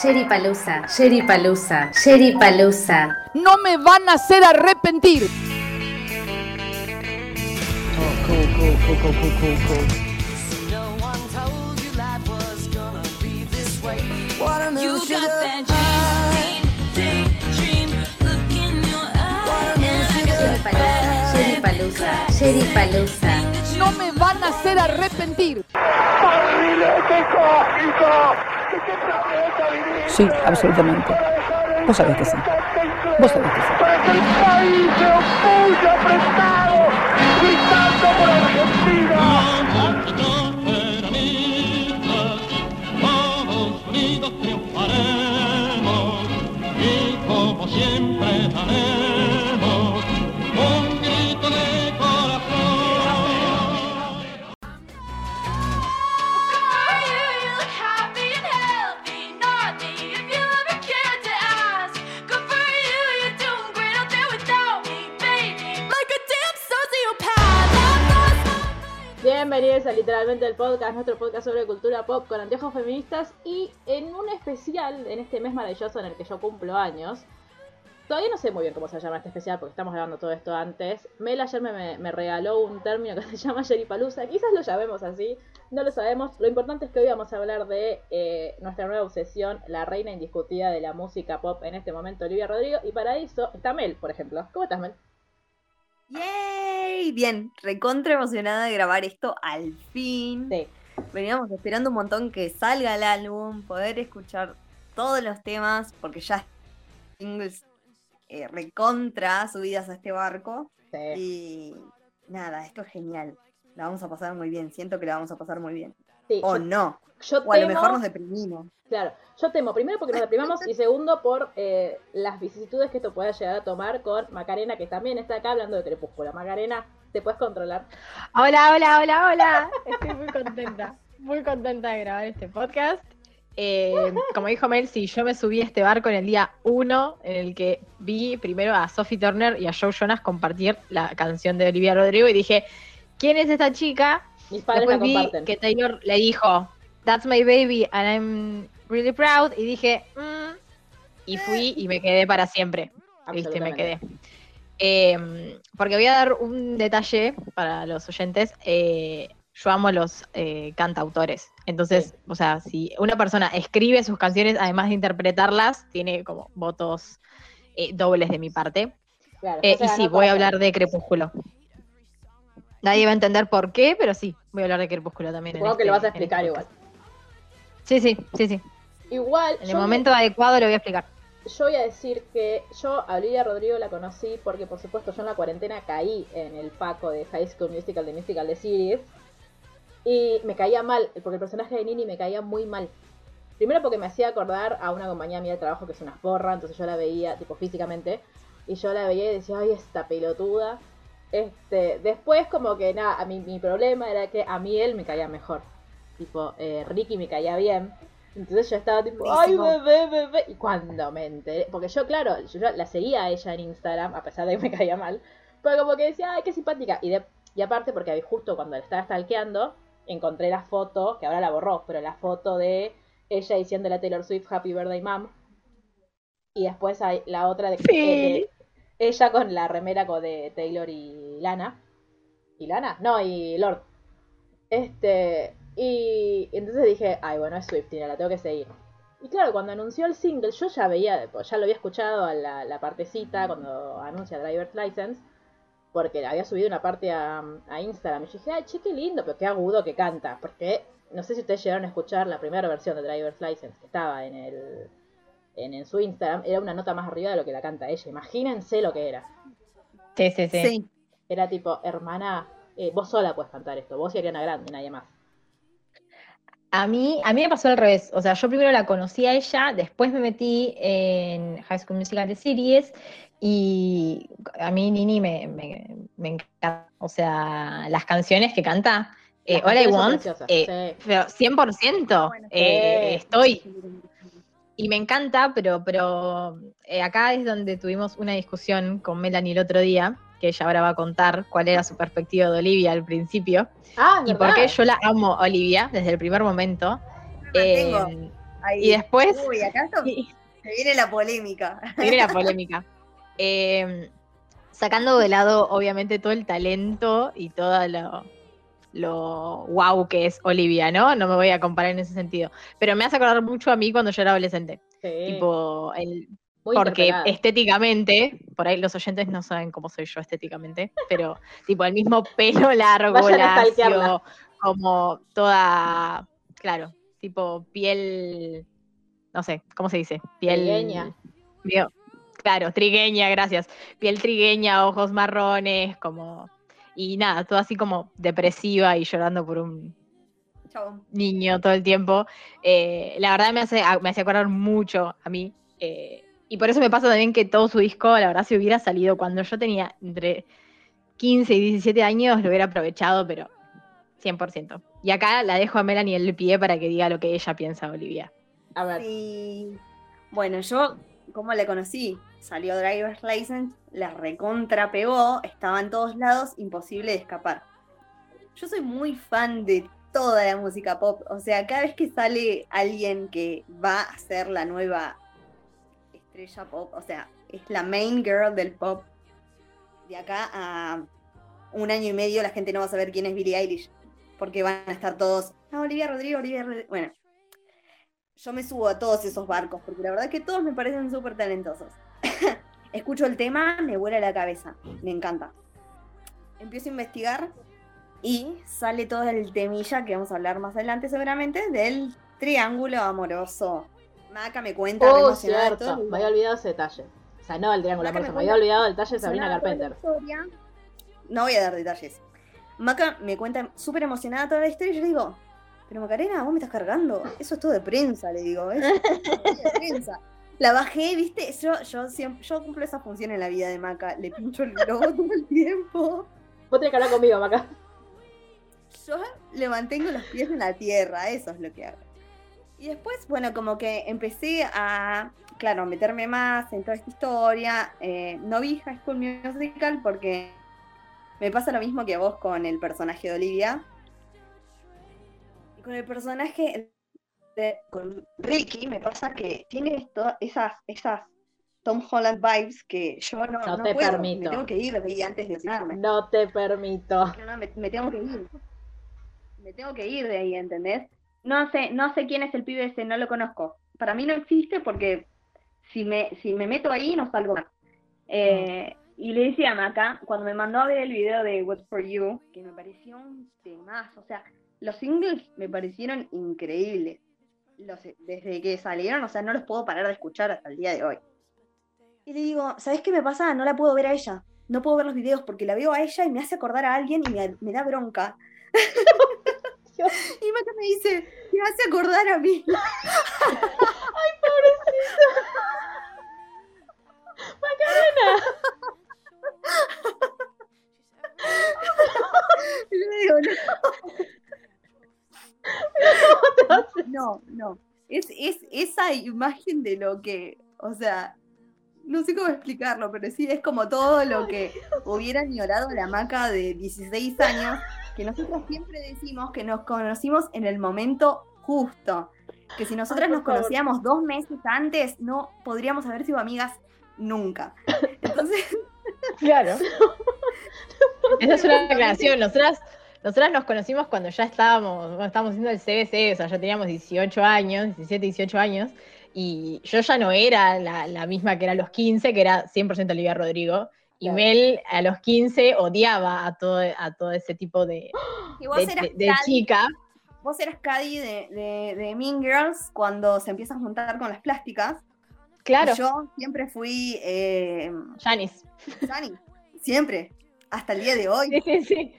Sherry Palusa, Sherry Palusa, Sherry Palusa. No me van a hacer arrepentir. Sherry Palusa, Sherry Palusa. No me van a hacer arrepentir. ¡Barrilete cósmico! ¿Qué planeta vivimos? Sí, absolutamente. Vos sabés que sí. Vos sabés que sí. Para que el país se opulle apretado, gritando por Argentina. Todos unidos triunfaremos y como siempre literalmente el podcast, nuestro podcast sobre cultura pop con anteojos feministas y en un especial en este mes maravilloso en el que yo cumplo años. Todavía no sé muy bien cómo se llama este especial porque estamos grabando todo esto antes. Mel ayer me, me- regaló un término que se llama Palusa. Quizás lo llamemos así, no lo sabemos. Lo importante es que hoy vamos a hablar de eh, nuestra nueva obsesión, la reina indiscutida de la música pop en este momento, Olivia Rodrigo. Y para eso está Mel, por ejemplo. ¿Cómo estás, Mel? ¡Yay! Bien, recontra emocionada de grabar esto al fin. Sí. Veníamos esperando un montón que salga el álbum, poder escuchar todos los temas, porque ya singles eh, recontra subidas a este barco. sí. Y nada, esto es genial. La vamos a pasar muy bien, siento que la vamos a pasar muy bien. Sí, O yo- no, yo o a lo mejor nos deprimimos. Claro, yo temo, primero porque nos deprimamos y segundo por eh, las vicisitudes que esto pueda llegar a tomar con Macarena, que también está acá hablando de Crepúsculo. Macarena, ¿te puedes controlar? Hola, hola, hola, hola. Estoy muy contenta, muy contenta de grabar este podcast. Eh, como dijo Mel, sí, yo me subí a este barco en el día 1, en el que vi primero a Sophie Turner y a Joe Jonas compartir la canción de Olivia Rodrigo y dije, ¿quién es esta chica? Mis padres Después la vi comparten. que Taylor le dijo, That's my baby and I'm really proud. Y dije, "Mm", y fui y me quedé para siempre. Viste, me quedé. Eh, porque voy a dar un detalle para los oyentes. eh, yo amo los eh, cantautores. Entonces, o sea, si una persona escribe sus canciones, además de interpretarlas, tiene como votos eh, dobles de mi parte. Claro, Eh, y sí, voy a hablar de Crepúsculo. Nadie va a entender por qué, pero sí, voy a hablar de Crepúsculo también. Supongo que este- lo vas a en este explicar igual. Sí, sí, sí, sí. Igual, En el momento adecuado lo voy a explicar. yo voy a decir que yo a Olivia Rodrigo la conocí porque, por supuesto, yo en la cuarentena caí en el paco de High School Musical, de Musical de Series. Y me caía mal, porque el personaje de Nini me caía muy mal. Primero porque me hacía acordar a una compañía mía de trabajo que es una porra, entonces yo la veía, tipo físicamente, y yo la veía y decía, ay, esta pelotuda. Este, después como que nada, a mí mi problema era que a mí él me caía mejor. Tipo, eh, Ricky me caía bien. Entonces yo estaba tipo, ay, bebé, bebé. Y cuando me enteré, porque yo, claro, yo la seguía a ella en Instagram, a pesar de que me caía mal, pero como que decía, ay, qué simpática. Y, de, y aparte, porque justo cuando la estaba stalkeando, encontré la foto, que ahora la borró, pero la foto de ella diciéndole a Taylor Swift Happy Birthday Mom. Y después hay la otra de, Sí. eh, de ella con la remera de Taylor y Lana. ¿Y Lana? No, y Lord. Este. Y entonces dije, ay, bueno, es Swiftina, la tengo que seguir. Y claro, cuando anunció el single, yo ya veía, pues, ya lo había escuchado a la, la partecita cuando anuncia Driver's License, porque había subido una parte a, a Instagram. Y yo dije, ay, che, qué lindo, pero qué agudo que canta. Porque no sé si ustedes llegaron a escuchar la primera versión de Driver's License que estaba en el en, en su Instagram, era una nota más arriba de lo que la canta ella. Imagínense lo que era. Sí, sí, sí. Sí. Era tipo, hermana, eh, vos sola puedes cantar esto, vos y Ariana Grande, nadie más. A mí, a mí me pasó al revés. O sea, yo primero la conocí a ella, después me metí en High School Musical de Series y a mí Nini me, me, me encanta. O sea, las canciones que canta, eh, All I Want, eh, sí. pero 100%, Bueno, eh, sí. estoy. Y me encanta, pero, pero eh, acá es donde tuvimos una discusión con Melanie el otro día, que ella ahora va a contar cuál era su perspectiva de Olivia al principio. Ah, Y por qué yo la amo Olivia desde el primer momento. Eh, y después Uy, acá y- se viene la polémica. viene la polémica. Eh, sacando de lado, obviamente, todo el talento y todo lo, lo wow que es Olivia, ¿no? No me voy a comparar en ese sentido. Pero me hace acordar mucho a mí cuando yo era adolescente. Sí, Tipo, el, muy porque interpelada. estéticamente, por ahí los oyentes no saben cómo soy yo estéticamente, pero tipo el mismo pelo largo, lacio, como toda, claro, tipo piel, no sé, ¿cómo se dice? Piel Trigueña. Claro, trigueña, gracias. Piel trigueña, ojos marrones, como y nada, todo así como depresiva y llorando por un niño todo el tiempo. Eh, la verdad me hace, me hace acordar mucho a mí. eh, y por eso me pasa también que todo su disco, la verdad, si hubiera salido cuando yo tenía entre 15 y 17 años, lo hubiera aprovechado, pero 100%. Y acá la dejo a Melanie el pie para que diga lo que ella piensa, Olivia. A ver, Sí. Bueno, yo, ¿cómo la conocí? Salió Driver's License, la recontra pegó, estaba en todos lados, imposible de escapar. Yo soy muy fan de toda la música pop, o sea, cada vez que sale alguien que va a ser la nueva estrella pop, o sea, es la main girl del pop, de acá a un año y medio la gente no va a saber quién es Billie Eilish, porque van a estar todos, ah, Olivia Rodrigo, Olivia Rodrigo, bueno yo me subo a todos esos barcos, porque la verdad que todos me parecen súper talentosos. Escucho el tema, me vuela la cabeza, me encanta. Empiezo a investigar y sale todo el temilla que vamos a hablar más adelante seguramente del triángulo amoroso. Maca me cuenta, oh, cierto, todo, me había olvidado ese detalle. O sea, no el triángulo me amoroso, me cuenta- había olvidado el detalle de Sabrina Carpenter. No voy a dar detalles. Maca me cuenta súper emocionada toda la historia y yo le digo, pero Macarena, vos me estás cargando. Eso es todo de prensa, le digo. Es todo de prensa. La bajé, viste, yo, yo siempre, yo cumplo esa función en la vida de Maca. Le pincho el globo todo el tiempo. Vos tenés que hablar conmigo, Maca. Yo le mantengo los pies en la tierra, eso es lo que hago. Y después, bueno, como que empecé a, claro, meterme más en toda esta historia. Eh, no vi High School Musical porque me pasa lo mismo que a vos con el personaje de Olivia. Y con el personaje de con Ricky me pasa que tiene todas esas, esas Tom Holland vibes que yo no, No no te puedo. permito. Me tengo que ir de ahí antes de cenarme. No te permito. No, me, me tengo que ir. Me tengo que ir de ahí, ¿entendés? No sé, no sé quién es el pibe ese, no lo conozco. Para mí no existe porque si me, si me meto ahí no salgo más. Eh, y le decía a Maca, cuando me mandó a ver el video de What For You, que me pareció un temazo, o sea, los singles me parecieron increíbles. Los, desde que salieron, o sea, no los puedo parar de escuchar hasta el día de hoy. Y le digo, ¿sabes qué me pasa? No la puedo ver a ella. No puedo ver los videos porque la veo a ella y me hace acordar a alguien y me, me da bronca. y Maca me dice, me hace acordar a mí. Y yo le digo, no. No, no. Es, es esa imagen de lo que, o sea, no sé cómo explicarlo, pero sí es como todo lo que hubiera ignorado la maca de 16 años, que nosotros siempre decimos que nos conocimos en el momento justo. Que si nosotras nos conocíamos dos meses antes, no podríamos haber sido amigas nunca. Entonces, Claro. Esa es una aclaración. Nosotras, nosotras nos conocimos cuando ya estábamos, cuando estábamos haciendo el CBC, o sea, ya teníamos 18 años, 17, 18 años, y yo ya no era la, la misma que era a los 15, que era 100% Olivia Rodrigo. Y. Mel a los 15 odiaba a todo, a todo ese tipo de, y vos de- de- de chica. vos eras Cady de, de- Mean Girls cuando se empieza a juntar con las plásticas. Claro, Y yo siempre fui eh. Sunny, siempre, hasta el día de hoy. Sí, sí, sí.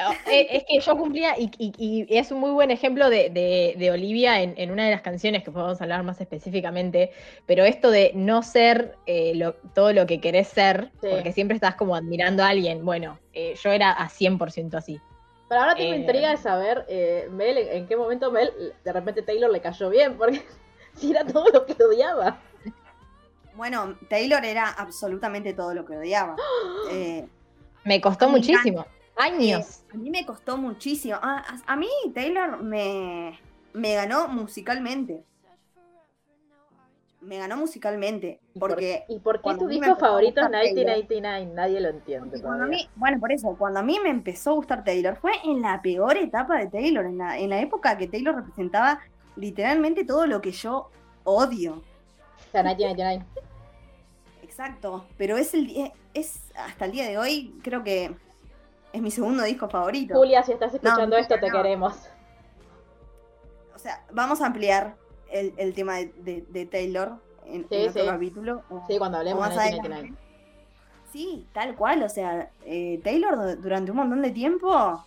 Ah, eh, Es que yo cumplía, y, y- y es un muy buen ejemplo de, de- de Olivia en, en una de las canciones que podemos hablar más específicamente, pero esto de no ser eh, lo- todo lo que querés ser, Sí. porque siempre estás como admirando a alguien. Bueno, eh, yo era a 100% así. Pero ahora tengo Eh, intriga de saber, eh, Mel, en, en qué momento Mel, de repente Taylor le cayó bien, porque Si era todo lo que odiaba. Bueno, Taylor era absolutamente todo lo que odiaba. Eh, Me costó muchísimo. Años. a mí me costó muchísimo. A, a- a mí Taylor me, me ganó musicalmente. Me ganó musicalmente. ¿Y por- Porque ¿Y por qué tu disco favorito es gustar Taylor. 1989? Nadie lo entiende cuando a mí, bueno, por eso, cuando a mí me empezó a gustar Taylor, fue en la peor etapa de Taylor, en la, en la época que Taylor representaba literalmente todo lo que yo odio. O sea, 1989. Exacto, pero es el es hasta el día de hoy, creo que es mi segundo disco favorito. Julia, si estás escuchando No, esto, te queremos. O sea, vamos a ampliar el, el tema de, de- de Taylor en, Sí, en otro sí. capítulo. o- Sí, cuando hablemos de más 1989. adelante. Sí, tal cual, o sea, eh, Taylor du- durante un montón de tiempo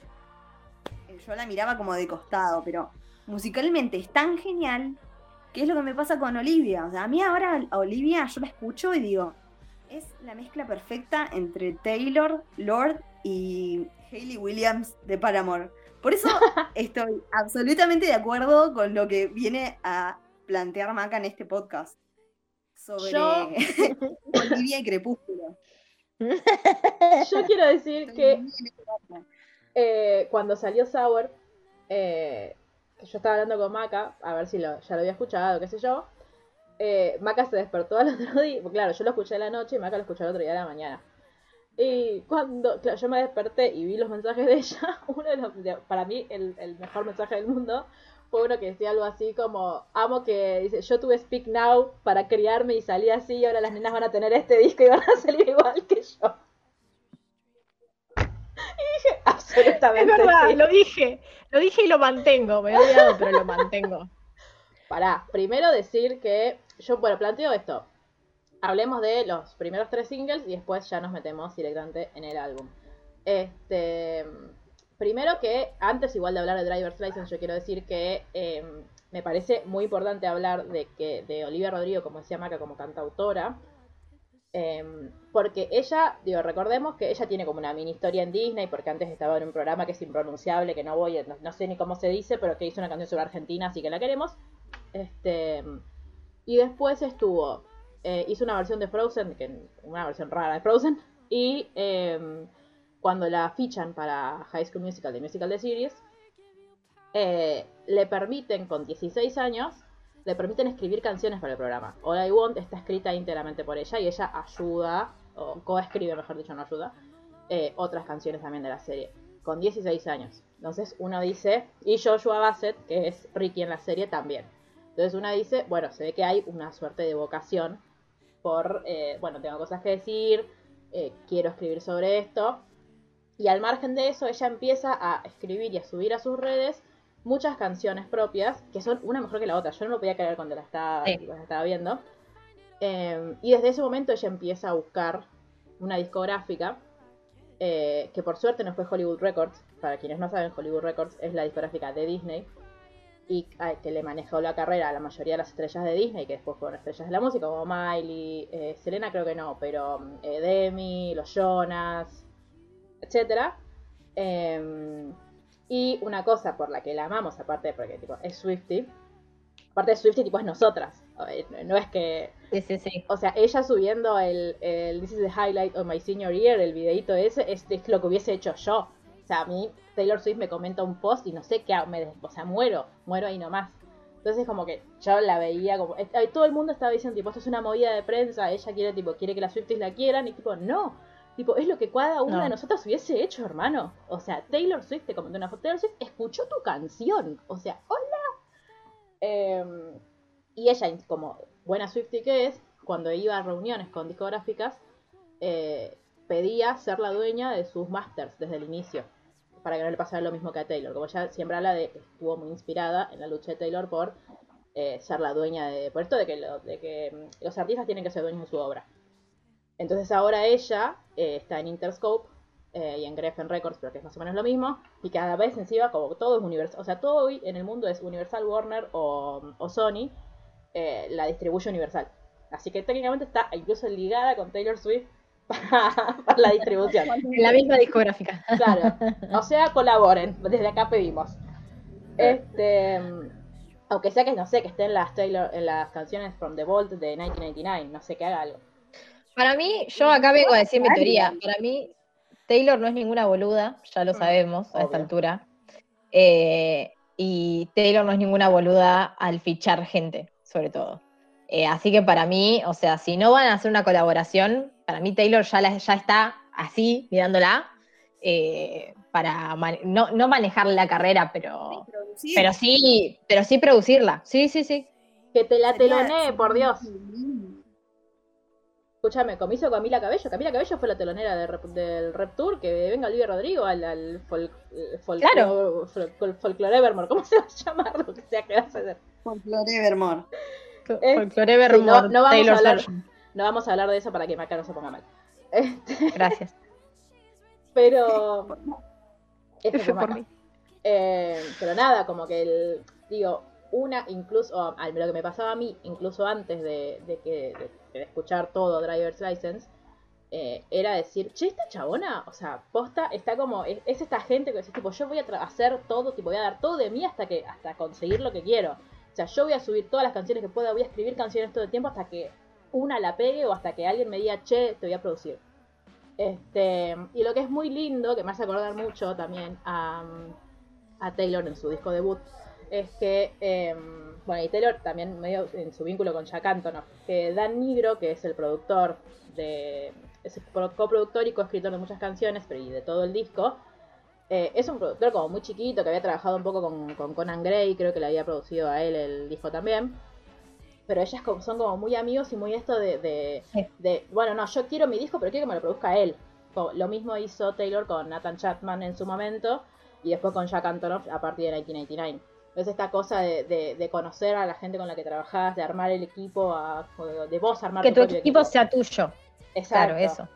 eh, yo la miraba como de costado, pero musicalmente es tan genial que es lo que me pasa con Olivia. O sea, a mí ahora a Olivia yo la escucho y digo, es la mezcla perfecta entre Taylor, Lord y Hayley Williams de Paramore. Por eso estoy absolutamente de acuerdo con lo que viene a plantear Maca en este podcast sobre Yo- Olivia y Crepúsculo. Yo quiero decir Estoy que barco. eh, cuando salió Sour, eh, yo estaba hablando con Maca, a ver si lo- ya lo había escuchado, qué sé yo. Eh, Maca se despertó al otro día, claro, yo lo escuché la noche y Maca lo escuchó al otro día de la mañana. Y cuando claro, yo me desperté y vi los mensajes de ella, uno de los, de- para mí el, el mejor mensaje del mundo fue uno que decía algo así como, amo que, dice, yo tuve Speak Now para criarme y salí así y ahora las nenas van a tener este disco y van a salir igual que yo. Y dije, Es absolutamente verdad, sí. lo dije. Lo dije y lo mantengo. Me he olvidado, pero lo mantengo. Pará, primero decir que yo, bueno, planteo esto. Hablemos de los primeros tres singles y después ya nos metemos directamente en el álbum. Este, primero que, antes igual de hablar de Driver's License, yo quiero decir que eh, me parece muy importante hablar de que de Olivia Rodrigo, como decía Maca, como cantautora. eh, porque ella, digo, recordemos que ella tiene como una mini historia en Disney, porque antes estaba en un programa que es impronunciable, que no voy, no, no sé ni cómo se dice, pero que hizo una canción sobre Argentina, así que la queremos. Este, y después estuvo, eh, hizo una versión de Frozen, que una versión rara de Frozen, y eh, cuando la fichan para High School Musical, de Musical de Series, eh, le permiten, con 16 años, le permiten escribir canciones para el programa. All I Want está escrita íntegramente por ella y ella ayuda, o coescribe, mejor dicho, no ayuda, eh, otras canciones también de la serie, con 16 años. Entonces uno dice, y Joshua Bassett, que es Ricky en la serie, también. Entonces una dice, bueno, se ve que hay una suerte de vocación por, eh, bueno, tengo cosas que decir, eh, quiero escribir sobre esto. Y al margen de eso, ella empieza a escribir y a subir a sus redes muchas canciones propias, que son una mejor que la otra. Yo no lo podía creer cuando la estaba, Sí. cuando la estaba viendo. Eh, y desde ese momento ella empieza a buscar una discográfica, eh, que por suerte no fue Hollywood Records. Para quienes no saben, Hollywood Records es la discográfica de Disney y que le manejó la carrera a la mayoría de las estrellas de Disney, que después fueron estrellas de la música, como Miley, eh, Selena creo que no, pero eh, Demi, los Jonas, etc. y una cosa por la que la amamos, aparte de porque tipo, es Swifty, aparte de Swifty, tipo es nosotras, eh, no es que Sí, sí, sí. o sea, ella subiendo el, el This is the highlight of my senior year, el videito ese, es, es lo que hubiese hecho yo. O sea, a mí Taylor Swift me comenta un post y no sé qué hago, me, o sea, muero, muero ahí nomás. Entonces como que yo la veía como, eh, eh, todo el mundo estaba diciendo tipo, esto es una movida de prensa, ella quiere tipo, quiere que las Swifties la quieran y tipo, no, tipo, es lo que cada una No. de nosotras hubiese hecho, hermano. O sea, Taylor Swift te comentó una foto, Taylor Swift escuchó tu canción, o sea, hola. Em, y ella, como buena Swiftie que es, cuando iba a reuniones con discográficas, eh, pedía ser la dueña de sus masters desde el inicio, para que no le pasara lo mismo que a Taylor. Como ella siempre habla de que estuvo muy inspirada en la lucha de Taylor por eh, ser la dueña de. por esto de que, mm, los artistas tienen que ser dueños de su obra. Entonces ahora ella eh, está en Interscope eh, y en Geffen Records, pero que es más o menos lo mismo, y cada vez encima como todo es universal, o sea, todo hoy en el mundo es Universal Warner o, Sony, la distribuye Universal. Así que técnicamente está incluso ligada con Taylor Swift para, para la distribución. En la misma discográfica. Claro. O sea, colaboren. Desde acá pedimos. Este. Aunque sea que, no sé, que esté en las, Taylor, en las canciones From the Vault de 1999, no sé, que haga algo. Para mí, yo acá vengo a decir mi teoría. Para mí, Taylor no es ninguna boluda, ya lo sabemos a esta altura. Eh, y Taylor no es ninguna boluda al fichar gente, sobre todo. Eh, así que para mí, o sea, si no van a hacer una colaboración, para mí Taylor ya, la- ya está así, mirándola, eh, para man- no, no manejarle la carrera, pero, Producir. pero sí, pero sí producirla. Sí, sí, sí. Que te la telonee, por Dios. Mm. Escúchame, como hizo Camila Cabello. Camila Cabello fue la telonera de Rep- del Rep Tour. Que venga Olivia Rodrigo al, al fol, eh, Claro. fol- fol- folclore Evermore. ¿Cómo se va a llamar? Lo que sea que vas a hacer. Folklore Evermore. Folklore sí, no- vamos a hablar- version. No vamos a hablar de eso para que Maca no se ponga mal. Este, Gracias. pero. Por mí. Eh, pero nada, como que el, digo, una incluso, al lo que me pasaba a mí, incluso antes de, de que de, de escuchar todo Driver's License, eh, era decir, che, esta chabona, o sea, posta, está como, es, es esta gente que dice, tipo, yo voy a hacer todo, tipo, voy a dar todo de mí hasta que, hasta conseguir lo que quiero. O sea, yo voy a subir todas las canciones que pueda, voy a escribir canciones todo el tiempo hasta que una la pegue o hasta que alguien me diga, che, te voy a producir. Este, y lo que es muy lindo, que me hace acordar mucho también a, a Taylor en su disco debut, es que, eh, bueno, y Taylor también medio en su vínculo con Jack que Dan Nigro, que es el productor de, es coproductor y coescritor de muchas canciones, pero y de todo el disco, eh, es un productor como muy chiquito, que había trabajado un poco con, con Conan Gray, creo que le había producido a él el disco también. Pero ellas como- son como muy amigos y muy esto de, de, Sí. de, bueno, no, yo quiero mi disco, pero quiero que me lo produzca él. Lo mismo hizo Taylor con Nathan Chapman en su momento y después con Jack Antonoff a partir de 1999. Entonces esta cosa de, de- de conocer a la gente con la que trabajás, de armar el equipo, a- de vos armar Que tu propio equipo sea tuyo. Exacto. Claro, eso.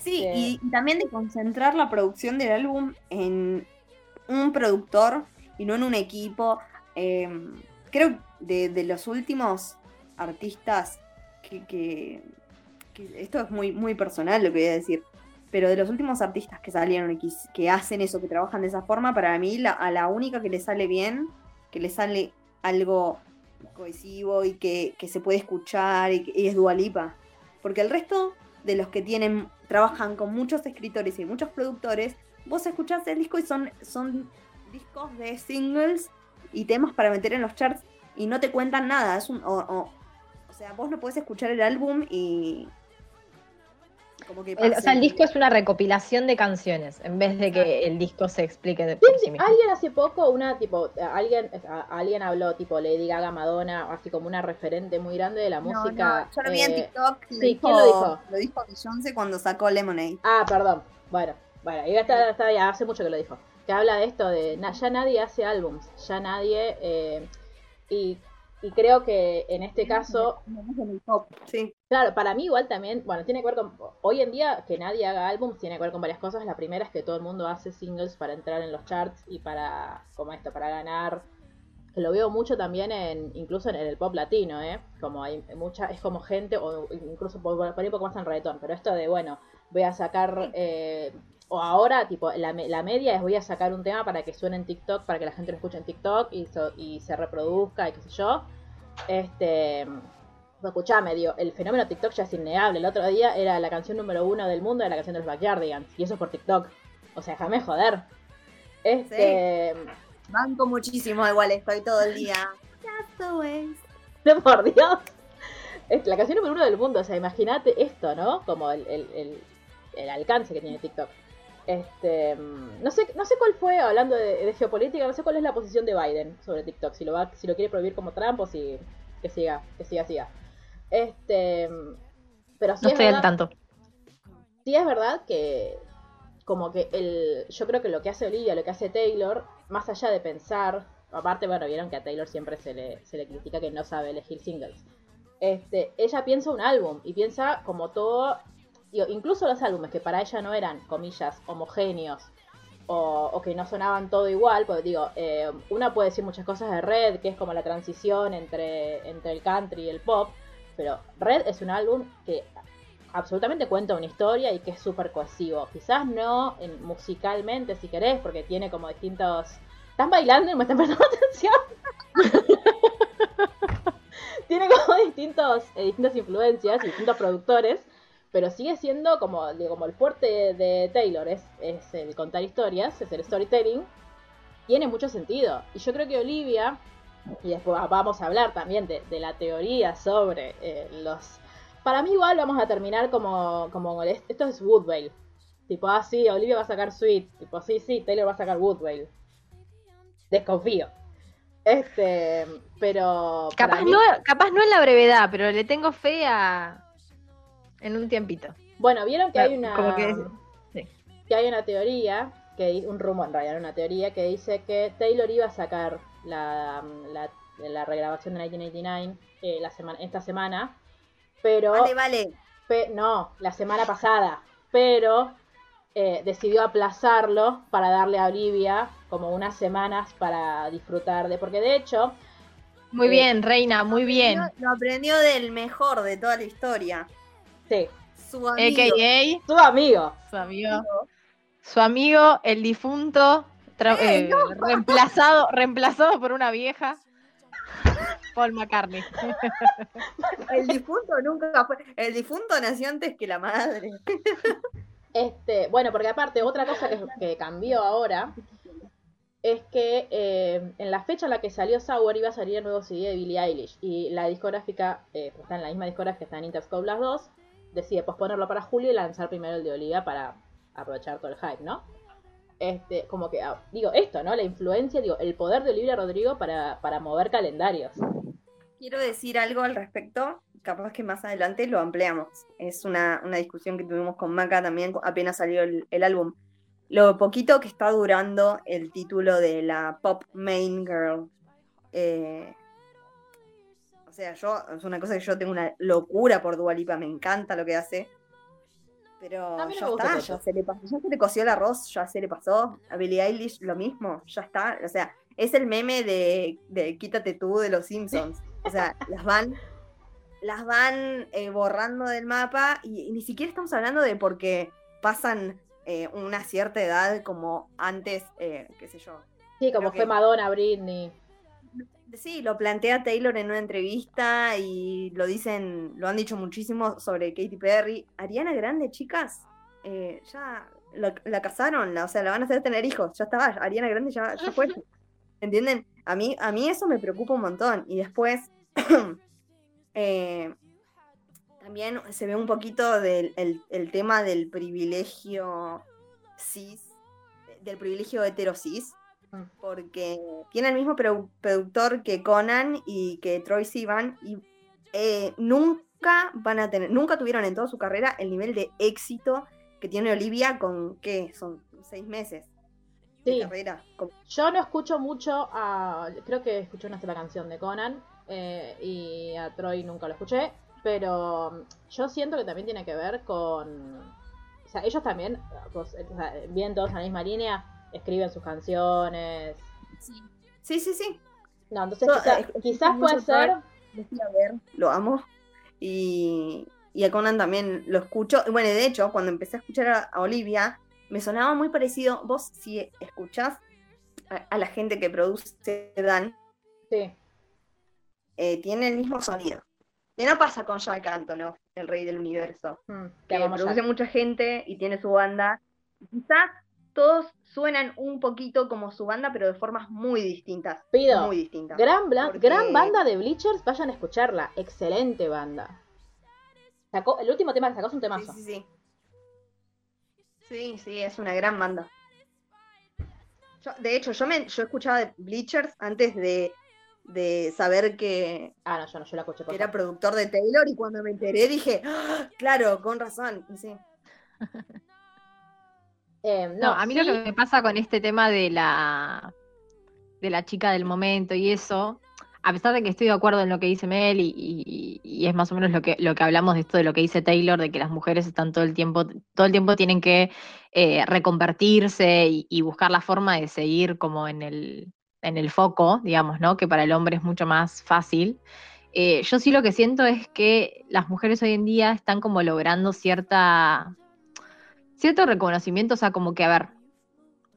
Sí, Este, y, y también de concentrar la producción del álbum en un productor y no en un equipo. Eh, creo de, de los últimos artistas que, que- que- Esto es muy, muy personal lo que voy a decir. Pero de los últimos artistas que salieron y que, que hacen eso, que trabajan de esa forma, para mí la, a la única que le sale bien, que le sale algo cohesivo y que, se puede escuchar y, y es Dualipa. Porque el resto de los que tienen, trabajan con muchos escritores y muchos productores, vos escuchás el disco y son, son discos de singles y temas para meter en los charts y no te cuentan nada. Es un, o, o- o sea, vos no podés escuchar el álbum y. Como que El- o sea, el disco es una recopilación de canciones, en vez de que el disco se explique de por sí mismo. Alguien hace poco, una tipo, alguien, a- alguien habló tipo Lady Gaga, Madonna, así como una referente muy grande de la No, música. no, yo lo vi en eh, TikTok. sí, ¿quién lo dijo? Lo dijo Beyoncé cuando sacó Lemonade. Ah, perdón. Bueno, bueno, y está, está ya hace mucho que lo dijo. Que habla de esto de na- ya nadie hace álbums, ya nadie eh, y, y creo que en este caso, Sí. claro, para mí igual también, bueno, tiene que ver con hoy en día que nadie haga álbums tiene que ver con varias cosas. La primera es que todo el mundo hace singles para entrar en los charts y para como esto, para ganar lo veo mucho también en incluso en el pop latino, ¿eh? Como hay mucha es como gente o incluso por, por ahí un poco más en reggaetón, pero esto de bueno, voy a sacar eh, o ahora tipo la, la media es voy a sacar un tema para que suene en TikTok, para que la gente lo escuche en TikTok y, so- y se reproduzca y qué sé yo. Este escuchame, digo, el fenómeno TikTok ya es innegable. El otro día era la canción número uno del mundo de la canción de los Backyardigans. Y eso es por TikTok. O sea, déjame joder. Este. Banco muchísimo, igual estoy todo el día. No, por Dios. Es la canción número uno del mundo. O sea, imagínate esto, ¿no? Como el, el, el- el alcance que tiene TikTok. Este, mm, no sé, no sé cuál fue, hablando de, de geopolítica, no sé cuál es la posición de Biden sobre TikTok, si lo va, si lo quiere prohibir como Trump o si que siga, que siga, siga. Este, mm, pero sí No es estoy al tanto. sí es verdad que como que el yo creo que lo que hace Olivia, lo que hace Taylor, más allá de pensar, aparte bueno, vieron que a Taylor siempre se le, se le critica que no sabe elegir singles. Este, ella piensa un álbum y piensa como todo, incluso los álbumes que para ella no eran, comillas, homogéneos o, que no sonaban todo igual, pues digo, eh, una puede decir muchas cosas de Red, que es como la transición entre, entre el country y el pop, pero Red es un álbum que absolutamente cuenta una historia y que es súper cohesivo. Quizás no en- musicalmente, si querés, porque tiene como distintos... ¿Están bailando y me están prestando atención? tiene como distintos, eh, distintas influencias y distintos productores, pero sigue siendo como, como el fuerte de Taylor, es, es el contar historias, es el storytelling, tiene mucho sentido. Y yo creo que Olivia, y después vamos a hablar también de, de la teoría sobre eh, los... Para mí igual vamos a terminar como, como esto es Woodvale. Tipo, ah, sí, Olivia va a sacar Sweet. Tipo, sí, sí, Taylor va a sacar Woodvale. Desconfío. Este, pero... Capaz mí- no, capaz no en la brevedad, pero le tengo fe a. en un tiempito. Bueno, vieron que hay una... Como que- sí. que hay una teoría, que un rumor en realidad, una teoría que dice que Taylor iba a sacar la, la, la regrabación de 1989 eh, la semana, esta semana, pero Vale, vale. pe- no, la semana pasada, pero eh, decidió aplazarlo para darle a Olivia como unas semanas para disfrutar de, porque de hecho, Muy Eh, bien, Reina, muy bien. Lo aprendió del mejor de toda la historia. Sí, Su amigo. AKA, su amigo, su amigo. Su amigo, el difunto, eh, reemplazado, reemplazado por una vieja. Paul McCartney. El difunto nunca fue. El difunto nació antes que la madre. Este, bueno, porque aparte, otra cosa que, que cambió ahora es que eh, en la fecha en la que salió Sour iba a salir el nuevo CD de Billie Eilish. Y la discográfica, eh, está en la misma discográfica, está en Interscope las dos, decide posponerlo para julio y lanzar primero el de Olivia para aprovechar todo el hype, ¿no? Este, como que, ah, digo, esto, ¿no? La influencia, digo, el poder de Olivia Rodrigo para, para mover calendarios. Quiero decir algo al respecto. Capaz que más adelante lo ampliamos. Es una, una discusión que tuvimos con Maca también apenas salió el, el álbum. Lo poquito que está durando el título de la Pop Main Girl. eh, o sea, yo es una cosa que yo tengo una locura por Dua Lipa, me encanta lo que hace. Pero no ya está, ya se, le pasó, ya se le coció el arroz, ya se le pasó. A Billie Eilish lo mismo, ya está. O sea, es el meme de, de quítate tú de los Simpsons. O sea, las van, las van eh, borrando del mapa y, y ni siquiera estamos hablando de porque pasan eh, una cierta edad como antes, eh, qué sé yo. Sí, como fue que- Madonna, Britney. Sí, lo plantea Taylor en una entrevista y lo dicen, lo han dicho muchísimo sobre Katy Perry. Ariana Grande, chicas, eh, ya la, la casaron, la- o sea, la van a hacer tener hijos, ya estaba, Ariana Grande ya, ya fue. ¿Entienden? A mí, a mí eso me preocupa un montón. Y después, eh, también se ve un poquito del el, el tema del privilegio cis, del privilegio hetero cis, Mm. Porque tiene el mismo produ- productor que Conan y que Troy Sivan y eh, nunca van a tener, nunca tuvieron en toda su carrera el nivel de éxito que tiene Olivia con, ¿qué? Son seis meses de carrera. Yo no escucho mucho a. Creo que escuché una sola canción de Conan. eh, y a Troy nunca lo escuché. Pero yo siento que también tiene que ver con. O sea, ellos también, pues, o sea, bien todos en la misma línea, escriben sus canciones. Sí, sí, sí. No, entonces eh, quizás puede ser. A ver, lo amo. Y, y a Conan también lo escucho. Y Bueno, de hecho, cuando empecé a escuchar a, a Olivia, me sonaba muy parecido. Vos, si escuchás a, a la gente que produce Dan, Sí. eh, tiene el mismo sonido. Y no pasa con Jack Antonoff, el rey del universo. mm, Que produce Jack. mucha gente y tiene su banda. Quizás todos suenan un poquito como su banda, pero de formas muy distintas. Pido, Muy distintas. Gran, bla- Porque- gran banda de Bleachers, vayan a escucharla. Excelente banda. Sacó, el último tema que sacó es un Sí, temazo. sí, sí. Sí, sí, es una gran banda. Yo- de hecho, yo me yo escuchaba de Bleachers antes de, de saber que, Ah, no, yo no, yo la escuché por era favor. productor de Taylor y cuando me enteré dije, "Ah, claro, con razón. y sí. Eh, No, a mí lo que me pasa con este tema de la de la chica del momento y eso, a pesar de que estoy de acuerdo en lo que dice Mel y, y- y es más o menos lo que, lo que hablamos de esto de lo que dice Taylor, de que las mujeres están todo el tiempo, todo el tiempo tienen que eh, reconvertirse y, y buscar la forma de seguir como en el, en el foco, digamos, ¿no? Que para el hombre es mucho más fácil. Eh, yo sí lo que siento es que las mujeres hoy en día están como logrando cierta cierto reconocimiento, o sea, como que, a ver,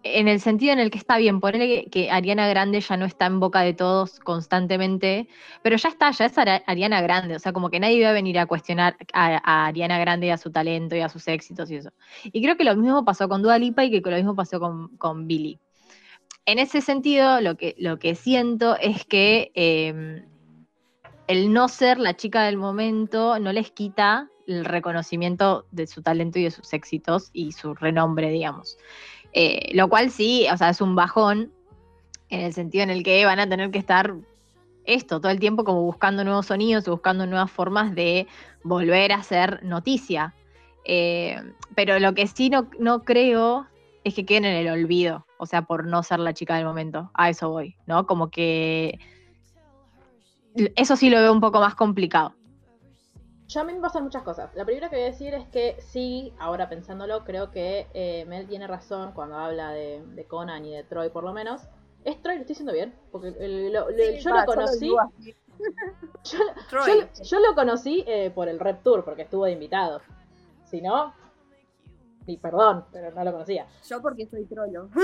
en el sentido en el que está bien, ponerle que, Ariana Grande ya no está en boca de todos constantemente, pero ya está, ya es Ariana Grande, o sea, como que nadie va a venir a cuestionar a, Ariana Grande y a su talento y a sus éxitos y eso. Y creo que lo mismo pasó con Dua Lipa y que lo mismo pasó con, con Billie. En ese sentido, lo que, lo que siento es que eh, el no ser la chica del momento no les quita el reconocimiento de su talento y de sus éxitos y su renombre, digamos. Eh, lo cual sí, o sea, es un bajón en el sentido en el que van a tener que estar esto todo el tiempo como buscando nuevos sonidos y buscando nuevas formas de volver a hacer noticia. Eh, pero lo que sí no, no creo es que queden en el olvido, o sea, por no ser la chica del momento. A eso voy, ¿no? Como que eso sí lo veo un poco más complicado. Yo a mí me pasan muchas cosas. La primera que voy a decir es que sí, ahora pensándolo, creo que eh, Mel tiene razón cuando habla de, de Conan y de Troy por lo menos. ¿Es Troy? ¿Lo estoy diciendo bien? Porque el- lo- le- yo lo conocí... Yo, Troy. yo- yo lo conocí eh, por el Rep Tour, porque estuvo de invitado. Si no... Y perdón, pero no lo conocía. Yo porque soy trolo.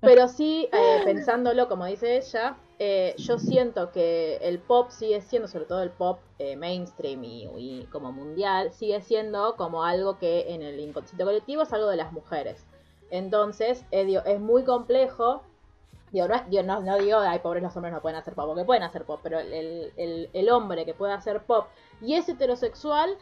Pero sí, eh, pensándolo, como dice ella, eh, yo siento que el pop sigue siendo, sobre todo el pop eh, mainstream y, y como mundial, sigue siendo como algo que en el inconsciente colectivo es algo de las mujeres. Entonces, eh, digo, es muy complejo. Digo, no, es- digo, no, no digo, ay, pobres los hombres no pueden hacer pop, porque pueden hacer pop, pero el, el- el hombre que puede hacer pop y es heterosexual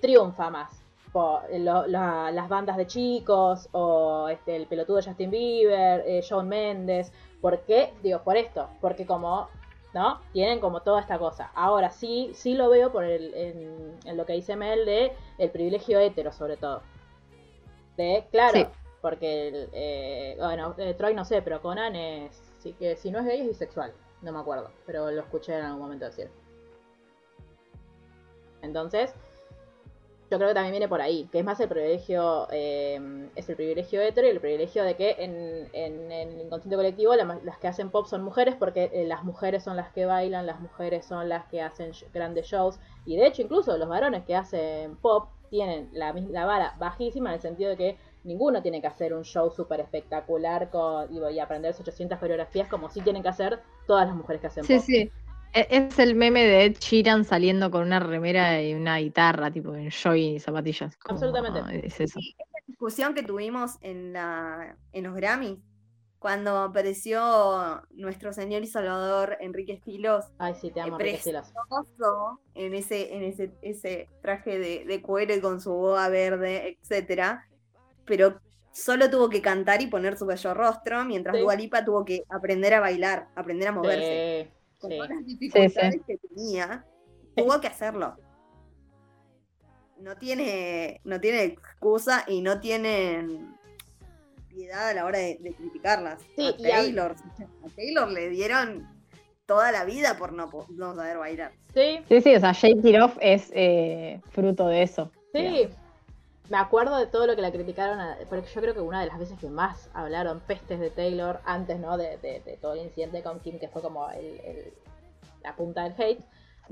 triunfa más. Lo- la- las bandas de chicos, o este, el pelotudo Justin Bieber, eh, Shawn Mendes. ¿Por qué? Digo, por esto, porque como, ¿no? Tienen como toda esta cosa. Ahora sí, sí lo veo por el, en, en lo que dice Mel de el privilegio hetero, sobre todo. De, claro, Sí. porque, el, eh, bueno, eh, Troy no sé, pero Conan es, sí que si no es gay es bisexual, no me acuerdo, pero lo escuché en algún momento decir. Entonces, yo creo que también viene por ahí, que es más el privilegio, eh, es el privilegio hetero y el privilegio de que en, en- en el inconsciente colectivo la las que hacen pop son mujeres porque eh, las mujeres son las que bailan, las mujeres son las que hacen grandes shows y de hecho incluso los varones que hacen pop tienen la, mis- la vara bajísima en el sentido de que ninguno tiene que hacer un show súper espectacular con, y, y aprenderse 800 coreografías como sí tienen que hacer todas las mujeres que hacen Sí, pop. sí. E- Es el meme de Ed Sheeran saliendo con una remera y una guitarra, tipo en jogging y zapatillas. Como, Absolutamente. Es eso. discusión que tuvimos en, la, en los Grammys, cuando apareció nuestro señor y salvador Enrique Estilos, Ay, sí, te amo, Eh, Enrique Silos. famoso en ese, en ese, ese traje de, de cuero y con su boa verde, etcétera, pero solo tuvo que cantar y poner su bello rostro, mientras Sí. Dua Lipa tuvo que aprender a bailar, aprender a moverse. Sí, Con sí. todas las dificultades que tenía, tuvo que hacerlo. No tiene, no tiene excusa y no tienen piedad a la hora de, de criticarlas. Sí, a Taylor, a Taylor le dieron toda la vida por no, po- no saber bailar. Sí, Sí, sí, o sea, Shake It Off es eh, fruto de eso. Sí, me acuerdo de todo lo que la criticaron, a- porque yo creo que una de las veces que más hablaron pestes de Taylor, antes no de, de- de todo el incidente con Kim, que fue como el- el- la punta del hate,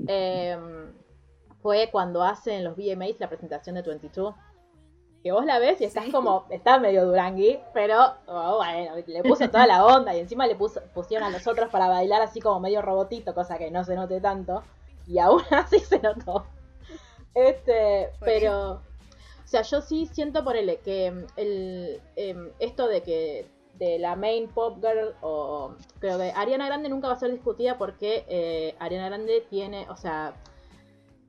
eh, fue cuando hacen los VMAs la presentación de 22. Que vos la ves y estás Sí. como, está medio durangui, pero oh, bueno, le puso toda la onda y encima le puso, pusieron a los otros para bailar así como medio robotito, cosa que no se note tanto, y aún así se notó. Este, pero, o sea, yo sí siento por el que mm, el, em, esto de que de la main pop girl o creo que Ariana Grande nunca va a ser discutida porque eh, Ariana Grande tiene, o sea,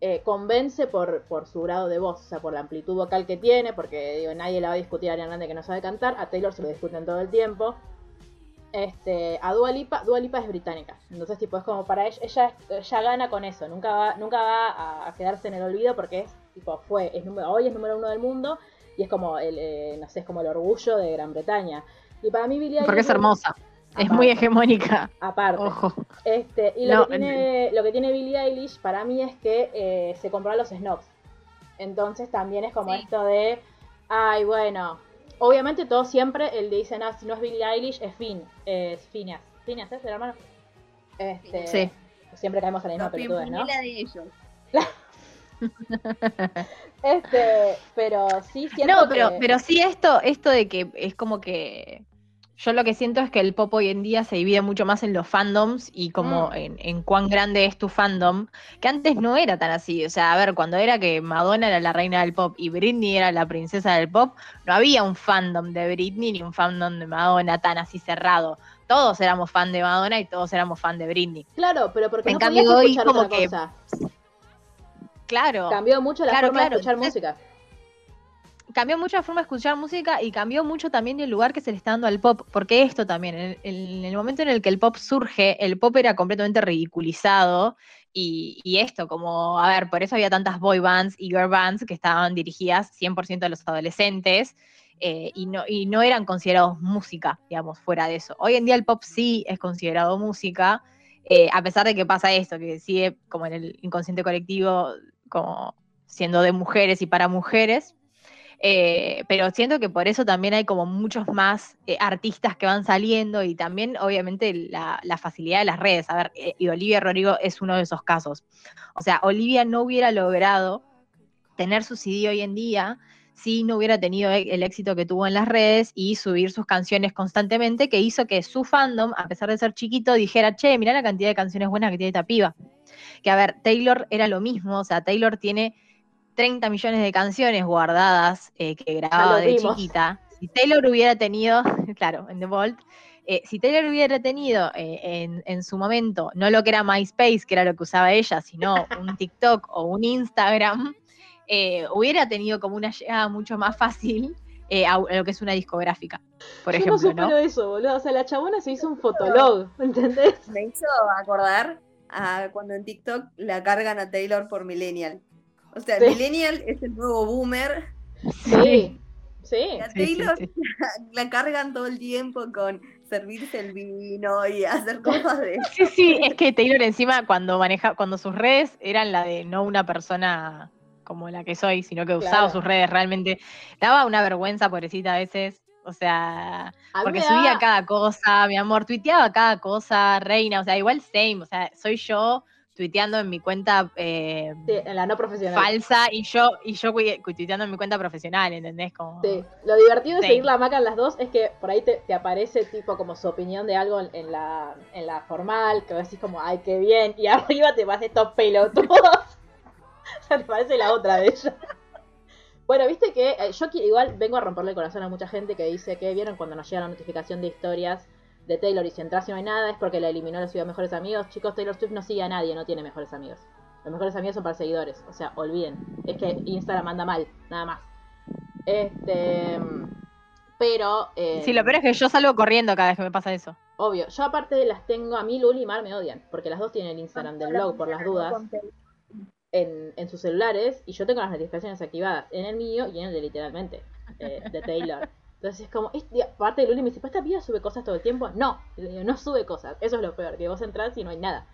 eh, convence por, por su grado de voz, o sea, por la amplitud vocal que tiene, porque digo, nadie la va a discutir a Ariana Grande que no sabe cantar, a Taylor se lo discuten todo el tiempo. Este, a Dua Lipa, Dua Lipa es británica, entonces tipo es como para ella, ella, ella gana con eso, nunca va, nunca va a, a quedarse en el olvido porque es tipo fue, es número, hoy es número uno del mundo y es como el, eh, no sé, es como el orgullo de Gran Bretaña. Y para mí Billie Porque es hermosa. Es muy hegemónica. Aparte. Ojo. Este, y lo, No, que tiene, lo que tiene Billie Eilish para mí es que eh, se compró a los snobs. Entonces también es como Sí. esto de, ay, bueno, obviamente todo siempre el de dicen, ah, si no es Billie Eilish, es Finn, es Phineas. Phineas, ¿es el hermano? Este, Sí. Siempre caemos en la misma pelotudez, ¿no? Pimpinela de ellos. Este, pero sí siento No, pero, que- pero sí esto, esto de que es como que yo lo que siento es que el pop hoy en día se divide mucho más en los fandoms y como Mm. en, en cuán grande es tu fandom, que antes no era tan así. O sea, a ver, cuando era que Madonna era la reina del pop y Britney era la princesa del pop, no había un fandom de Britney ni un fandom de Madonna tan así cerrado. Todos éramos fan de Madonna y todos éramos fan de Britney. Claro, pero porque En no cambio, podías hoy escuchar como otra que- cosa. Claro. Cambió mucho la Claro, forma claro, de escuchar música. Cambió mucho la forma de escuchar música y cambió mucho también el lugar que se le está dando al pop, porque esto también, en, en el momento en el que el pop surge, el pop era completamente ridiculizado y, esto, como, a ver, por eso había tantas boy bands y girl bands que estaban dirigidas 100% a los adolescentes eh, y, no, y no eran considerados música, digamos, fuera de eso. Hoy en día el pop sí es considerado música, eh, a pesar de que pasa esto, que sigue como en el inconsciente colectivo, como siendo de mujeres y para mujeres, eh, pero siento que por eso también hay como muchos más eh, artistas que van saliendo y también obviamente la, facilidad de las redes. A ver, eh, y Olivia Rodrigo es uno de esos casos. O sea, Olivia no hubiera logrado tener su CD hoy en día si no hubiera tenido e- el éxito que tuvo en las redes y subir sus canciones constantemente, que hizo que su fandom, a pesar de ser chiquito, dijera, che, mirá la cantidad de canciones buenas que tiene esta piba. Que a ver, Taylor era lo mismo, o sea, Taylor tiene 30 millones de canciones guardadas eh, que grababa de vimos. chiquita. Si Taylor hubiera tenido, claro, en The Vault, eh, si Taylor hubiera tenido eh, en, en su momento, no lo que era MySpace, que era lo que usaba ella, sino un TikTok o un Instagram, eh, hubiera tenido como una llegada mucho más fácil eh, a, a lo que es una discográfica, por Yo ejemplo, no ¿no? supero eso, boludo. O sea, la chabona se hizo un fotolog, ¿entendés? Me hizo acordar a cuando en TikTok la cargan a Taylor por Millennial. O sea, Sí. Millennial es el nuevo boomer. Sí. Sí. Y a Sí, sí, Taylor sí. la cargan todo el tiempo con servirse el vino y hacer cosas de. Sí, sí, es que Taylor encima cuando maneja, cuando sus redes eran la de no una persona como la que soy, sino que usaba Claro. sus redes realmente, daba una vergüenza, pobrecita, a veces. O sea, A porque subía da- cada cosa, mi amor, tuiteaba cada cosa, reina, o sea, igual same, o sea, soy yo tuiteando en mi cuenta eh, Sí, en la no profesional. falsa y yo, y yo tuiteando en mi cuenta profesional, ¿entendés? Como, Sí. Lo divertido de Sí. seguir la maca en las dos es que por ahí te, te aparece tipo como su opinión de algo en, en la, en la formal, que decís como, ay, qué bien, y arriba te vas estos pelotudos. o sea, te parece la otra de ella. Bueno, viste que eh, yo igual vengo a romperle el corazón a mucha gente que dice que vieron cuando nos llega la notificación de historias de Taylor y si entras y no hay nada es porque la eliminó la ciudad de mejores amigos. Chicos, Taylor Swift no sigue a nadie, no tiene mejores amigos. Los mejores amigos son para seguidores. O sea, olviden. Es que Instagram anda mal, nada más. Este. Pero. eh, Sí, lo peor es que yo salgo corriendo cada vez que me pasa eso. Obvio. Yo aparte las tengo. A mí, Luli y Mar me odian. Porque las dos tienen el Instagram del blog por las dudas. En, en sus celulares. Y yo tengo las notificaciones activadas. En el mío y en el de literalmente. eh, de Taylor. Entonces es como. este- aparte de Luli me dice, ¿pues esta piba sube cosas todo el tiempo? No. Y le digo, no sube cosas. Eso es lo peor. Que vos entras y no hay nada.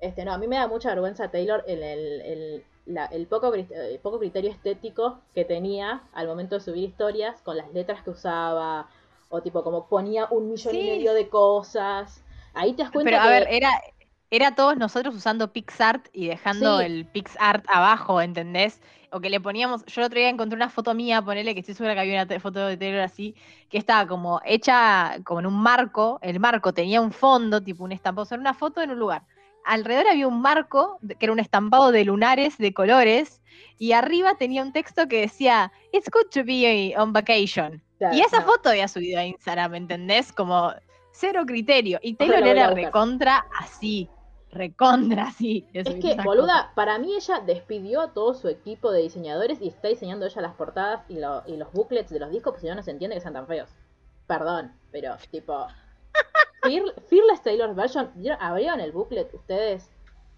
Este, no, a mí me da mucha vergüenza Taylor el, el, el, la- el poco, el poco criterio estético que tenía al momento de subir historias con las letras que usaba o tipo como ponía un millón y medio de cosas. Ahí te das cuenta Pero a que ver, era, era todos nosotros usando PixArt y dejando Sí. el PixArt abajo, ¿entendés? O que le poníamos, yo el otro día encontré una foto mía, ponele que estoy segura que había una foto de Taylor así, que estaba como hecha como en un marco, el marco tenía un fondo, tipo un estampado, o sea, era una foto en un lugar. Alrededor había un marco, que era un estampado de lunares, de colores, y arriba tenía un texto que decía, It's good to be on vacation. Claro, Y esa no. foto había subido a Instagram, ¿entendés? Como cero criterio. Y sea, Taylor lo voy a era recontra así. Recontra así. de Es que, boluda, para mí ella despidió a todo su equipo de diseñadores y está diseñando ella las portadas y, lo- y los booklets de los discos, pues si no, no se entiende que sean tan feos. Perdón, pero tipo. Fear- Fearless Taylor Version, ¿vieron- ¿abrieron el booklet ustedes?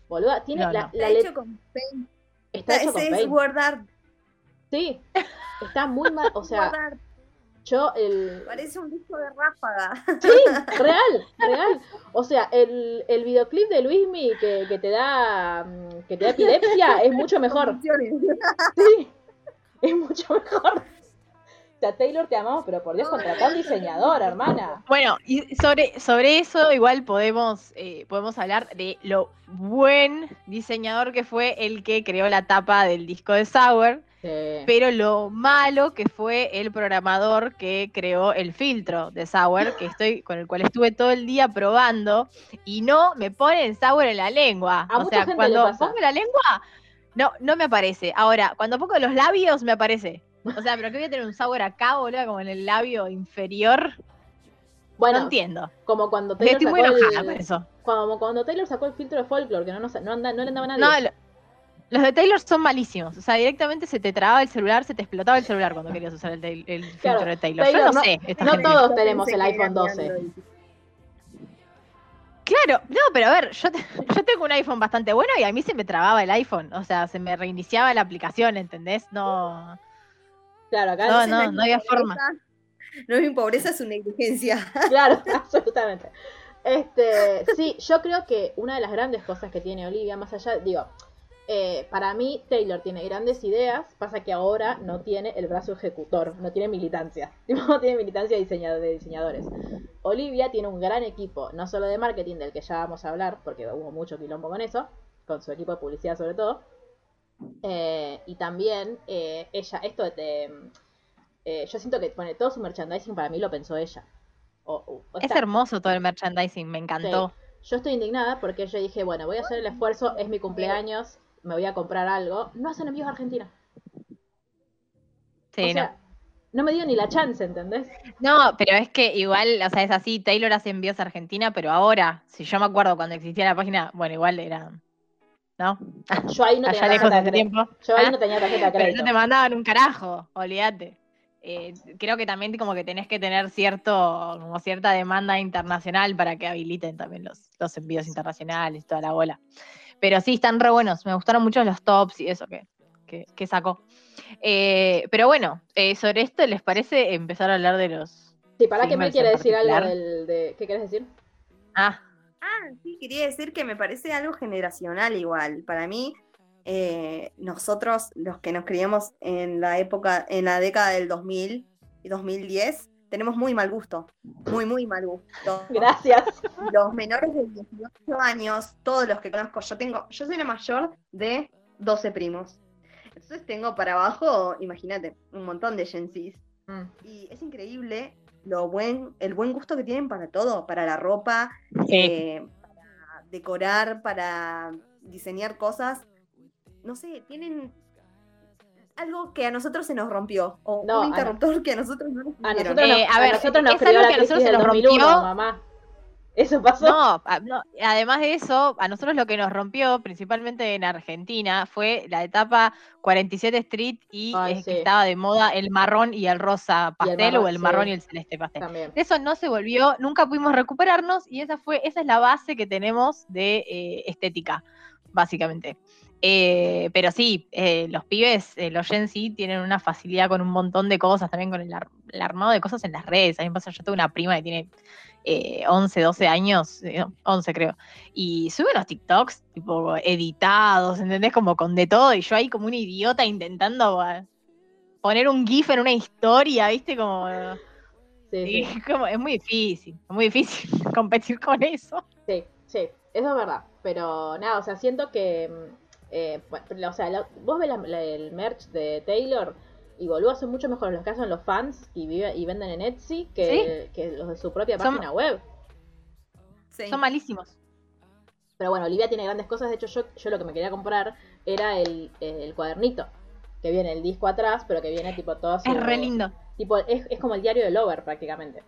Boluda, tiene No, la, no. la Está hecho con paint. está hecho con paint. word art. Sí, está muy mal. O sea, word art. Yo el. Parece un disco de ráfaga. Sí, real, real. O sea, el, el videoclip de Luismi que, que te da mm, que te da epilepsia es mucho mejor. Sí, es mucho mejor. Taylor te amamos, pero por Dios, contratá un diseñador, hermana. Bueno, y sobre, sobre eso igual podemos, eh, podemos hablar de lo buen diseñador que fue el que creó la tapa del disco de Sour, Sí. pero lo malo que fue el programador que creó el filtro de Sour, que estoy, con el cual estuve todo el día probando, y no me ponen Sour en la lengua. A o sea, cuando pongo la lengua, no, no me aparece. Ahora, cuando pongo los labios, me aparece. O sea, pero que voy a tener un Sour acá, boludo, como en el labio inferior. Bueno, no entiendo. como cuando Estoy Taylor muy sacó enojada el, con eso. como cuando Taylor sacó el filtro de folklore, que no, no, anda- no le andaba a nadie. No, los de Taylor son malísimos. O sea, directamente se te trababa el celular, se te explotaba el celular cuando querías usar el, filtro Claro, de Taylor. Taylor Yo no, no- sé. no gente. todos tenemos el iPhone era 12. Android. Claro, no, pero a ver, yo, te- yo tengo un iPhone bastante bueno y a mí se me trababa el iPhone. O sea, se me reiniciaba la aplicación, ¿entendés? No. Claro, acá No, no, no, no había forma. No es mi pobreza, es su negligencia. Claro, absolutamente. Este, sí, yo creo que una de las grandes cosas que tiene Olivia, más allá, digo, eh, para mí Taylor tiene grandes ideas, pasa que ahora no tiene el brazo ejecutor, no tiene militancia, no tiene militancia de, diseñado- de diseñadores. Olivia tiene un gran equipo, no solo de marketing, del que ya vamos a hablar, porque hubo mucho quilombo con eso, con su equipo de publicidad sobre todo, eh, y también eh, ella, esto de... eh, yo siento que pone todo su merchandising para mí lo pensó ella. O- o- o Es está- hermoso todo el merchandising, me encantó. yo estoy indignada porque yo dije, bueno, voy a hacer el esfuerzo, es mi cumpleaños, me voy a comprar algo. No hacen envíos a Argentina. Sí, o sea, no. me dio ni la chance, ¿entendés? no. No, pero es que igual, o sea, es así, Taylor hace envíos a Argentina, pero ahora, si yo me acuerdo cuando existía la página, bueno, igual era. ¿No? Yo ahí no tenía tarjeta de tiempo. Yo ahí Ah, no tenía tarjeta de Pero crédito. no te mandaban un carajo, olvídate. Eh, creo que también como que tenés que tener cierto, como cierta demanda internacional para que habiliten también los, los envíos internacionales, toda la bola. Pero sí, están re buenos. Me gustaron mucho los tops y eso que, que, que sacó. Eh, pero bueno, eh, sobre esto, ¿les parece empezar a hablar de los. Sí, para que me quiere decir algo del, de... ¿Qué querés decir? Ah, Ah, sí, quería decir que me parece algo generacional igual. Para mí, eh, nosotros, los que nos criamos en la época, en la década del 2000 y 2010, tenemos muy mal gusto. Muy, muy mal gusto. Gracias. Los menores de 18 años, todos los que conozco, yo tengo, yo soy la mayor de 12 primos. Entonces tengo para abajo, imagínate, un montón de Gen. Mm. Y es increíble lo buen, el buen gusto que tienen para todo, para la ropa, Sí. eh, para decorar, para diseñar cosas. No sé, tienen algo que a nosotros se nos rompió, o No, a un no- interruptor que a nosotros no nos A nosotros, Eh, nos, a a ver, nosotros nos es algo que a nosotros se nos 2001, rompió. mamá. Eso pasó. No, a- no, además de eso, a nosotros lo que nos rompió, principalmente en Argentina, fue la etapa 47 Street y Ay, es que sí. estaba de moda el marrón y el rosa Y el pastel o el sí. marrón y el celeste pastel. También. Eso no se volvió, nunca pudimos recuperarnos y esa fue, esa es la base que tenemos de eh, estética, básicamente. Eh, pero sí, eh, los pibes, eh, los Gen Z, tienen una facilidad con un montón de cosas, también con el, ar- el armado de cosas en las redes. A mí me pasa, yo tengo una prima que tiene eh, 11, 12 años, eh, no, 11 creo, y sube unos TikToks tipo editados, ¿entendés? Como con de todo, y yo ahí como un idiota intentando poner un GIF en una historia, ¿viste? Como... Sí, como, es muy difícil, es muy difícil competir con eso. Sí, sí, eso es verdad. Pero nada, o sea, siento que. Eh, o sea, la- vos ves la- la- el merch de Taylor y boludo, son mucho mejor los que hacen los fans y, vive, y venden en Etsy que, que los de su propia Son- página web. Sí. Son malísimos. Pero bueno, Olivia tiene grandes cosas. De hecho, yo, yo lo que me quería comprar era el, el cuadernito. Que viene el disco atrás, pero que viene tipo todo así. Es re lindo. Tipo, es, es como el diario de Lover prácticamente.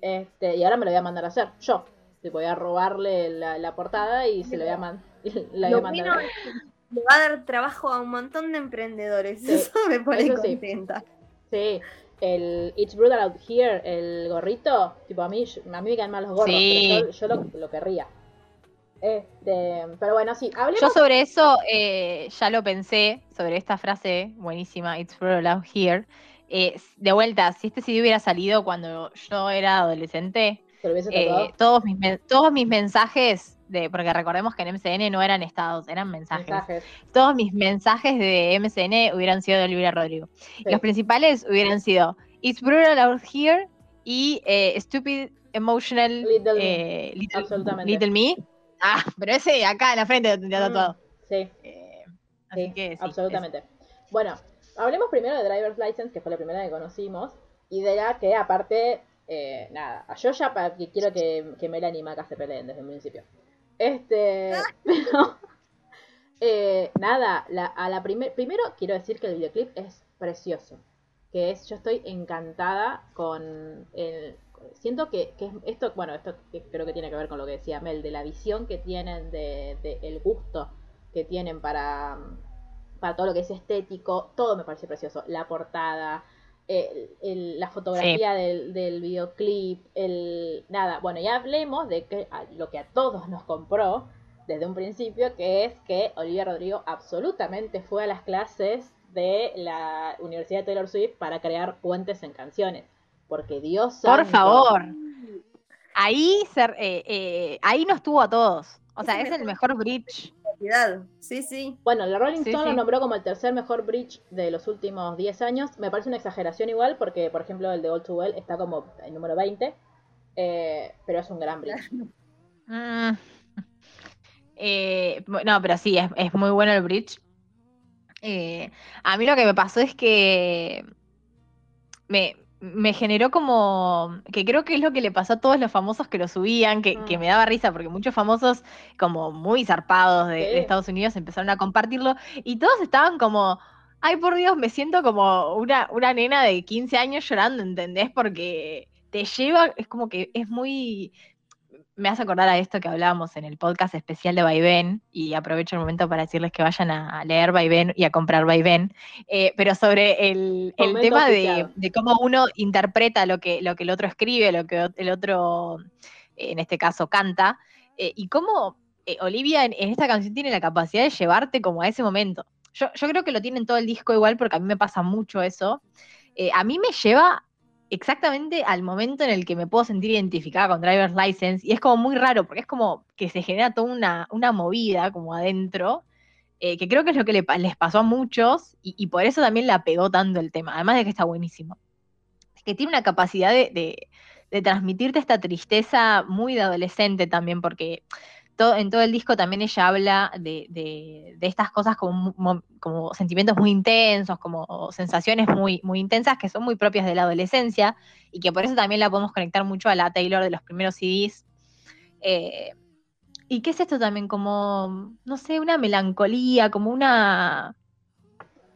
Este, y ahora me lo voy a mandar a hacer, yo. Voy a robarle la, la portada y se lo voy a, man- la voy a Lo mandar. bueno es que le va a dar trabajo a un montón de emprendedores. Sí, Eso me pone eso sí. contenta. Sí, el It's Brutal Out Here, el gorrito, tipo a mí, a mí me quedan mal los gorros, Sí. pero yo, yo lo, lo querría. Este, pero bueno, sí, hablemos. Yo sobre eso eh, ya lo pensé, sobre esta frase buenísima, It's for Love Here. Eh, de vuelta, si este CD hubiera salido cuando yo era adolescente, ¿Te lo hubiese eh, todos, mis, todos mis mensajes, de, porque recordemos que en MCN no eran estados, eran mensajes. mensajes. Todos mis mensajes de MCN hubieran sido de Olivia Rodrigo. Sí. Los principales hubieran sido It's Brutal Out Here y eh, Stupid Emotional Little Me. eh, Little, Me. Ah, pero ese acá en la frente lo tendría Mm, tatuado. Sí, así sí, que sí, absolutamente. Bueno, hablemos primero de Driver's License, que fue la primera que conocimos, y de la que aparte, eh, nada, yo ya pa- que quiero que, que Melanie y Maca se peleen desde el principio. Este, pero, eh, nada, la- a la primer, primero quiero decir que el videoclip es precioso, que es, yo estoy encantada con el, siento que, que es- esto, bueno, esto creo que tiene que ver con lo que decía Mel, de la visión que tienen, de, de el gusto que tienen para, para todo lo que es estético, todo me parece precioso. La portada, el- el- la fotografía del, del videoclip, el nada. Bueno, ya hablemos de que, a- lo que a todos nos compró desde un principio, que es que Olivia Rodrigo absolutamente fue a las clases de la Universidad de Taylor Swift para crear puentes en canciones. Porque Dios Por santo, favor. Ahí, ser, eh, eh, ahí nos tuvo a todos. O sea, es el mejor bridge. Realidad. Sí, sí. Bueno, la Rolling Sí, Stone sí. lo nombró como el tercer mejor bridge de los últimos 10 años. Me parece una exageración igual, porque, por ejemplo, el de All Too Well está como el número 20, eh, pero es un gran bridge. Mm. Eh, no, pero sí, es, es muy bueno el bridge. Eh, a mí lo que me pasó es que me, me generó como, que creo que es lo que le pasó a todos los famosos que lo subían, que, que Mm. me daba risa, porque muchos famosos como muy zarpados de, de. Estados Unidos empezaron a compartirlo y todos estaban como... Ay, por Dios, me siento como una, una nena de 15 años llorando, ¿entendés? Porque te lleva, es como que es muy, me hace acordar a esto que hablábamos en el podcast especial de Vaivén, y aprovecho el momento para decirles que vayan a leer Vaivén y a comprar Vaivén, eh, pero sobre el, tema de, cómo uno interpreta lo que, lo que el otro escribe, lo que el otro, en este caso, canta, eh, y cómo eh, Olivia en, en esta canción tiene la capacidad de llevarte como a ese momento. Yo, yo creo que lo tiene en todo el disco igual, porque a mí me pasa mucho eso. Eh, a mí me lleva exactamente al momento en el que me puedo sentir identificada con Driver's License y es como muy raro porque es como que se genera toda una, una movida como adentro eh, que creo que es lo que les pasó a muchos y, y por eso también la pegó tanto el tema, además de que está buenísimo. Es que tiene una capacidad de, de- de transmitirte esta tristeza muy de adolescente también porque en todo el disco también ella habla de, estas cosas como sentimientos muy intensos, como sensaciones muy, muy intensas que son muy propias de la adolescencia y que por eso también la podemos conectar mucho a la Taylor de los primeros CDs. Eh, ¿Y qué es esto también? Como, no sé, una melancolía, como una...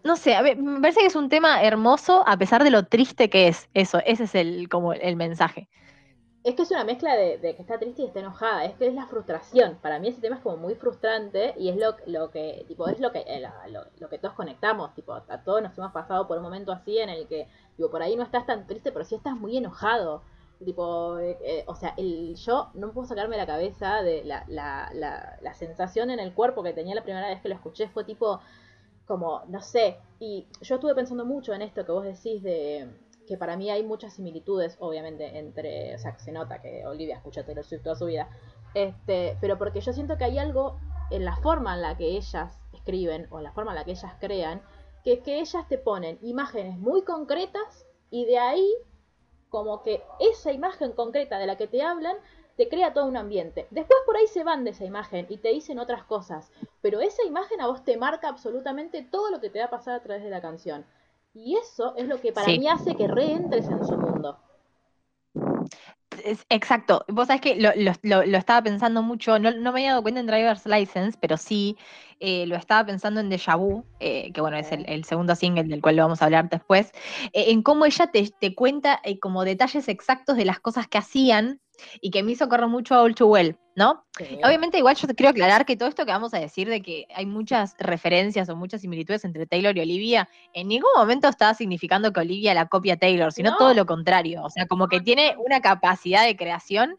No sé, a ver, me parece que es un tema hermoso a pesar de lo triste que es. Eso, ese es el, como el mensaje. Es que es una mezcla de, que está triste y está enojada. Es que es la frustración. Para mí ese tema es como muy frustrante y es lo, lo que, tipo, es lo que, eh, lo, lo que todos conectamos. Tipo, a todos nos hemos pasado por un momento así en el que, tipo, por ahí no estás tan triste, pero sí estás muy enojado. Tipo, eh, eh, o sea, el, yo no puedo sacarme la cabeza de la, la, la, la sensación en el cuerpo que tenía la primera vez que lo escuché. Fue tipo, como, no sé. Y yo estuve pensando mucho en esto que vos decís de que para mí hay muchas similitudes, obviamente, entre, o sea, que se nota que Olivia escucha Taylor Swift toda su vida, este, pero porque yo siento que hay algo en la forma en la que ellas escriben o en la forma en la que ellas crean, que es que ellas te ponen imágenes muy concretas y de ahí como que esa imagen concreta de la que te hablan te crea todo un ambiente. Después por ahí se van de esa imagen y te dicen otras cosas, pero esa imagen a vos te marca absolutamente todo lo que te va a pasar a través de la canción. Y eso es lo que para Sí. mí hace que reentres en su mundo. Exacto. Vos sabés que lo, lo- lo- estaba pensando mucho, no, no me había dado cuenta en Driver's License, pero sí eh, lo estaba pensando en Deja Vu, eh, que bueno, es el, el segundo single del cual lo vamos a hablar después, eh, en cómo ella te, te cuenta como detalles exactos de las cosas que hacían y que me hizo correr mucho a All Too Well, ¿no? Sí. Obviamente, igual yo quiero aclarar que todo esto que vamos a decir de que hay muchas referencias o muchas similitudes entre Taylor y Olivia, en ningún momento está significando que Olivia la copia a Taylor, sino No. todo lo contrario. O sea, como que tiene una capacidad de creación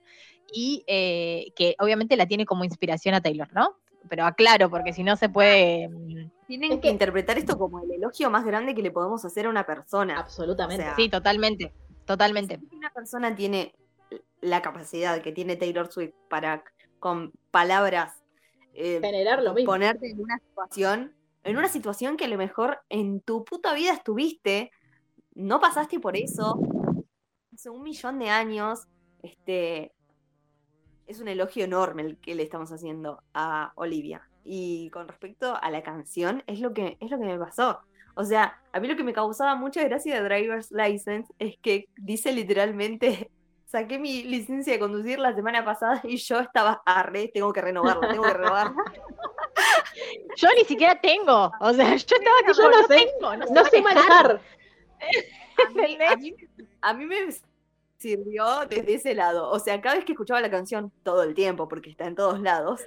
y eh, que obviamente la tiene como inspiración a Taylor, ¿no? Pero aclaro, porque si no se puede. mm, Tienen Es que, que- interpretar esto como el elogio más grande que le podemos hacer a una persona. Absolutamente. O sea, Sí, totalmente. Totalmente. Si una persona tiene la capacidad que tiene Taylor Swift para con palabras eh, Generar lo mismo. ponerte en una situación, en una situación que a lo mejor en tu puta vida estuviste, no pasaste por eso hace un millón de años. Este es un elogio enorme el que le estamos haciendo a Olivia. Y con respecto a la canción, es lo que, es lo que me pasó. O sea, a mí lo que me causaba mucha gracia de Driver's License es que dice literalmente, saqué mi licencia de conducir la semana pasada y yo estaba arre, tengo que renovarla, tengo que renovarla. Yo ni siquiera tengo. O sea, yo estaba tipo, Yo no no, sé, tengo, no, No sé manejar. A mí, a mí- a mí me sirvió desde ese lado. O sea, cada vez que escuchaba la canción, todo el tiempo, porque está en todos lados,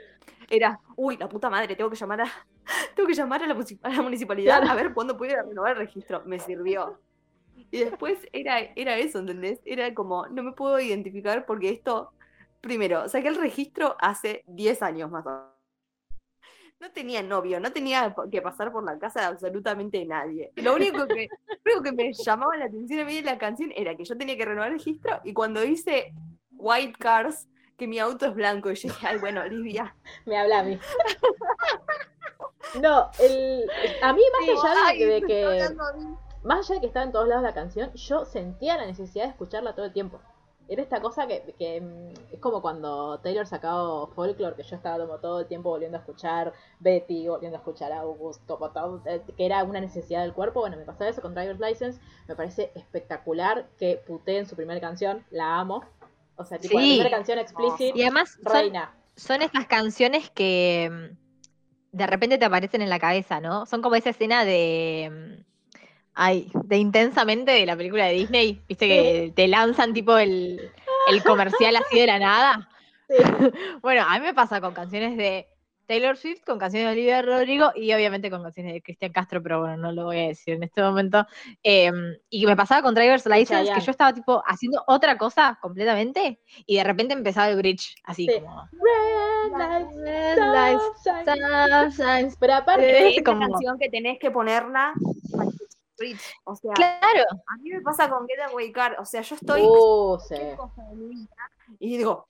era, uy, la puta madre, tengo que llamar a, tengo que llamar a la, musi- a la municipalidad a ver cuándo puedo renovar el registro. Me sirvió. Y después era, era eso, ¿entendés? Era como, no me puedo identificar porque esto, primero, saqué el registro hace 10 años más o menos. No tenía novio, no tenía que pasar por la casa de absolutamente nadie. Lo único que, lo único que me llamaba la atención a mí de la canción era que yo tenía que renovar el registro y cuando hice White Cars, que mi auto es blanco, y yo dije, ay, bueno, Olivia. Me habla a mí. No, el, a mí más Digo, allá de, "Ay, de que hablando a mí". Más allá de que estaba en todos lados la canción, yo sentía la necesidad de escucharla todo el tiempo. Era esta cosa que, que, mm, es como cuando Taylor sacó Folklore, que yo estaba como todo el tiempo volviendo a escuchar Betty, volviendo a escuchar a August, como todo, eh, que era una necesidad del cuerpo. Bueno, me pasaba eso con Driver's License. Me parece espectacular que puté en su primera canción, la amo. O sea, tipo, la primera canción explicit, Y además son, reina. son estas canciones que mm, de repente te aparecen en la cabeza, ¿no? Son como esa escena de. Ay, de intensamente de la película de Disney. Viste que te lanzan tipo el, el comercial así de la nada. Sí. Bueno, a mí me pasa con canciones de Taylor Swift, con canciones de Olivia Rodrigo y obviamente con canciones de Cristian Castro, pero bueno, no lo voy a decir en este momento. Eh, y me pasaba con Driver's License que yo estaba tipo haciendo otra cosa completamente y de repente empezaba el bridge, así Sí. como. Red lights, Red lights. Stop signs. Pero aparte, Es como- una canción que tenés que ponerla. Rich. O sea, Claro, a mí me pasa con Get Away Car. O sea, yo estoy Uh, sí. y digo,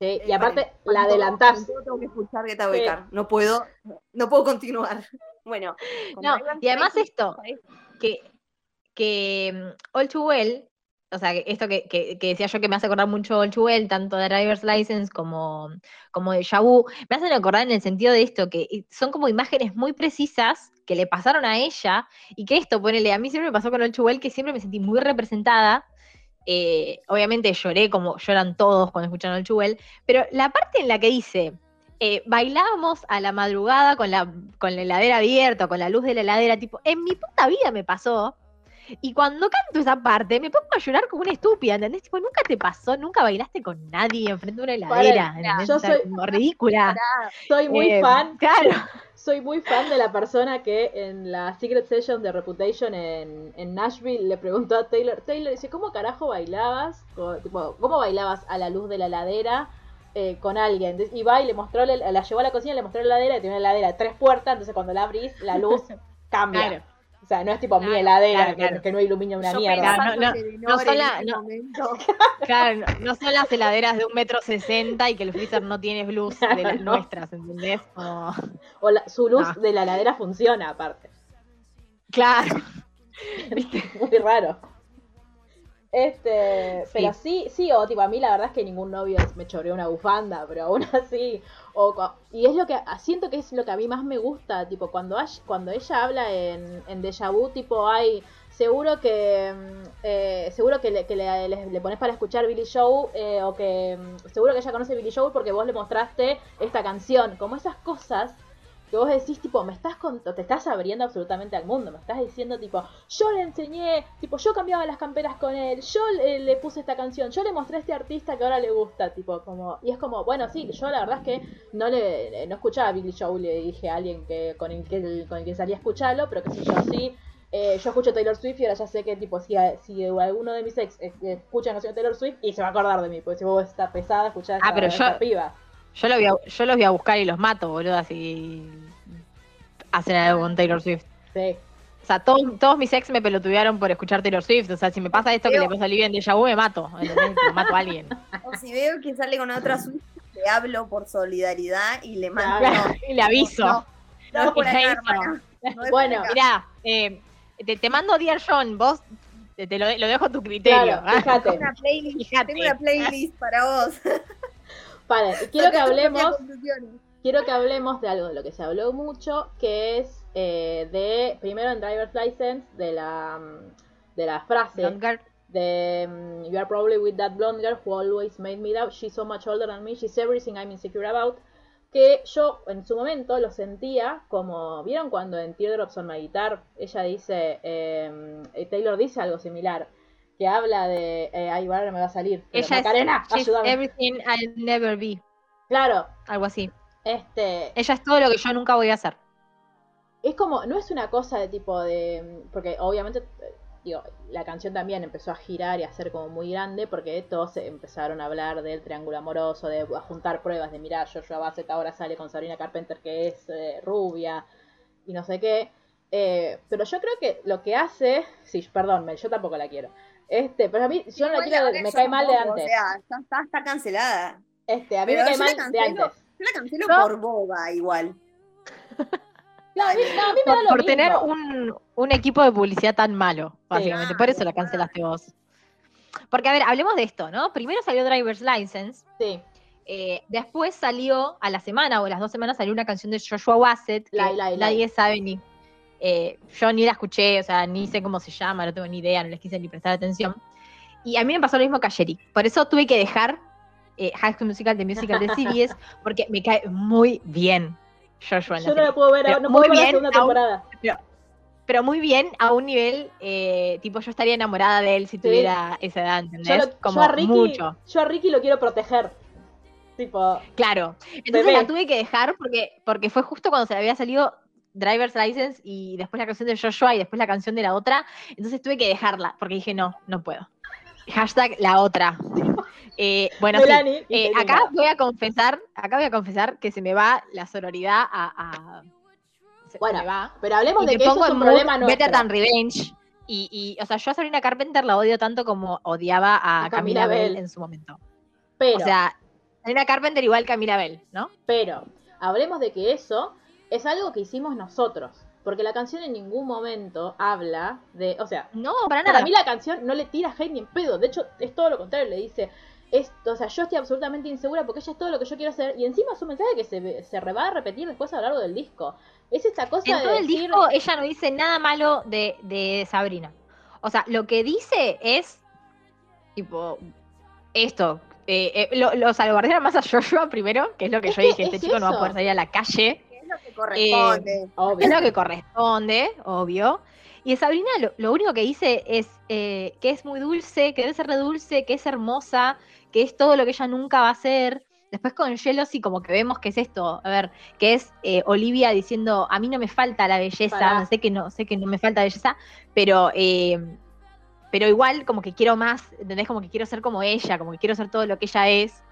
Sí, Y eh, aparte, vale, la adelantás. tengo que escuchar Get Away Sí. Car. No puedo, no puedo continuar. Bueno, No, y además esto, que, que mm, All Too Well, o sea, esto que, que- que decía yo que me hace acordar mucho Too Well, tanto de Driver's License como, como de Vu, me hacen acordar en el sentido de esto, que son como imágenes muy precisas que le pasaron a ella, y que esto, ponele, a mí siempre me pasó con Too Well, que siempre me sentí muy representada. eh, obviamente lloré como lloran todos cuando escuchan All Too Well, pero la parte en la que dice, eh, bailábamos a la madrugada con la, con la heladera abierta, con la luz de la heladera, tipo, en mi puta vida me pasó. Y cuando canto esa parte, me pongo a llorar como una estúpida, ¿entendés? Tipo, nunca te pasó, nunca bailaste con nadie enfrente de una heladera, Para, yo soy- como ridícula. Soy muy Eh, fan. Claro. Soy muy fan de la persona que en la Secret Session de Reputation en, en Nashville le preguntó a Taylor, Taylor dice, ¿cómo carajo bailabas? O, tipo, ¿Cómo bailabas a la luz de la heladera eh, con alguien? Y va y le mostró, la, la llevó a la cocina, le mostró la heladera y tiene una heladera de tres puertas, entonces cuando la abrís, la luz cambia. Claro. O sea, no es tipo mi Claro, heladera claro, que, claro. que no ilumina una yo mierda. No, no, son en la- ese no- momento. Claro, no, no son las heladeras de un metro sesenta y que el freezer no tiene luz de las nuestras, ¿entendés? O la- su luz No. de la heladera funciona aparte. Claro. Muy raro. Este, Sí. pero sí, sí, o tipo, a mí la verdad es que ningún novio me choreó una bufanda, pero aún así, o, y es lo que, siento que es lo que a mí más me gusta, tipo, cuando, cuando ella habla en, en Deja Vu, tipo, ay, seguro que, mm, eh, seguro que, le- le pones para escuchar Billy Joe, eh, o que mm, seguro que ella conoce Billy Joe porque vos le mostraste esta canción, como esas cosas que vos decís, tipo, me estás con- te estás abriendo absolutamente al mundo, me estás diciendo, tipo, yo le enseñé, tipo, yo cambiaba las camperas con él, yo le, le puse esta canción, yo le mostré a este artista que ahora le gusta, tipo, como, y es como, bueno, sí, yo la verdad es que no le, no escuchaba a Billy Joe, le dije a alguien que con el que, con el que salía a escucharlo, pero que sé yo, sí, eh, yo escucho Taylor Swift y ahora ya sé que, tipo, si, si alguno de mis ex eh, escucha canción de Taylor Swift, y se va a acordar de mí, porque si vos está pesada, escuchar Ah, esta, pero yo- piba. Yo, lo voy a- yo los voy a buscar y los mato, boludo, así hacen algo con Taylor Swift. Sí. O sea, todos, todos mis ex me pelotudearon por escuchar Taylor Swift. O sea, si me pasa esto que le pasa a Olivia en Deja Vu, me mato. Lo mato a alguien. O si veo que sale con otra Swift, le hablo por solidaridad y le mando. No, y le aviso. no, no, por acá. No Bueno. Mirá, eh, te, te mando Dear John, vos te, te lo, lo dejo a tu criterio. Claro, fíjate. Una playlist, Fíjate. tengo una playlist para vos. Vale, quiero que hablemos, quiero que hablemos de algo de lo que se habló mucho, que es eh, de, primero en Driver's License, de la, de la frase de mm, You are probably with that blonde girl who always made me doubt. She's so much older than me. She's everything I'm insecure about. Que yo en su momento lo sentía como. ¿Vieron cuando en Teardrops on My Guitar ella dice. eh, eh, Taylor dice algo similar? Que habla de. Eh, ay, ahora me va a salir. Ella Macarena, es ayúdame. everything I'll never be. Claro, Algo así. este. Ella es todo lo que yo nunca voy a hacer. es como, no es una cosa de tipo de, porque obviamente, digo, la canción también empezó a girar y a ser como muy grande porque todos empezaron a hablar del triángulo amoroso, de a juntar pruebas, de mirar, Joshua Bassett ahora sale con Sabrina Carpenter que es eh, rubia y no sé qué. Eh, pero yo creo que lo que hace, sí, perdón, yo tampoco la quiero. Este, pero a mí, yo no la quiero, me cae mal de antes. O sea, ya está, está cancelada. Este, a mí Pero me cae yo la mal de cancelo. antes. Yo la cancelo ¿No? por boba igual. No, a mí, no, a mí me da Por, lo por mismo. tener un, un equipo de publicidad tan malo, básicamente. Ah, por eso la cancelaste vos. Porque, a ver, hablemos de esto, ¿no? Primero salió Driver's License. Sí, eh, después salió, a la semana o a las dos semanas, salió una canción de Joshua Bassett. Que Lai, lai, lai. nadie sabe ni. Eh, yo ni la escuché, o sea, ni sé cómo se llama, no tengo ni idea, no les quise ni prestar atención. Y a mí me pasó lo mismo que a Sherry. Por eso tuve que dejar eh, High School Musical de Musical de CBS, porque me cae muy bien Joshua yo no la puedo ver, Pero no muy puedo ver la segunda temporada. pero muy bien a un nivel, eh, tipo, yo estaría enamorada de él si tuviera esa edad, Yo, ¿entendés? lo- Como yo a Ricky, mucho. yo a Ricky lo quiero proteger. Tipo, Claro. Entonces Bebé. la tuve que dejar porque, porque fue justo cuando se le había salido Driver's License y después la canción de Joshua y después la canción de la otra. Entonces tuve que dejarla porque dije, no, no puedo. Hashtag la otra. Eh, bueno. Melanie. Eh, acá voy a confesar, acá voy a confesar que se me va la sororidad a, a- se- se Bueno, me va. Pero hablemos y de que eso pongo es en un problema nuestro. Better Than Revenge. Y, y, o sea, yo a Sabrina Carpenter la odio tanto como odiaba a, A Camila Camila Bell Bell. en su momento. pero, O sea, Sabrina Carpenter igual Camila Bell, ¿no? pero, hablemos de que eso es algo que hicimos nosotros. Porque la canción en ningún momento habla de. O sea, No, para nada. para mí la canción no le tira hate ni en pedo. De hecho, es todo lo contrario. Le dice. Esto, o sea, yo estoy absolutamente insegura porque ella es todo lo que yo quiero hacer. Y encima es un mensaje que se, se re- va a repetir después a lo largo del disco. Es esta cosa en de todo el decir, disco ella no dice nada malo de, de Sabrina. O sea, lo que dice es tipo esto. eh, eh, lo, lo más a Joshua primero, que es lo que Es yo que dije, este es chico no va a poder salir a la calle. Que es lo que corresponde. Obvio. Es lo que corresponde, obvio. Y Sabrina lo, lo único que dice es eh, que es muy dulce, que debe ser re dulce, que es hermosa, que es todo lo que ella nunca va a ser. Después con Jealousy como que vemos que es esto, a ver, que es eh, Olivia diciendo, a mí no me falta la belleza, Pará. sé que no, sé que no me falta belleza, pero eh, pero igual como que quiero más, ¿entendés? Como que quiero ser como ella, como que quiero ser todo lo que ella es.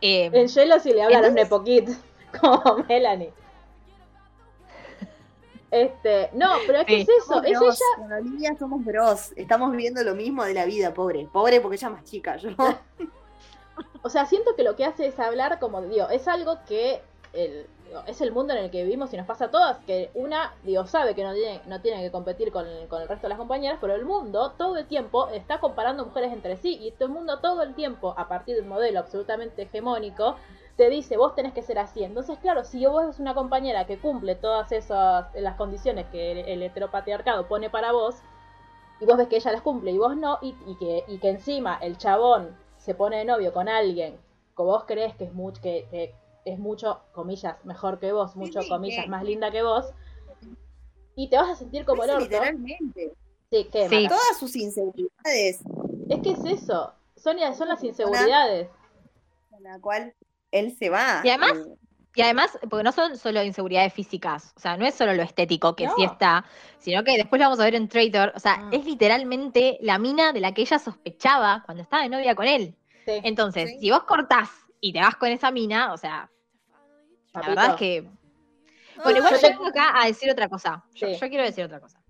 Eh, En Jealousy le habla a los Entonces- Nepo Kids, como Melanie. Este, no, pero es que Sí. es eso, Somos es bros, ella, Con Olivia somos bros. Estamos viviendo lo mismo de la vida, pobre. Pobre porque ella es más chica. Yo. o sea, siento que lo que hace es hablar como, digo, es algo que el, digo, es el mundo en el que vivimos y nos pasa a todas, que una, digo, sabe que no tiene, no tiene que competir con, con el resto de las compañeras, pero el mundo todo el tiempo está comparando mujeres entre sí y todo el mundo todo el tiempo, a partir de un modelo absolutamente hegemónico, te dice, vos tenés que ser así. Entonces, claro, si vos es una compañera que cumple todas esas las condiciones que el, el heteropatriarcado pone para vos, y vos ves que ella las cumple y vos no, y, y que, y que encima el chabón se pone de novio con alguien que vos crees que es mucho, que, que es mucho, comillas, mejor que vos, mucho, sí, comillas, que- más linda que vos, y te vas a sentir como el orto. literalmente. Sí, ¿qué, Sí. Todas sus inseguridades Es que es eso. Sonia, son las inseguridades. con la cual él se va. Y además, Eh, Y además, porque no son solo inseguridades físicas, o sea, no es solo lo estético, que sí está, sino que después lo vamos a ver en Traitor, o sea, Mm. es literalmente la mina de la que ella sospechaba cuando estaba de novia con él. Sí, Entonces, Sí. si vos cortás y te vas con esa mina, o sea, la verdad es que... Bueno, igual Yo vengo acá a decir otra cosa, yo, Sí. yo quiero decir otra cosa.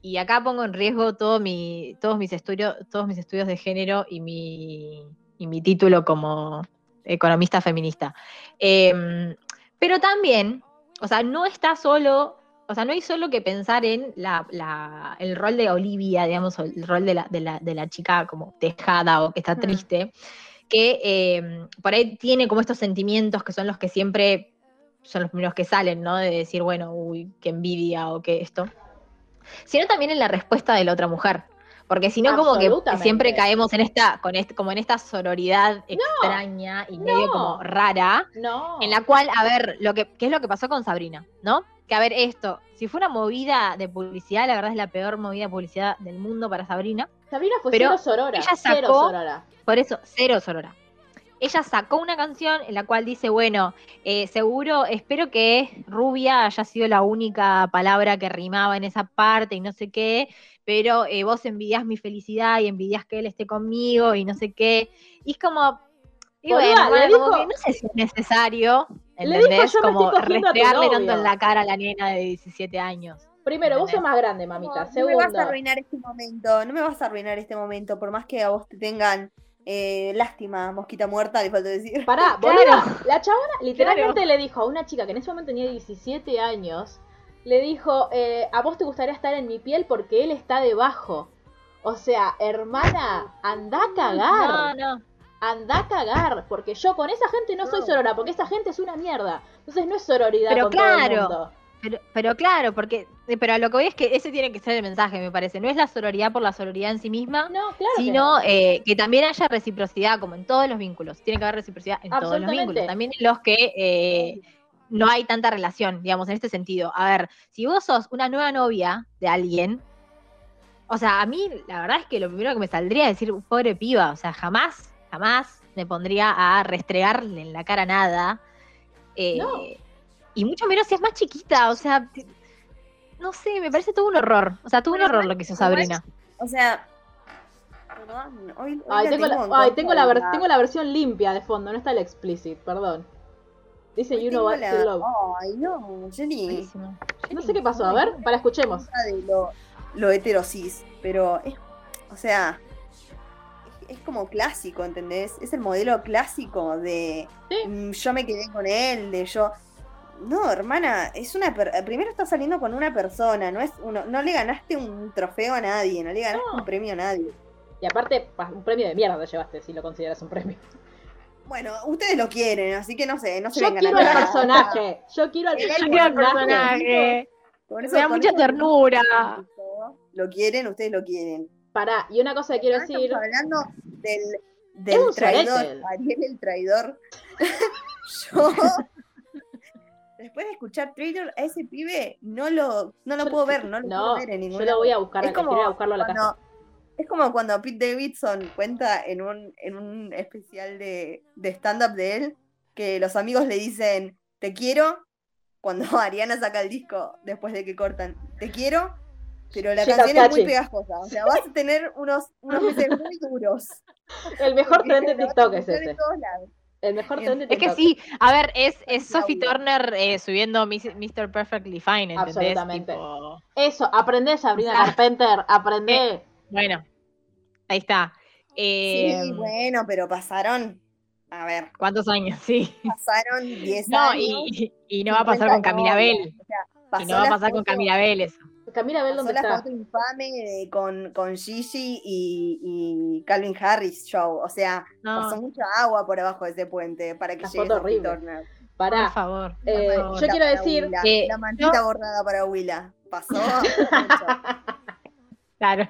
Y acá pongo en riesgo todo mi, todos, mis estudios, todos mis estudios de género y mi, y mi título como economista feminista. Em, pero también, o sea, no está solo o sea, no hay solo que pensar en la, la- el rol de Olivia, digamos, o el rol de la, de la, de la chica como dejada o que está Mm. triste, que eh, por ahí tiene como estos sentimientos que son los que siempre son los primeros que salen, ¿no? De decir, bueno, uy, qué envidia o qué esto. Sino también en la respuesta de la otra mujer. Porque si no, como que siempre caemos en esta, con este, como en esta sororidad extraña y medio no. como rara, No. en la cual, a ver, lo que, ¿qué es lo que pasó con Sabrina? ¿No? Que a ver, esto, si fue una movida de publicidad, la verdad es la peor movida de publicidad del mundo para Sabrina. Sabrina fue Pero cero sorora. ella Cero sacó- sorora. Por eso, cero Sorora. Ella sacó una canción en la cual dice, bueno, eh, seguro, espero que rubia haya sido la única palabra que rimaba en esa parte y no sé qué, pero eh, vos envidias mi felicidad y envidias que él esté conmigo y no sé qué. Y es como, y bueno, le como dijo- que no sé si es necesario, Le dijo, ¿entendés? "Yo me como restregarle tanto novio". en la cara a la nena de 17 años. Primero, vos sos ¿Entendés? más grande, mamita. No, no me vas a arruinar este momento, no me vas a arruinar este momento, por más que a vos te tengan eh, lástima, mosquita muerta, le falta decir. pará, Claro. la chabona literalmente le dijo a una chica que en ese momento tenía 17 años, le dijo, eh, a vos te gustaría estar en mi piel porque él está debajo. O sea, hermana, anda a No, cagar. no. Anda a cagar. Porque yo con esa gente no soy sorora, porque esa gente es una mierda. Entonces no es sororidad Pero con todo el claro. mundo. Pero, pero claro, porque eh, pero a lo que voy es que ese tiene que ser el mensaje, me parece. No es la sororidad por la sororidad en sí misma, No, claro. que sino no. eh, que también haya reciprocidad, como en todos los vínculos. Tiene que haber reciprocidad en todos los vínculos, también en los que eh, no hay tanta relación, digamos, en este sentido. A ver, si vos sos una nueva novia de alguien, o sea, a mí la verdad es que lo primero que me saldría es decir, pobre piba, o sea, jamás, jamás me pondría a restregarle en la cara nada. eh, No. Y mucho menos si es más chiquita, o sea, no sé, me parece todo un horror. O sea, todo un horror lo que hizo Sabrina. O sea, perdón, hoy, hoy Ay, tengo la, ay, tengo, la de ver- tengo la versión limpia de fondo, no está el explicit, perdón. Dice You Know What la- to Love. Ay, no, Jenny. No sé qué pasó, a ver, para escuchemos. de lo, lo heterosis, pero es, o sea, es, es como clásico, ¿entendés? Es el modelo clásico de Sí. mm, yo me quedé con él, de yo. No, hermana, es una per- primero estás saliendo con una persona, no es uno, no le ganaste un trofeo a nadie, no le ganaste No. un premio a nadie. Y aparte, pa- un premio de mierda te llevaste, si lo consideras un premio. Bueno, ustedes lo quieren, así que no sé, no se Yo vengan quiero al personaje, yo quiero al personaje. personaje. Con Me da mucha eso- ternura. Lo quieren, ustedes lo quieren. Pará, y una cosa que quiero decir, Estamos hablando del, del traidor. Ariel el traidor. Yo, después de escuchar Traidor, a ese pibe no lo, no lo Yo- puedo ver, no lo no, puedo ver en yo ningún lo voy a buscar, Es como a buscarlo a la cuando- casa. Es como cuando Pete Davidson cuenta en un, en un especial de, de stand-up de él que los amigos le dicen, te quiero, cuando Ariana saca el disco después de que cortan, te quiero, pero la canción es muy pegajosa. O sea, vas a tener unos, unos meses muy duros. El mejor tren de TikTok es escuchar en ese. todos lados. El mejor Bien. tren de Es que sí, a ver, es, es Sophie. Turner eh, subiendo Mr. Perfectly Fine, ¿entendés? Absolutamente. Tipo, Eso, aprendé Sabrina sea, Carpenter, aprendé. bueno, ahí está. Eh, Sí, bueno, pero pasaron, a ver, ¿Cuántos años? Sí. pasaron 10 No, años. y, y- y no va a pasar con 50 Camila Bell. o sea, Y pasó no va a pasar con Camila Bell eso. Camila Bell, ¿dónde la está? foto infame de- con, con Gigi y, y Calvin Harris show. O sea, No, pasó mucha agua por abajo de ese puente para que La llegue foto horrible. Turner. por Pará. favor. Eh, por favor. yo quiero decir Willa, que la mantita bordada para Willa. Pasó mucho. Claro.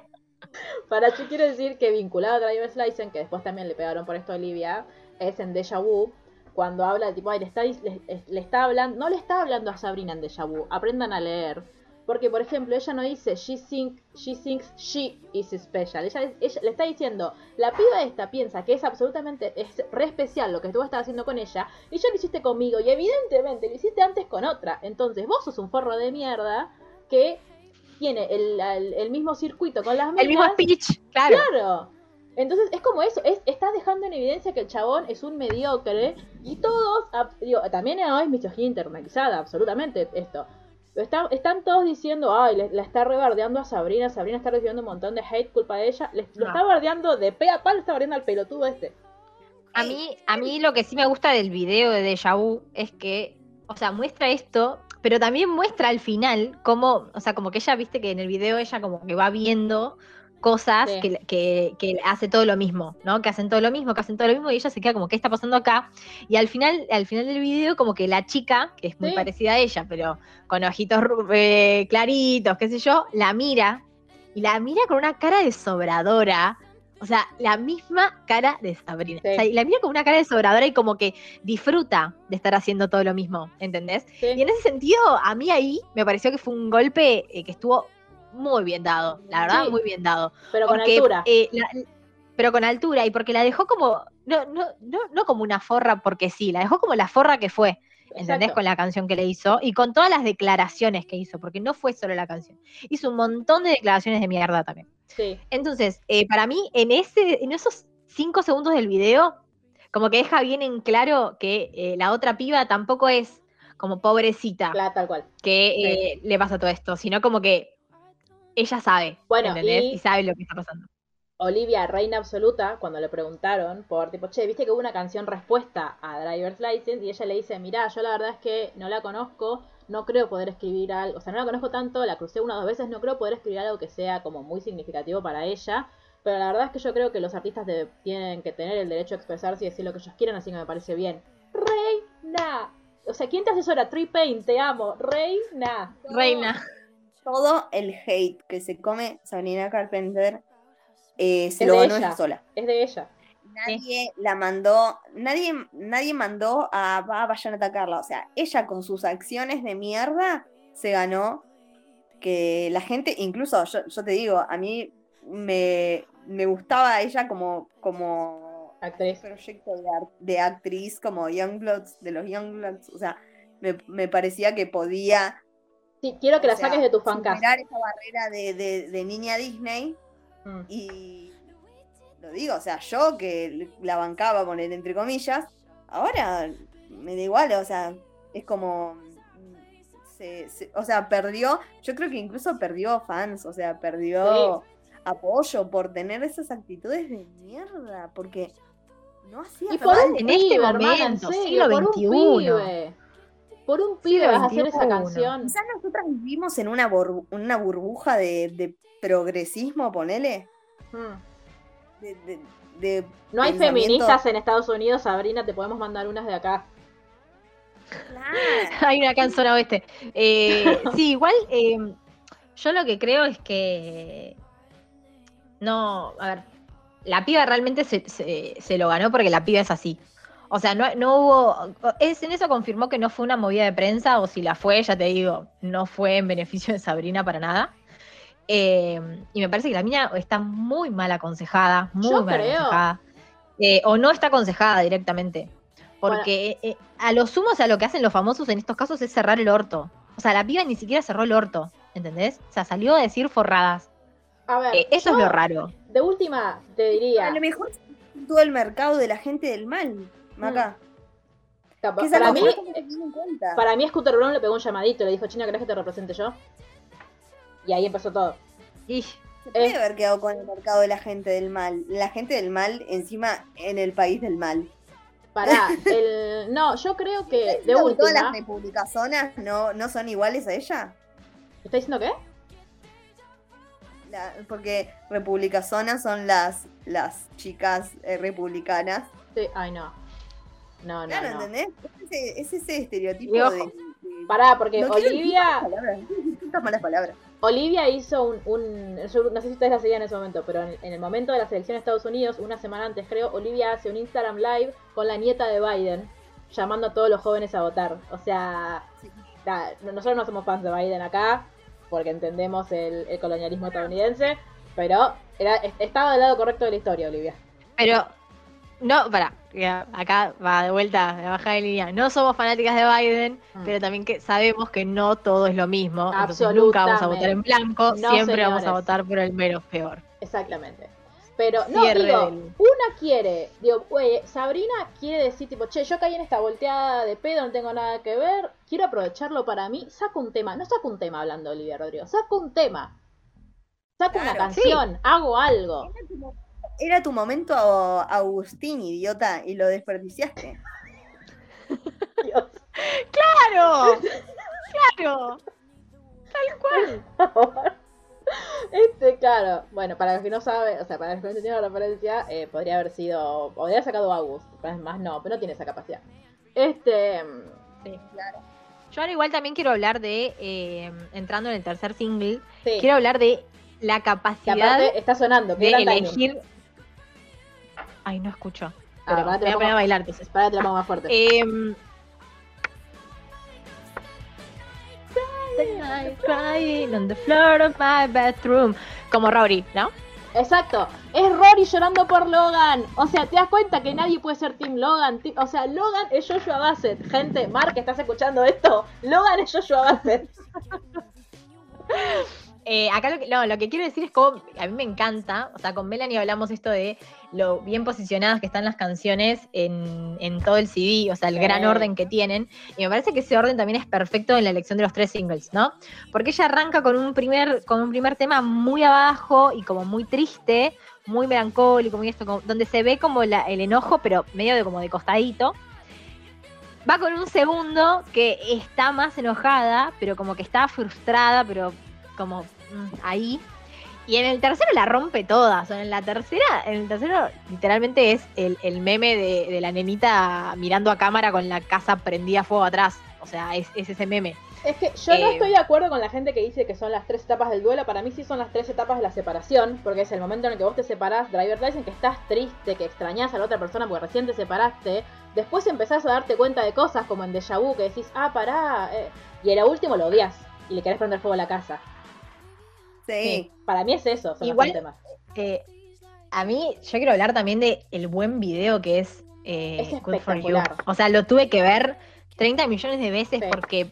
Para, yo quiero decir que vinculado a Driver's License, que después también le pegaron por esto a Olivia, es en Deja Vu, cuando habla, tipo, ay, le está, le, le está hablando, no le está hablando a Sabrina en Deja Vu, aprendan a leer. Porque, por ejemplo, ella no dice, she, think, she thinks she is special. Ella, ella le está diciendo, la piba esta piensa que es absolutamente, es re especial lo que tú estás haciendo con ella, y ya lo hiciste conmigo, y evidentemente lo hiciste antes con otra. Entonces, vos sos un forro de mierda que tiene el, el- el mismo circuito con las El mismo speech, claro. Claro. Entonces es como eso, es, está dejando en evidencia que el chabón es un mediocre y todos, digo, también no es misoginia internalizada, absolutamente esto. Está- están todos diciendo, ay, le- la está rebardeando a Sabrina, Sabrina está recibiendo un montón de hate culpa de ella, le- lo No. está bardeando de pe a pal, está bardeando al pelotudo este. A mí, a mí lo que sí me gusta del video de Deja Vu es que, o sea, muestra esto, pero también muestra al final cómo, o sea, como que ella, viste que en el video ella como que va viendo cosas Sí. que, que, que hace todo lo mismo, ¿no? Que hacen todo lo mismo, que hacen todo lo mismo y ella se queda como, ¿qué está pasando acá? Y al final, al final del video, como que la chica, que es muy Sí. parecida a ella, pero con ojitos eh, claritos, qué sé yo, la mira y la mira con una cara de sobradora. O sea, la misma cara de Sabrina. Sí. O sea, y la mira con una cara de sobradora y como que disfruta de estar haciendo todo lo mismo, ¿entendés? Y en ese sentido, a mí ahí me pareció que fue un golpe eh, que estuvo muy bien dado, la verdad, Sí. muy bien dado. Pero con altura. eh, la- pero con altura, y porque la dejó como, no, no, no, no como una forra porque sí, la dejó como la forra que fue, ¿entendés? Exacto. Con la canción que le hizo y con todas las declaraciones que hizo, porque no fue solo la canción, hizo un montón de declaraciones de mierda también. Sí. Entonces, eh, para mí, en, ese, en esos cinco segundos del video, como que deja bien en claro que eh, la otra piba tampoco es como pobrecita La, tal cual. que eh, le pasa todo esto, sino como que ella sabe, Bueno, ¿entendés? y- Y... sabe lo que está pasando. Olivia, reina absoluta, cuando le preguntaron por tipo, che, viste que hubo una canción respuesta a Driver's License y ella le dice, mirá, yo la verdad es que no la conozco, no creo poder escribir algo, o sea, no la conozco tanto, la crucé una o dos veces, no creo poder escribir algo que sea como muy significativo para ella, pero la verdad es que yo creo que los artistas de- tienen que tener el derecho a expresarse y decir lo que ellos quieran, así que me parece bien. Reina. O sea, ¿quién te asesora? Tree Pain, te amo. Reina. Reina. Todo el hate que se come Sabrina Carpenter eh, se Es lo ganó ella. ella sola. Es de ella. Nadie la mandó, nadie, nadie mandó a "Va, vayan a atacarla. O sea, ella con sus acciones de mierda se ganó que la gente, incluso yo, yo te digo, a mí me, me gustaba ella como, como Actriz. proyecto de, ar- de actriz, como Youngbloods, de los Youngbloods. O sea, me, me parecía que podía Sí, quiero que o la sea, saques de tu fancast. superar esa barrera de, de- de niña Disney Mm. y lo digo, o sea, yo que la bancaba poner entre comillas, ahora me da igual, o sea, es como se- se- o sea, perdió, yo creo que incluso perdió fans, o sea, perdió apoyo por tener esas actitudes de mierda, porque no hacía Y por falta. un En este pibe, hermana, en momento, serio, siglo por un XXI. pibe. Por un pibe vas a hacer esa canción. Quizás nosotras vivimos en una, burbu- una burbuja de, de progresismo, ponele. Mm. De, de- de No hay feministas en Estados Unidos, Sabrina, te podemos mandar unas de acá. Claro. Hay una acá en zona oeste. Eh, sí, igual eh, yo lo que creo es que no, a ver, la piba realmente se, se- se lo ganó porque la piba es así. O sea, no, no hubo, es, en eso confirmó que no fue una movida de prensa, o si la fue, ya te digo, no fue en beneficio de Sabrina para nada. Eh, y me parece que la mina está muy mal aconsejada, muy Yo mal creo. aconsejada. Eh, o no está aconsejada directamente. Porque eh, a lo sumo, o sea, lo que hacen los famosos en estos casos es cerrar el orto. O sea, la piba ni siquiera cerró el orto, ¿entendés? O sea, salió a decir forradas. A ver, Eh, eso yo, es lo raro. De última, te diría. A lo mejor es todo el mercado de la gente del mal, Maca. capa- Que es para, mí, para mí, Scooter Brown le pegó un llamadito, le dijo, China, ¿querés que te represente yo? Y ahí empezó todo. Y Se puede eh. haber quedado con el mercado de la gente del mal. La gente del mal encima en el país del mal. Pará, el... no, yo creo que de ¿Diciendo que todas las republicazonas no, no son iguales a ella? ¿Está diciendo qué? La- porque republicazonas son las, las chicas eh, republicanas. Sí, ay, no. No, no, claro, no. ¿entendés? Es ese, es ese estereotipo de, de- Pará, porque No Olivia. malas palabras, no malas. Olivia hizo un, un- yo no sé si ustedes la seguían en ese momento, pero en, en el momento de la selección de Estados Unidos, una semana antes creo, Olivia hace un Instagram live con la nieta de Biden, llamando a todos los jóvenes a votar. O sea, da- nosotros no somos fans de Biden acá, porque entendemos el, el colonialismo estadounidense, pero era, est- estaba del lado correcto de la historia, Olivia. Pero, no, para, acá va de vuelta, de baja de línea. No somos fanáticas de Biden, Mm. pero también que sabemos que no todo es lo mismo. Entonces nunca vamos a votar en blanco, No, siempre vamos a votar por el menos peor. Exactamente. Pero, no, Cierre digo, del- una quiere, digo, güey, Sabrina quiere decir, tipo, che, yo caí en esta volteada de pedo, no tengo nada que ver, quiero aprovecharlo para mí, saco un tema, no saco un tema hablando Olivia Rodrigo, saco un tema, saco una canción, hago algo. Era tu momento, Agustín, idiota, y lo desperdiciaste. Dios. ¡Claro! caballo. Tal cual. Este, claro, bueno, para los que no saben, o sea, para los que no entendieron la referencia, eh, podría haber sido, podría haber sacado Agus, pero es más no, pero no tiene esa capacidad. Este, Sí, claro. Yo ahora igual también quiero hablar de, eh, entrando en el tercer single, sí, quiero hablar de la que capacidad aparte está sonando, que de timing. Ay, no escucho. Ah, Pero te me voy a poner a bailar entonces. Para te la pongo más fuerte. Em, Crying on the floor of my bedroom. Como Rory, ¿no? Exacto, es Rory llorando por Logan. O sea, ¿te das cuenta que nadie puede ser Team Logan? O sea, Logan es Joshua Bassett. Gente, Mark, ¿estás escuchando esto? Logan es Joshua Bassett. Eh, acá lo que, no, lo que quiero decir es como a mí me encanta, o sea, con Melanie hablamos esto de lo bien posicionadas que están las canciones en, en todo el CD, o sea, el Sí. gran orden que tienen. Y me parece que ese orden también es perfecto en la elección de los tres singles, ¿no? Porque ella arranca con un primer, con un primer tema muy abajo y como muy triste, muy melancólico, muy esto, como- donde se ve como la- el enojo, pero medio de como de costadito. Va con un segundo que está más enojada, pero como que está frustrada, pero como ahí. Y en el tercero la rompe toda. O sea, en la tercera, en el tercero literalmente es el, el meme de, de la nenita mirando a cámara con la casa prendida a fuego atrás. O sea, es, es ese meme. Es que yo no Eh, estoy de acuerdo con la gente que dice que son las tres etapas del duelo. Para mí sí son las tres etapas de la separación, porque es el momento en el que vos te separás, driver license, que estás triste, que extrañás a la otra persona porque recién te separaste. Después empezás a darte cuenta de cosas como en Deja Vu, que decís, ah, pará. eh, Y en lo último lo odias y le querés prender fuego a la casa. Sí. Para mí es eso, son Igual- los temas. Eh, a mí, yo quiero hablar también de el buen video que es, eh, Es Good for You. O sea, lo tuve que ver 30 millones de veces Sí. porque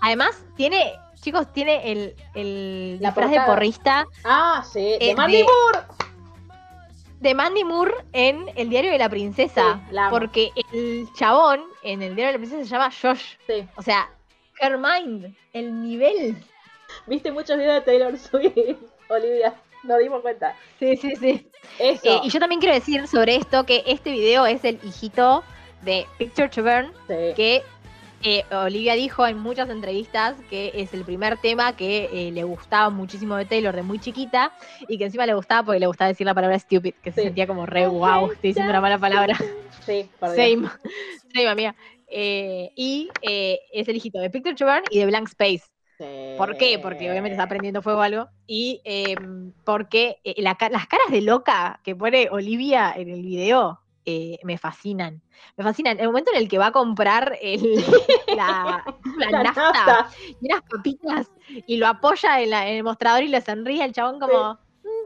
además tiene, chicos, tiene el, el La disfraz de portada. porrista Ah, sí, de Eh, Mandy de- Moore. de Mandy Moore en El Diario de la Princesa. Sí, la porque el chabón en El Diario de la Princesa se llama Josh. Sí. O sea, Hermind, el nivel. Viste muchos videos de Taylor Swift, Olivia. Nos dimos cuenta. Sí, sí, sí. Eso. Eh, y yo también quiero decir sobre esto que este video es el hijito de Picture to Burn, Sí. que eh, Olivia dijo en muchas entrevistas que es el primer tema que eh, le gustaba muchísimo de Taylor de muy chiquita y que encima le gustaba porque le gustaba decir la palabra stupid, que se sentía como re wow, estoy diciendo una mala palabra. Sí, Dios. Same, same amiga. Eh, y es el hijito de Picture to Burn y de Blank Space. Sí. ¿Por qué? Porque obviamente está prendiendo fuego algo. Y eh, porque eh, la las caras de loca que pone Olivia en el video eh, me fascinan. Me fascinan. El momento en el que va a comprar el- la, la La nafta, nafta. y unas papitas y lo apoya en, la- en el mostrador y le sonríe el chabón como,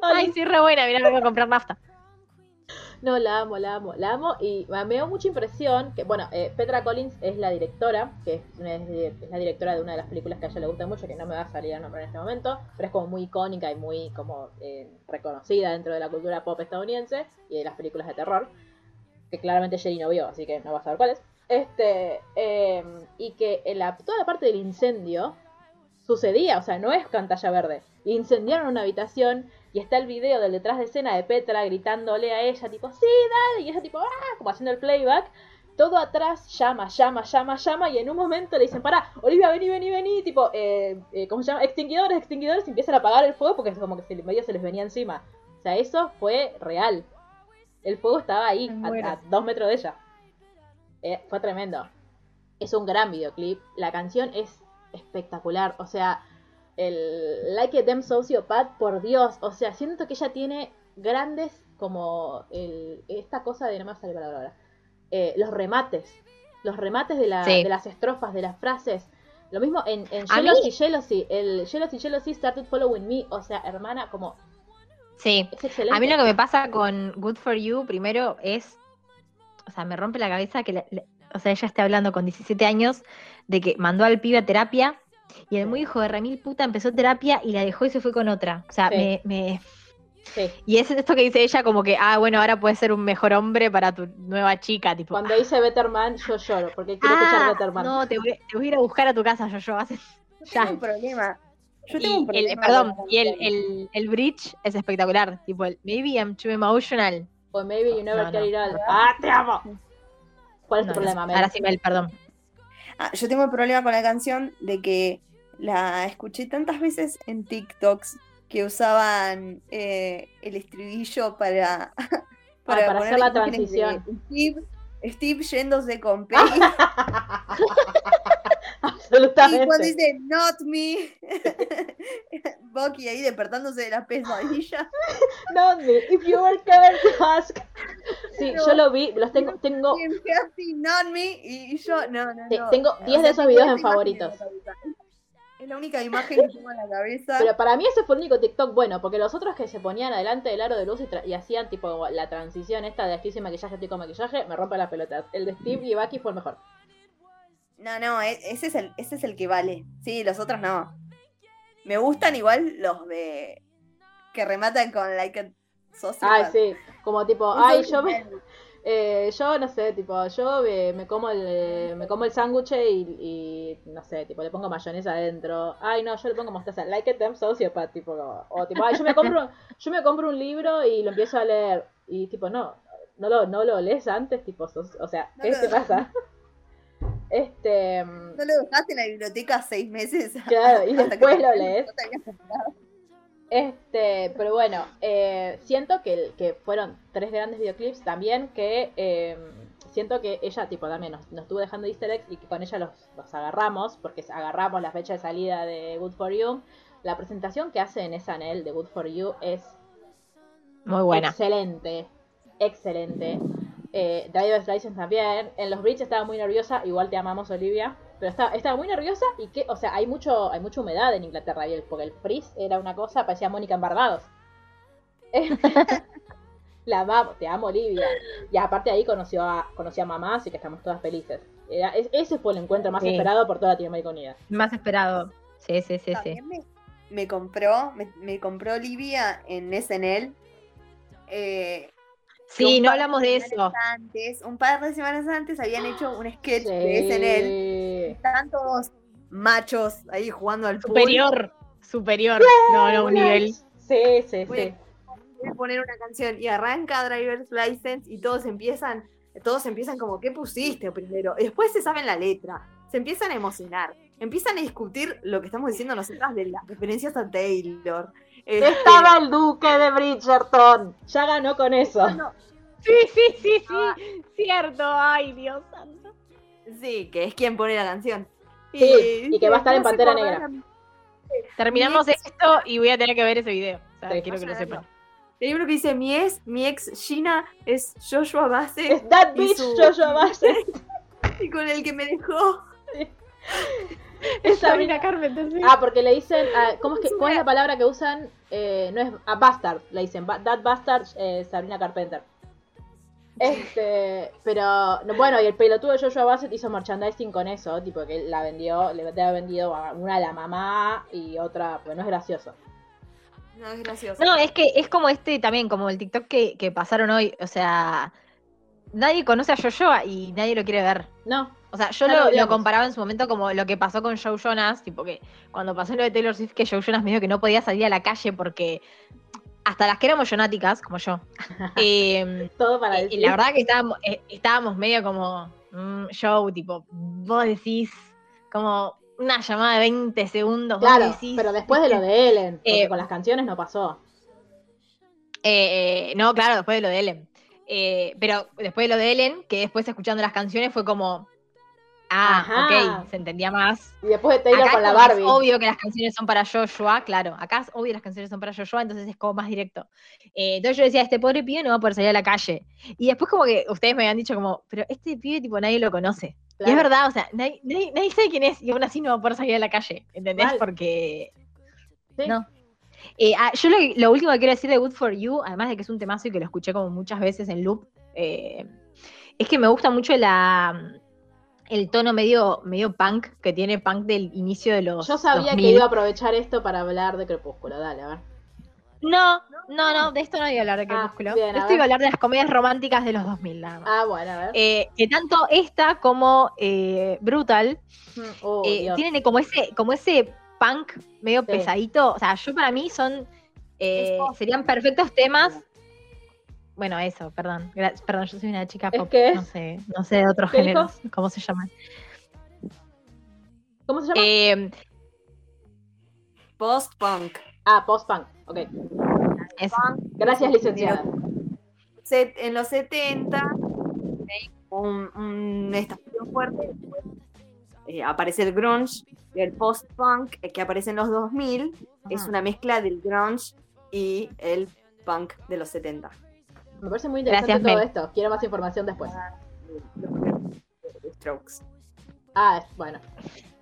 ay, sí, re buena, mirá, vengo a comprar nafta. No, la amo, la amo, la amo. Y me dio mucha impresión que, bueno, eh, Petra Collins es la directora, que es, una- es la directora de una de las películas que a ella le gusta mucho, que no me va a salir el nombre en este momento, pero es como muy icónica y muy como eh, reconocida dentro de la cultura pop estadounidense y de las películas de terror, que claramente Jerry no vio, así que no va a saber cuál es. Este, eh, y que en la, toda la parte del incendio sucedía, o sea, no es pantalla verde. Incendiaron una habitación y está el video del detrás de escena de Petra gritándole a ella, tipo, sí, dale, y ella tipo, ah, como haciendo el playback. Todo atrás llama, llama, llama, llama, y en un momento le dicen, pará, Olivia, vení, vení, vení, tipo, eh, eh, ¿cómo se llama? Extinguidores, extinguidores, y empiezan a apagar el fuego porque es como que se, medio se les venía encima. O sea, eso fue real. El fuego estaba ahí, a, a dos metros de ella. Eh, fue tremendo. Es un gran videoclip. La canción es espectacular. O sea, el Like a Damn Sociopath, por Dios. O sea, siento que ella tiene grandes como el, esta cosa de no me sale la palabra ahora. Eh, los remates. Los remates de, la- Sí. de las estrofas, de las frases. Lo mismo en, en A mí- Jealousy, Jealousy. El Jealousy, Jealousy started following me. O sea, hermana, como Sí. es excelente. A mí lo que me pasa con Good for You primero es, o sea, me rompe la cabeza que, la- la- o sea, ella esté hablando con 17 años de que mandó al pibe a terapia y el muy hijo de remil puta empezó terapia y la dejó y se fue con otra. O sea, Sí. me, me- Sí. Y es esto que dice ella como que, ah, bueno, ahora puedes ser un mejor hombre para tu nueva chica, tipo. Cuando dice Better Man, yo lloro. Porque quiero escuchar ah, Better Man. no, te voy, te voy a ir a buscar a tu casa, yo, yo. hace- Yo Ya. tengo un problema. Yo Y tengo un el- problema. perdón, con- y el, el, el bridge es espectacular. Tipo, el maybe I'm too emotional. O maybe you never No, get no. it all. ¡Ah, te amo! ¿Cuál es No, tu no, problema, Mel? ahora sí, Mel, perdón. Ah, yo tengo el problema con la canción de que la escuché tantas veces en TikToks que usaban eh, el estribillo para, para poner hacer la transición. Steve, Steve yéndose con Peggy. y cuando Absolutamente. dice not me, Bucky ahí despertándose de la pesadilla. Not me, if you were to ask. Sí, yo lo vi, los tengo, tengo, not me. Y yo, no, no, tengo O 10 de esos videos en favoritos. Es la única imagen que tengo en la cabeza. pero para mí ese fue el único TikTok bueno, porque los otros que se ponían adelante del aro de luz y, tra- y hacían tipo la transición esta de estoy sin maquillaje, estoy con maquillaje, me rompe las pelotas. El de Steve y Bucky fue el mejor. No, no, e- ese es, el, ese es el que vale. Sí, los otros no. Me gustan igual los de. que rematan con like a sociopath. Ay, sí, como tipo, ay, yo me, eh, yo no sé, tipo, yo me, me como el eh, me como el sándwich y, y, no sé, tipo, le pongo mayonesa adentro. Ay, no, yo le pongo mostaza, like a damn sociopath, tipo, o tipo, ay, yo me compro yo me compro un libro y lo empiezo a leer y tipo, no, no lo no lo lees antes, tipo, sos- o sea, No ¿qué te pasa? Este, ¿No lo dejaste en la biblioteca seis meses? Claro, y que después lo lees. no. Este, pero bueno, eh, siento que, que fueron tres grandes videoclips también que eh, siento que ella, tipo, también nos, nos estuvo dejando easter eggs y que con ella los, los agarramos, porque agarramos la fecha de salida de Good For You. La presentación que hace en SNL de Good For You es Muy buena. excelente, excelente. Eh, Driver's License también. En los bridges estaba muy nerviosa, igual te amamos Olivia. Pero estaba, estaba muy nerviosa y que, o sea, hay mucho, hay mucha humedad en Inglaterra y el, porque el freeze era una cosa, parecía Mónica en Barbados. La amamos, te amo Olivia. Y aparte ahí conoció a, conoció a mamá, así que estamos todas felices. Era- es- ese fue el encuentro más Sí. esperado por toda Latinoamérica Unida. Más esperado. Sí, sí, sí, sí. También me, me compró, me, me compró Olivia en SNL. Eh, Sí, no hablamos de eso. Antes, un par de semanas antes habían hecho un sketch de SNL. Sí. Estaban todos machos ahí jugando al pool. Superior. Superior. No, no, un nivel. Sí, sí, sí. Voy a poner una canción y arranca Driver's License y todos empiezan, todos empiezan como, ¿qué pusiste primero? Y después se saben la letra, se empiezan a emocionar, empiezan a discutir lo que estamos diciendo nosotras de las referencias a Taylor. Este, Estaba el duque de Bridgerton. Ya ganó con eso. no, Sí, sí, sí, Ah. sí. Cierto. Ay, Dios santo. sí, que es quien pone la canción. Sí, y que va a estar en Pantera acordaron. Terminamos ex- esto y voy a tener que ver ese video. O sea, Sí. quiero que lo sepan. El libro que dice mi ex, mi ex Gina es Joshua Bassett Es that bitch su- Joshua Bassett. y con el que me dejó. Es Sabrina Carpenter, sí. Ah, porque le dicen. ah, ¿cómo es que, ¿Cuál es la palabra que usan? Eh, no es. A bastard, le dicen. ba- That bastard eh, Sabrina Carpenter. Este. Pero. no, bueno, y el pelotudo de Joshua Bassett hizo merchandising con eso. Tipo que la vendió. Le debe haber vendido a una a la mamá y otra. Pues no es gracioso. No, es gracioso. No, es que es como este también, como el TikTok que, que pasaron hoy. O sea, nadie conoce a Joshua y nadie lo quiere ver. No. O sea, yo lo comparaba en su momento como lo que pasó con Joe Jonas, tipo que cuando pasó lo de Taylor Swift, que Joe Jonas medio que no podía salir a la calle porque hasta las que éramos jonáticas, como yo, eh, Todo para y decir. la verdad que estábamos, eh, estábamos medio como, mm, Joe, tipo, vos decís como una llamada de 20 segundos, vos Claro, decís, pero después de lo de Ellen. Porque Eh, con las canciones no pasó. Eh, no, claro, después de lo de Ellen. Pero después de lo de Ellen, que después escuchando las canciones fue como. Ah, Ajá. ok, se entendía más. Y después de Taylor Acá con la como es Barbie. obvio que las canciones son para Joshua, claro. Acá es obvio que las canciones son para Joshua, entonces es como más directo. Eh, entonces yo decía, este pobre pibe no va a poder salir a la calle. Y después como que ustedes me habían dicho como, pero este pibe tipo nadie lo conoce. Y es verdad, o sea, nadie, nadie- nadie sabe quién es y aún así no va a poder salir a la calle, ¿entendés? Mal. Porque Sí. no. Eh, ah, yo lo, lo último que quiero decir de Good For You, además de que es un temazo y que lo escuché como muchas veces en loop, eh, es que me gusta mucho la, el tono medio, medio punk que tiene punk del inicio de los Yo sabía 2000. que iba a aprovechar esto para hablar de Crepúsculo. Dale, a ver. No, no, no, de esto no iba a hablar de Ah, Crepúsculo. bien, a de esto iba a hablar de las comedias románticas de los 2000 nada más. Ah, bueno, a ver. Eh, que tanto esta como eh, Brutal Mm, oh, eh, tienen como ese, como ese punk medio Sí. pesadito. O sea, yo para mí son. eh, serían perfectos temas. Bueno, eso, perdón. Gra- perdón, yo soy una chica ¿Es pop. qué? No sé, no sé de otros ¿Qué géneros. ¿Cómo se llaman? ¿Cómo se llama? Eh, post-punk. Ah, post-punk. Ok. Eso. Gracias, licenciada. En los 70 hay un, una estación fuerte, después, eh, aparece el grunge y el post-punk eh, que aparece en los 2000 es Ajá. una mezcla del grunge y el punk de los 70. Me parece muy interesante Gracias, todo Mel. esto. Quiero más información después. Strokes. Ah, bueno.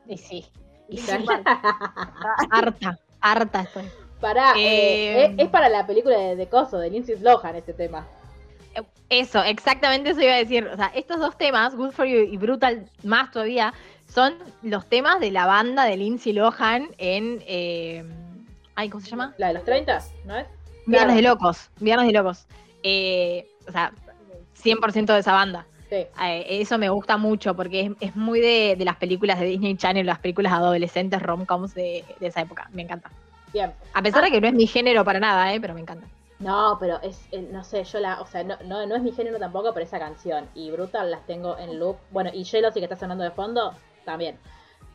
Y sí. Y sí. Harta, harta estoy. Pará, Eh, eh, es, es para la película de, de Coso, de Lindsay Lohan, este tema. Eso, exactamente eso iba a decir. O sea, estos dos temas, Good for You y Brutal, más todavía, son los temas de la banda de Lindsay Lohan en. eh, ay, ¿cómo se llama? La de los 30, ¿no es? Viernes de Locos. Viernes de Locos. Eh, o sea, 100% de esa banda. Sí. Eh, eso me gusta mucho porque es, es muy de, de las películas de Disney Channel, las películas adolescentes, rom-coms de, de esa época. Me encanta. Bien. A pesar de que no es mi género para nada, eh, pero me encanta. No, pero es, eh, no sé, yo la, o sea, no, no, no es mi género tampoco, pero esa canción y Brutal las tengo en loop. Bueno, y Jealousy que está sonando de fondo, también.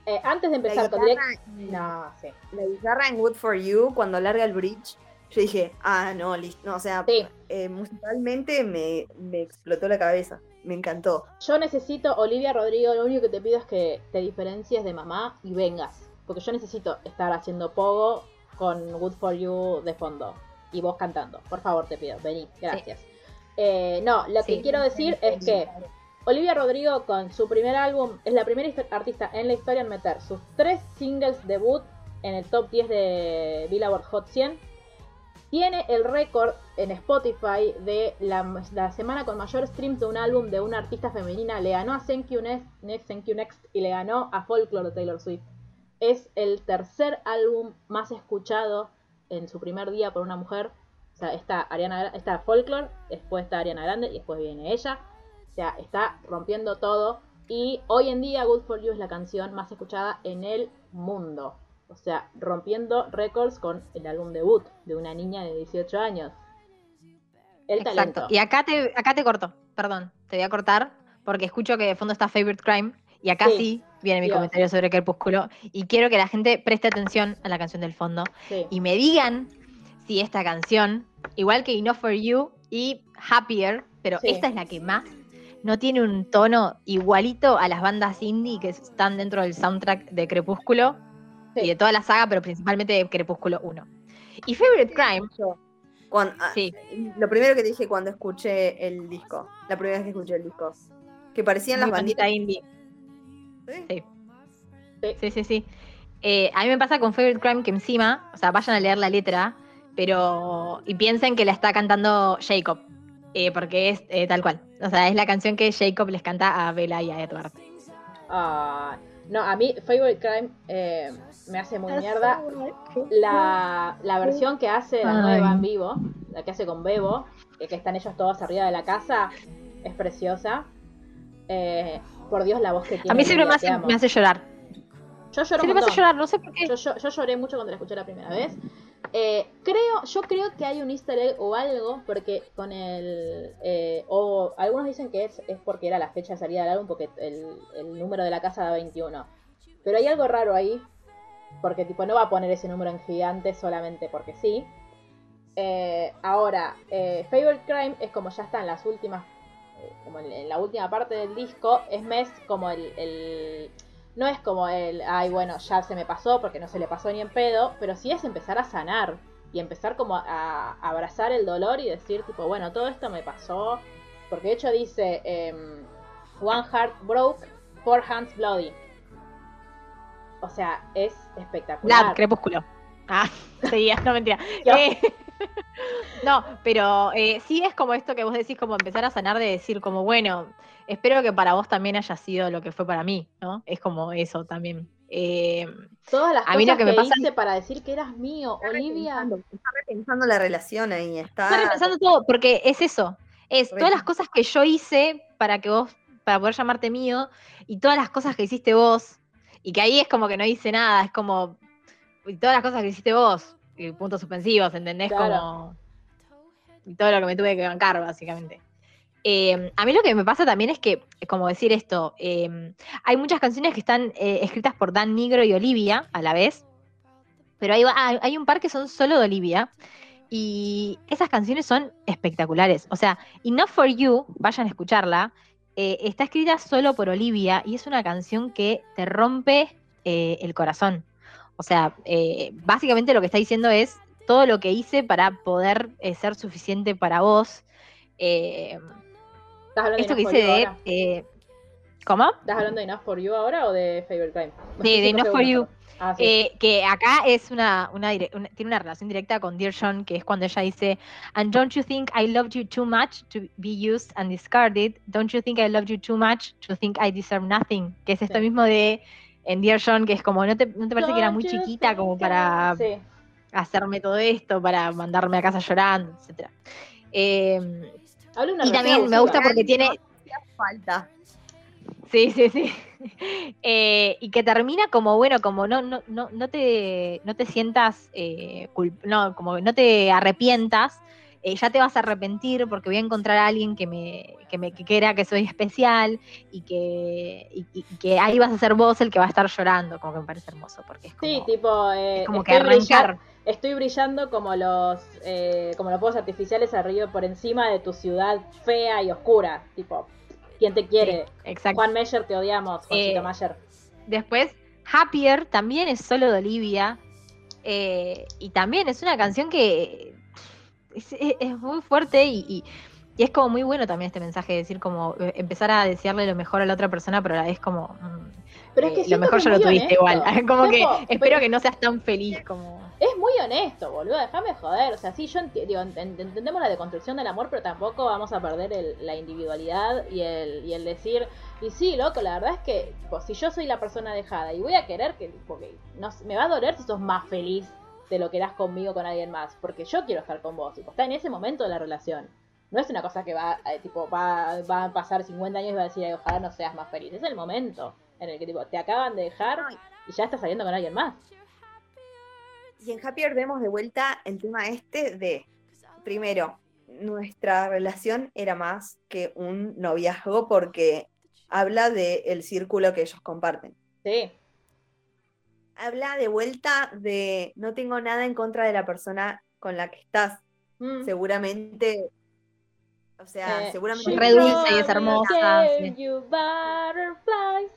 Eh, antes de empezar con direct... No, sí. La guitarra en Good for You, cuando larga el bridge, yo dije, ah, no, listo. No, o sea, Sí, eh, musicalmente me, me explotó la cabeza. Me encantó. yo necesito, Olivia Rodrigo, lo único que te pido es que te diferencies de mamá y vengas. Porque yo necesito estar haciendo pogo con Good for You de fondo. Y vos cantando. Por favor, te pido, vení, gracias. Eh, no, lo que quiero decir es que Olivia Rodrigo con su primer álbum es la primera artista en la historia en meter sus tres singles debut en el top 10 de Billboard Hot 100. Tiene el récord en Spotify de la, semana con mayor streams de un álbum de una artista femenina. Le ganó a Thank You Next, Next, y le ganó a Folklore de Taylor Swift. Es el tercer álbum más escuchado en su primer día por una mujer. O sea, está, Ariana, está Folklore, después está Ariana Grande y después viene ella. O sea, está rompiendo todo. Y hoy en día Good For You es la canción más escuchada en el mundo. O sea, rompiendo récords con el álbum debut de una niña de 18 años. El talento. Exacto. Y acá te, acá te corto, perdón, te voy a cortar porque escucho que de fondo está Favorite Crime y acá Sí. sí, viene mi Dios. comentario sobre Crepúsculo y quiero que la gente preste atención a la canción del fondo Sí. y me digan si esta canción, igual que Enough for You y Happier, pero Sí. esta es la que más no tiene un tono igualito a las bandas indie que están dentro del soundtrack de Crepúsculo Sí. y de toda la saga, pero principalmente de Crepúsculo 1. Y Favorite Crime, Yo, ah, sí, Lo primero que dije cuando escuché el disco, la primera vez que escuché el disco, que parecían las muy banditas. indie. ¿sí? Sí. Sí. Sí, sí, sí. Eh, a mí me pasa con Favorite Crime que encima, o sea, vayan a leer la letra, pero. y piensen que la está cantando Jacob, eh, porque es eh, tal cual. O sea, es la canción que Jacob les canta a Bella y a Edward. Ah, no, a mí Favorite Crime eh, me hace muy mierda. La, la versión que hace la nueva en vivo, la que hace con Bebo, eh, que están ellos todos arriba de la casa, es preciosa. Eh, por Dios, la voz que tiene. A mí siempre me hace, me hace llorar. Yo lloro Siempre me hace montón. llorar, no sé por qué. Yo, yo- yo lloré mucho cuando la escuché la primera vez. Eh, creo, yo creo que hay un easter egg o algo, porque con el... eh, o algunos dicen que es, es porque era la fecha de salida del álbum, porque el, el número de la casa da 21. Pero hay algo raro ahí, porque tipo no va a poner ese número en gigante solamente porque sí. Eh, ahora, eh, Favorite Crime es como ya está en las últimas, eh, como en, la última parte del disco, es mes como el- no es como el, ay bueno, ya se me pasó porque no se le pasó ni en pedo, pero sí es empezar a sanar y empezar como a, abrazar el dolor y decir tipo, bueno, todo esto me pasó, porque de hecho dice, em, One Heart Broke, Four Hands Bloody. O sea, es espectacular. Blood, Crepúsculo. Ah, seguía, no mentira. Eh, no, pero eh, sí es como esto que vos decís, como empezar a sanar de decir, como bueno, espero que para vos también haya sido lo que fue para mí, ¿no? Es como eso también. Eh, Todas las A mí cosas lo que me pasa- hice para decir que eras mío, Olivia. Repensando, Está repensando la relación ahí, está. Estoy repensando todo, porque es eso. Es Re- todas las cosas que yo hice para que vos, para poder llamarte mío, y todas las cosas que hiciste vos, y que ahí es como que no hice nada, es como. Y todas las cosas que hiciste vos, puntos suspensivos, ¿entendés? Claro. Como. Todo lo que me tuve que bancar, básicamente. Eh, a mí lo que me pasa también es que, como decir esto, eh, hay muchas canciones que están eh, escritas por Dan Nigro y Olivia a la vez. Pero hay, hay, hay un par que son solo de Olivia. Y esas canciones son espectaculares. O sea, Enough for You, vayan a escucharla, eh, está escrita solo por Olivia y es una canción que te rompe eh, el corazón. O sea, eh, básicamente lo que está diciendo es todo lo que hice para poder eh, ser suficiente para vos. Eh, ¿Estás hablando esto que You de... ¿Cómo? ¿Estás hablando de Enough for You ahora o de Favorite Crime? Sí, de Enough for. You. Ah, sí. Eh, que acá es una, una una- tiene una relación directa con Dear John, que es cuando ella dice, And don't you think I loved you too much to be used and discarded? Don't you think I loved you too much to think I deserve nothing? Que es esto Sí. mismo de en Dear John, que es como, ¿no te, no te parece que era muy chiquita como para Sí. hacerme todo esto, para mandarme a casa llorando, etcétera? Eh, Habla de una y también me gusta porque tiene, Falta. Sí, sí, sí. Eh, y que termina como, bueno, como no, no, no, no te, no te sientas, eh, no, como no te arrepientas, eh, ya te vas a arrepentir porque voy a encontrar a alguien que me, que me que crea que soy especial y que, y, que ahí vas a ser vos el que va a estar llorando, como que me parece hermoso, porque es como, Sí, tipo, eh, es como que arrancar. estoy brillando como los eh, como los fuegos artificiales arriba por encima de tu ciudad fea y oscura. Tipo, ¿quién te quiere? Exacto. Juan Meyer, te odiamos, Juanchito Eh, Mayer. Después, Happier también es solo de Olivia. eh, y también es una canción que es, es- es muy fuerte y, y- y es como muy bueno también este mensaje de decir como eh, empezar a desearle lo mejor a la otra persona, pero como mm, Pero es que eh, lo mejor que ya lo tuviste honesto. igual. como que espero pero- que no seas tan feliz como. Es muy honesto, boludo, déjame joder. O sea, sí, yo enti- digo, ent- entendemos la deconstrucción del amor, pero tampoco vamos a perder el- la individualidad y el, y el decir, y sí, loco, la verdad es que pues, si yo soy la persona dejada y voy a querer que, porque no, me va a doler si sos más feliz de lo que eras conmigo con alguien más, porque yo quiero estar con vos, tipo, está en ese momento de la relación. No es una cosa que va, eh, tipo, va, va a pasar 50 años y va a decir, "Ay, ojalá no seas más feliz. Es el momento en el que, tipo, te acaban de dejar y ya estás saliendo con alguien más. Y en Happier vemos de vuelta el tema este de, primero, nuestra relación era más que un noviazgo porque habla del círculo que ellos comparten. Sí, Habla de vuelta de no tengo nada en contra de la persona con la que estás. Mm. Seguramente, o sea, Eh, seguramente... she Re dulce y es hermosa, you butterflies.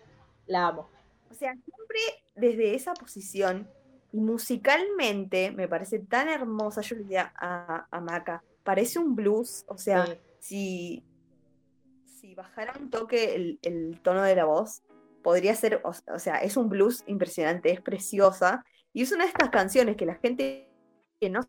La amo. O sea, siempre desde esa posición y musicalmente me parece tan hermosa. Yo le diría a, a Maca, parece un blues. O sea, Sí. si, si bajara un toque el, el tono de la voz, podría ser, o, o sea, es un blues impresionante, es preciosa. Y es una de estas canciones que la gente que no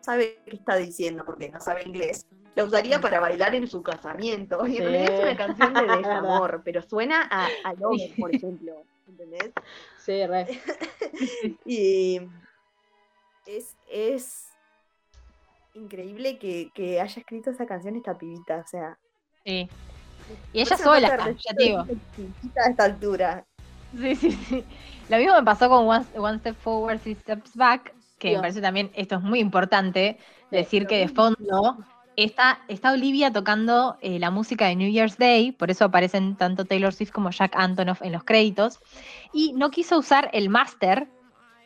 sabe qué está diciendo porque no sabe inglés, la usaría para bailar en su casamiento. Y en realidad es una canción de desamor, pero suena a, a Lover, por ejemplo. ¿Entendés? Sí, re. Y es, es increíble que, que haya escrito esa canción esta pibita. O sea, Sí. Y ella sola, está, ya te digo. a esta altura. Sí, sí, sí. Lo mismo me pasó con One, One Step Forward, Three Steps Back, que Dios. me parece también, esto es muy importante, decir que de fondo está, está Olivia tocando eh, la música de New Year's Day, por eso aparecen tanto Taylor Swift como Jack Antonoff en los créditos, y no quiso usar el máster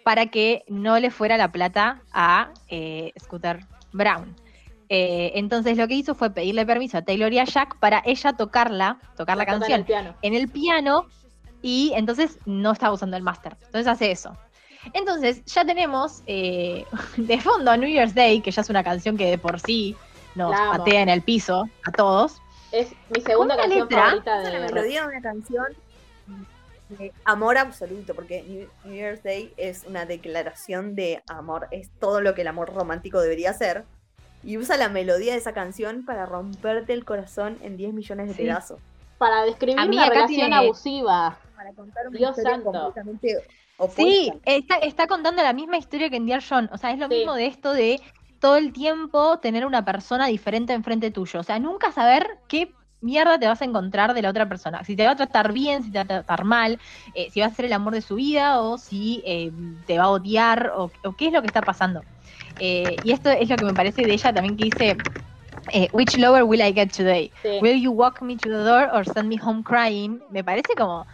para que no le fuera la plata a eh, Scooter Brown. Eh, entonces lo que hizo fue pedirle permiso a Taylor y a Jack para ella tocarla, tocar la canción el piano. en el piano y entonces no estaba usando el máster. Entonces hace eso. Entonces ya tenemos eh, de fondo a New Year's Day, que ya es una canción que de por sí nos patea en el piso a todos. Es mi segunda una canción letra, favorita Es la de melodía de una canción de amor absoluto, porque New Year's Day es una declaración de amor, es todo lo que el amor romántico debería ser. Y usa la melodía de esa canción para romperte el corazón en 10 millones de Sí. pedazos. Para describir A mí una relación tiene- abusiva. Para contar una Dios historia santo. completamente opuesta. Sí, está, está contando la misma historia que en Dear John. O sea, es lo Sí. mismo de esto de todo el tiempo tener una persona diferente enfrente tuyo. O sea, nunca saber qué mierda te vas a encontrar de la otra persona. Si te va a tratar bien, si te va a tratar mal, eh, si va a ser el amor de su vida o si eh, te va a odiar o, o qué es lo que está pasando. Eh, y esto es lo que me parece de ella también que dice, eh, which lover will I get today? Sí. Will you walk me to the door or send me home crying? Me parece como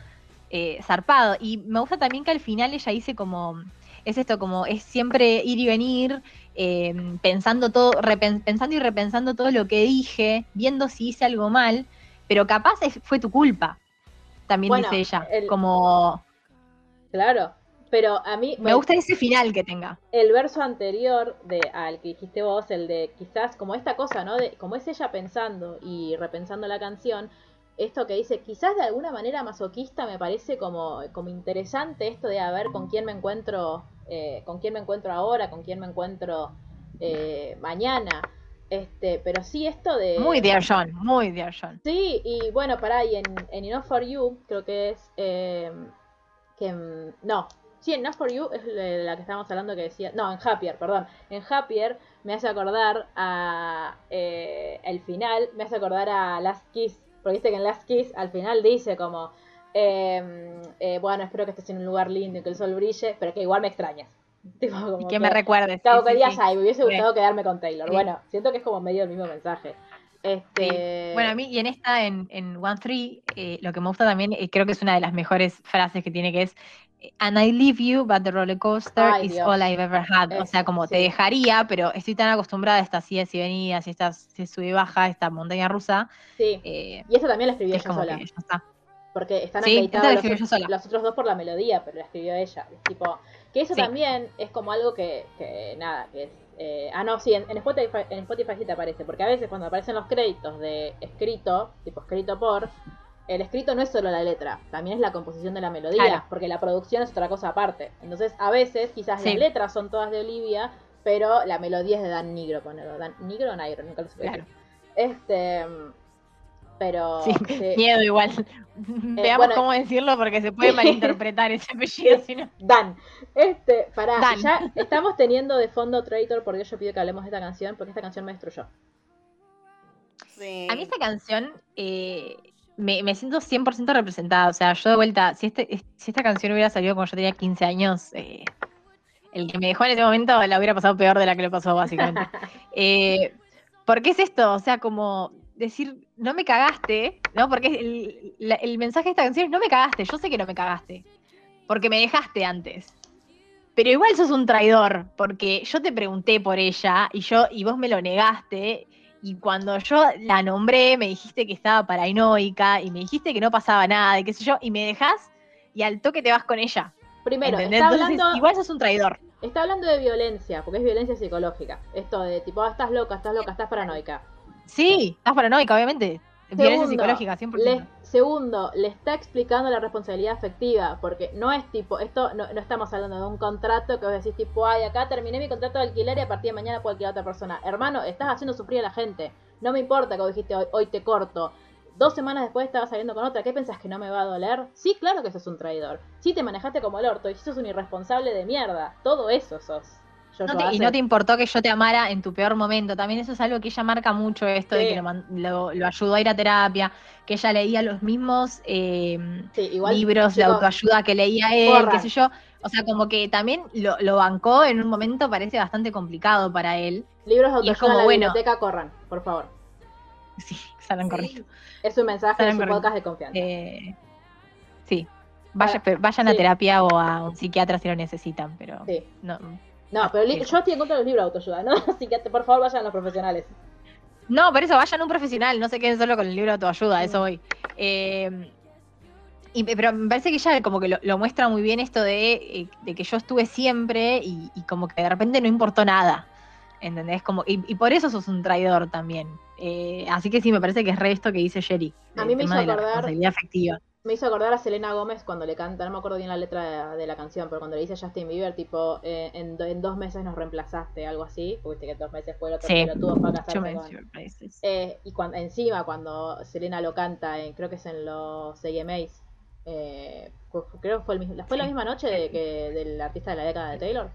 eh, zarpado. Y me gusta también que al final ella dice como, es esto, como es siempre ir y venir, eh, pensando todo, pensando y repensando todo lo que dije, viendo si hice algo mal, pero capaz es- fue tu culpa. También Bueno, dice ella. el- Como Claro. Pero a mí. me gusta ese final que tenga. el verso anterior de al que dijiste vos, el de quizás como esta cosa, ¿no? De como es ella pensando y repensando la canción, esto que dice, quizás de alguna manera masoquista me parece como, como interesante esto de a ver con quién me encuentro, eh, con quién me encuentro ahora, con quién me encuentro eh, mañana. Este, pero sí esto de. Muy Dear John, muy Dear John. Sí, y bueno, pará, y en, en Enough for You, creo que es. eh, que. mm, No, sí, en Enough for You es de la que estábamos hablando que decía. No, en Happier, perdón. En Happier me hace acordar a. eh, el final, me hace acordar a Last Kiss. Porque viste que en Last Kiss al final dice como. eh, eh, bueno, espero que estés en un lugar lindo y que el sol brille, pero que igual me extrañas. Tipo, como Y que me recuerdes. Claro, sí, que sí, me hubiese gustado quedarme con Taylor. Bueno, siento que es como medio el mismo mensaje. Este... Bueno, a mí, y en esta, en, en One Three, eh, lo que me gusta también, eh, creo que es una de las mejores frases que tiene, que es And I leave you, but the roller coaster Ay, is Dios. all I've ever had. o sea, como te dejaría, pero estoy tan acostumbrada a estas idas y venidas, y estas se sube y baja, esta montaña rusa, Sí. eh, Y esa también la escribió es ella sola. que ya está. Porque están Sí, acreditados los, sola. otros dos por la melodía, pero la escribió ella. Es tipo, que eso Sí. también es como algo que, que nada, que es... eh, ah, no, sí, en, en Spotify, en Spotify sí te aparece, porque a veces cuando aparecen los créditos de escrito, tipo escrito por, el escrito no es solo la letra, también es la composición de la melodía, Claro. porque la producción es otra cosa aparte. Entonces, a veces quizás Sí. las letras son todas de Olivia, pero la melodía es de Dan Nigro, ponelo. Dan Nigro o Nigro, nunca lo supe Claro. Este, pero... Sí, sí. miedo igual. Veamos Eh, bueno, cómo decirlo porque se puede malinterpretar ese apellido, si no. Dan. Este, pará, Dan. ya estamos teniendo de fondo Traitor porque yo pido que hablemos de esta canción, porque esta canción me destruyó. Sí. A mí esta canción eh, me, me siento 100% representada. O sea, yo de vuelta, si, este, es- si esta canción hubiera salido cuando yo tenía 15 años, eh, el que me dejó en ese momento la hubiera pasado peor de la que le pasó, básicamente. Eh, ¿Por qué es esto? O sea, como decir, no me cagaste, ¿no? Porque el, la- el mensaje de esta canción es, no me cagaste, yo sé que no me cagaste, porque me dejaste antes. Pero igual sos un traidor, porque yo te pregunté por ella y yo y vos me lo negaste y cuando yo la nombré me dijiste que estaba paranoica y me dijiste que no pasaba nada y qué sé yo y me dejas y al toque te vas con ella. Primero, está Entonces hablando, igual sos un traidor. está hablando de violencia, porque es violencia psicológica. Esto de tipo, ah, estás loca, estás loca, estás paranoica. Sí, estás paranoica, obviamente. Violencia Segundo, psicológica, 100%. Le- segundo, le está explicando la responsabilidad afectiva, porque no es tipo, esto no, no estamos hablando de un contrato que vos decís tipo, ay, acá terminé mi contrato de alquiler y a partir de mañana puedo alquilar a otra persona. Hermano, estás haciendo sufrir a la gente. No me importa que vos dijiste hoy, hoy te corto. Dos semanas después estabas saliendo con otra. ¿Qué pensás que no me va a doler? Sí, claro que sos un traidor. Sí, te manejaste como el orto y sos un irresponsable de mierda. Todo eso sos. Yo No te- y no te importó que yo te amara en tu peor momento. También eso es algo que ella marca mucho, esto de que lo, lo- lo ayudó a ir a terapia, que ella leía los mismos eh, Sí, igual, libros de autoayuda que leía él, qué sé yo. O sea, como que también lo, lo bancó en un momento parece bastante complicado para él. Libros de y es autoayuda como, en la bueno. biblioteca, corran, por favor. Sí, salen corriendo. Es un mensaje de su podcast de confianza. Eh, sí. Vaya- vayan a terapia o a un psiquiatra si lo necesitan, pero Sí. no, No, pero yo estoy en contra de los libros de autoayuda, ¿no? Así que por favor vayan a los profesionales. No, por eso vayan a un profesional, no se queden solo con el libro de autoayuda, eso voy. Eh, y, pero me parece que ella como que lo, lo muestra muy bien esto de, eh, de que yo estuve siempre y, y como que de repente no importó nada. ¿Entendés? Como, y, y por eso sos un traidor también. Eh, así que sí, me parece que es re esto que dice Jerry. A mí me hizo la acordar- responsabilidad afectiva. Me hizo acordar a Selena Gómez cuando le canta, no me acuerdo bien la letra de, de la canción, pero cuando le dice a Justin Bieber, tipo, eh, en, do- en dos meses nos reemplazaste, algo así, porque viste que dos meses fue el otro Sí. pelotudo para casarse con... Eh, y cuando, encima, cuando Selena lo canta, en- creo que es en los CMAs, eh, cu- creo que fue, el fue la Sí. misma noche de que del artista de la década de Taylor.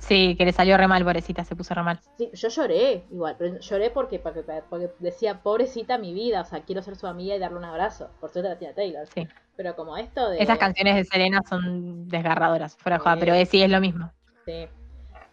Sí, que le salió re mal, pobrecita, se puso re mal. Sí, yo lloré igual, pero lloré porque, porque, porque decía, pobrecita mi vida, o sea, quiero ser su amiga y darle un abrazo. Por suerte la tiene Taylor. Sí. Pero como esto de... Esas canciones de Selena son desgarradoras, fuera de joda, pero eh, sí es lo mismo. Sí. Eh,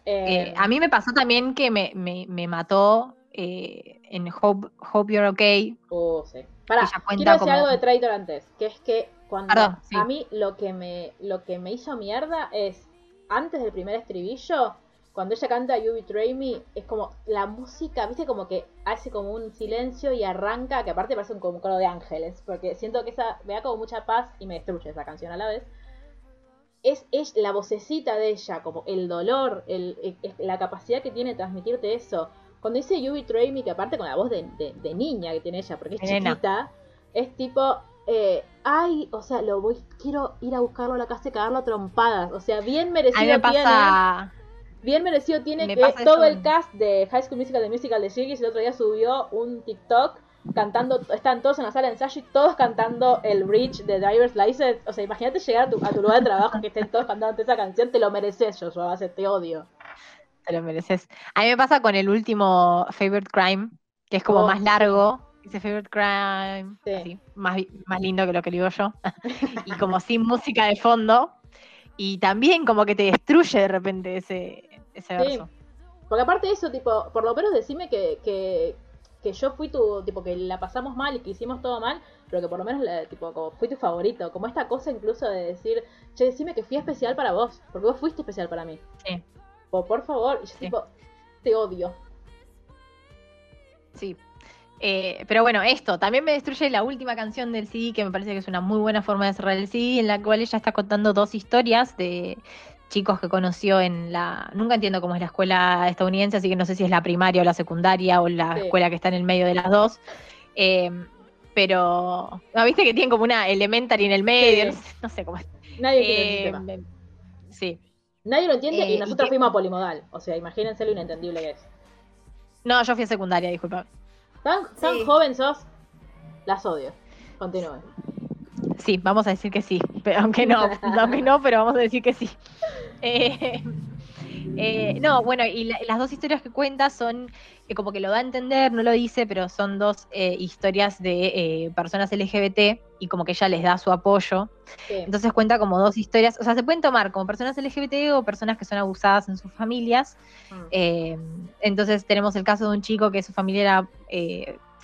Eh, a mí me pasó también que me, me, me mató eh, en Hope, Hope You're Okay. Oh, sí. Cuenta quiero decir como- algo de Traitor antes, que es que cuando Perdón, sí. a mí lo que me lo que me hizo mierda es antes del primer estribillo, cuando ella canta You Betray Me, es como la música, viste, como que hace como un silencio y arranca, que aparte parece un, como un coro de ángeles, porque siento que esa me da como mucha paz y me destruye esa canción a la vez. Es, es la vocecita de ella, como el dolor, el, la capacidad que tiene de transmitirte eso. Cuando dice You Betray Me, que aparte con la voz de, de- de niña que tiene ella, porque es chiquita, es tipo, eh, ay, o sea, lo voy, quiero ir a buscarlo a la casa y cagarlo a trompadas. O sea, bien A merecido mí me tiene. pasa. Bien merecido tiene Me que todo el cast de High School Musical, de Musical de Shiggy, el otro día subió un TikTok cantando, están todos en la sala de ensayo y todos cantando el bridge de Driver's License. O sea, imagínate llegar a tu, a tu lugar de trabajo que estén todos cantando esa canción, te lo mereces, yo, yo, te odio. Te lo mereces. A mí me pasa con el último Favorite Crime, que es como Oh, más largo. Dice Favorite Crime. Sí. así, más, más lindo que lo que digo yo. y como sin música de fondo. Y también como que te destruye de repente ese, ese Sí. verso. Porque aparte de eso, tipo, por lo menos decime que, que, que yo fui tu, tipo, que la pasamos mal y que hicimos todo mal, pero que por lo menos, la- tipo, como fui tu favorito. Como esta cosa incluso de decir, che, decime que fui especial para vos, porque vos fuiste especial para mí. Sí. O por favor, y yo Sí. tipo, te odio. Sí. Eh, pero bueno, esto también me destruye la última canción del CD, que me parece que es una muy buena forma de cerrar el CD, en la cual ella está contando dos historias de chicos que conoció en la... Nunca entiendo cómo es la escuela estadounidense, así que no sé si es la primaria o la secundaria o la Sí. escuela que está en el medio de las dos. Eh, pero, ¿no, viste que tienen como una elementary en el medio? Sí. No, sé, no sé cómo es. Nadie el Eh, sistema. me- sí. Nadie lo entiende eh, y y nosotros que- fuimos a polimodal. O sea, imagínense lo inentendible que es. No, yo fui a secundaria, disculpa. ¿Tan, tan Sí. joven sos? Las odio. Continúen. Sí, vamos a decir que sí, pero aunque no, aunque no, pero vamos a decir que sí. Eh, eh, no, bueno, y la- las dos historias que cuenta son eh, como que lo da a entender, no lo dice, pero son dos eh, historias de eh, personas LGBT y como que ella les da su apoyo. Sí. Entonces cuenta como dos historias, o sea, se pueden tomar como personas LGBT o personas que son abusadas en sus familias. Mm. Entonces tenemos el caso de un chico que su familia era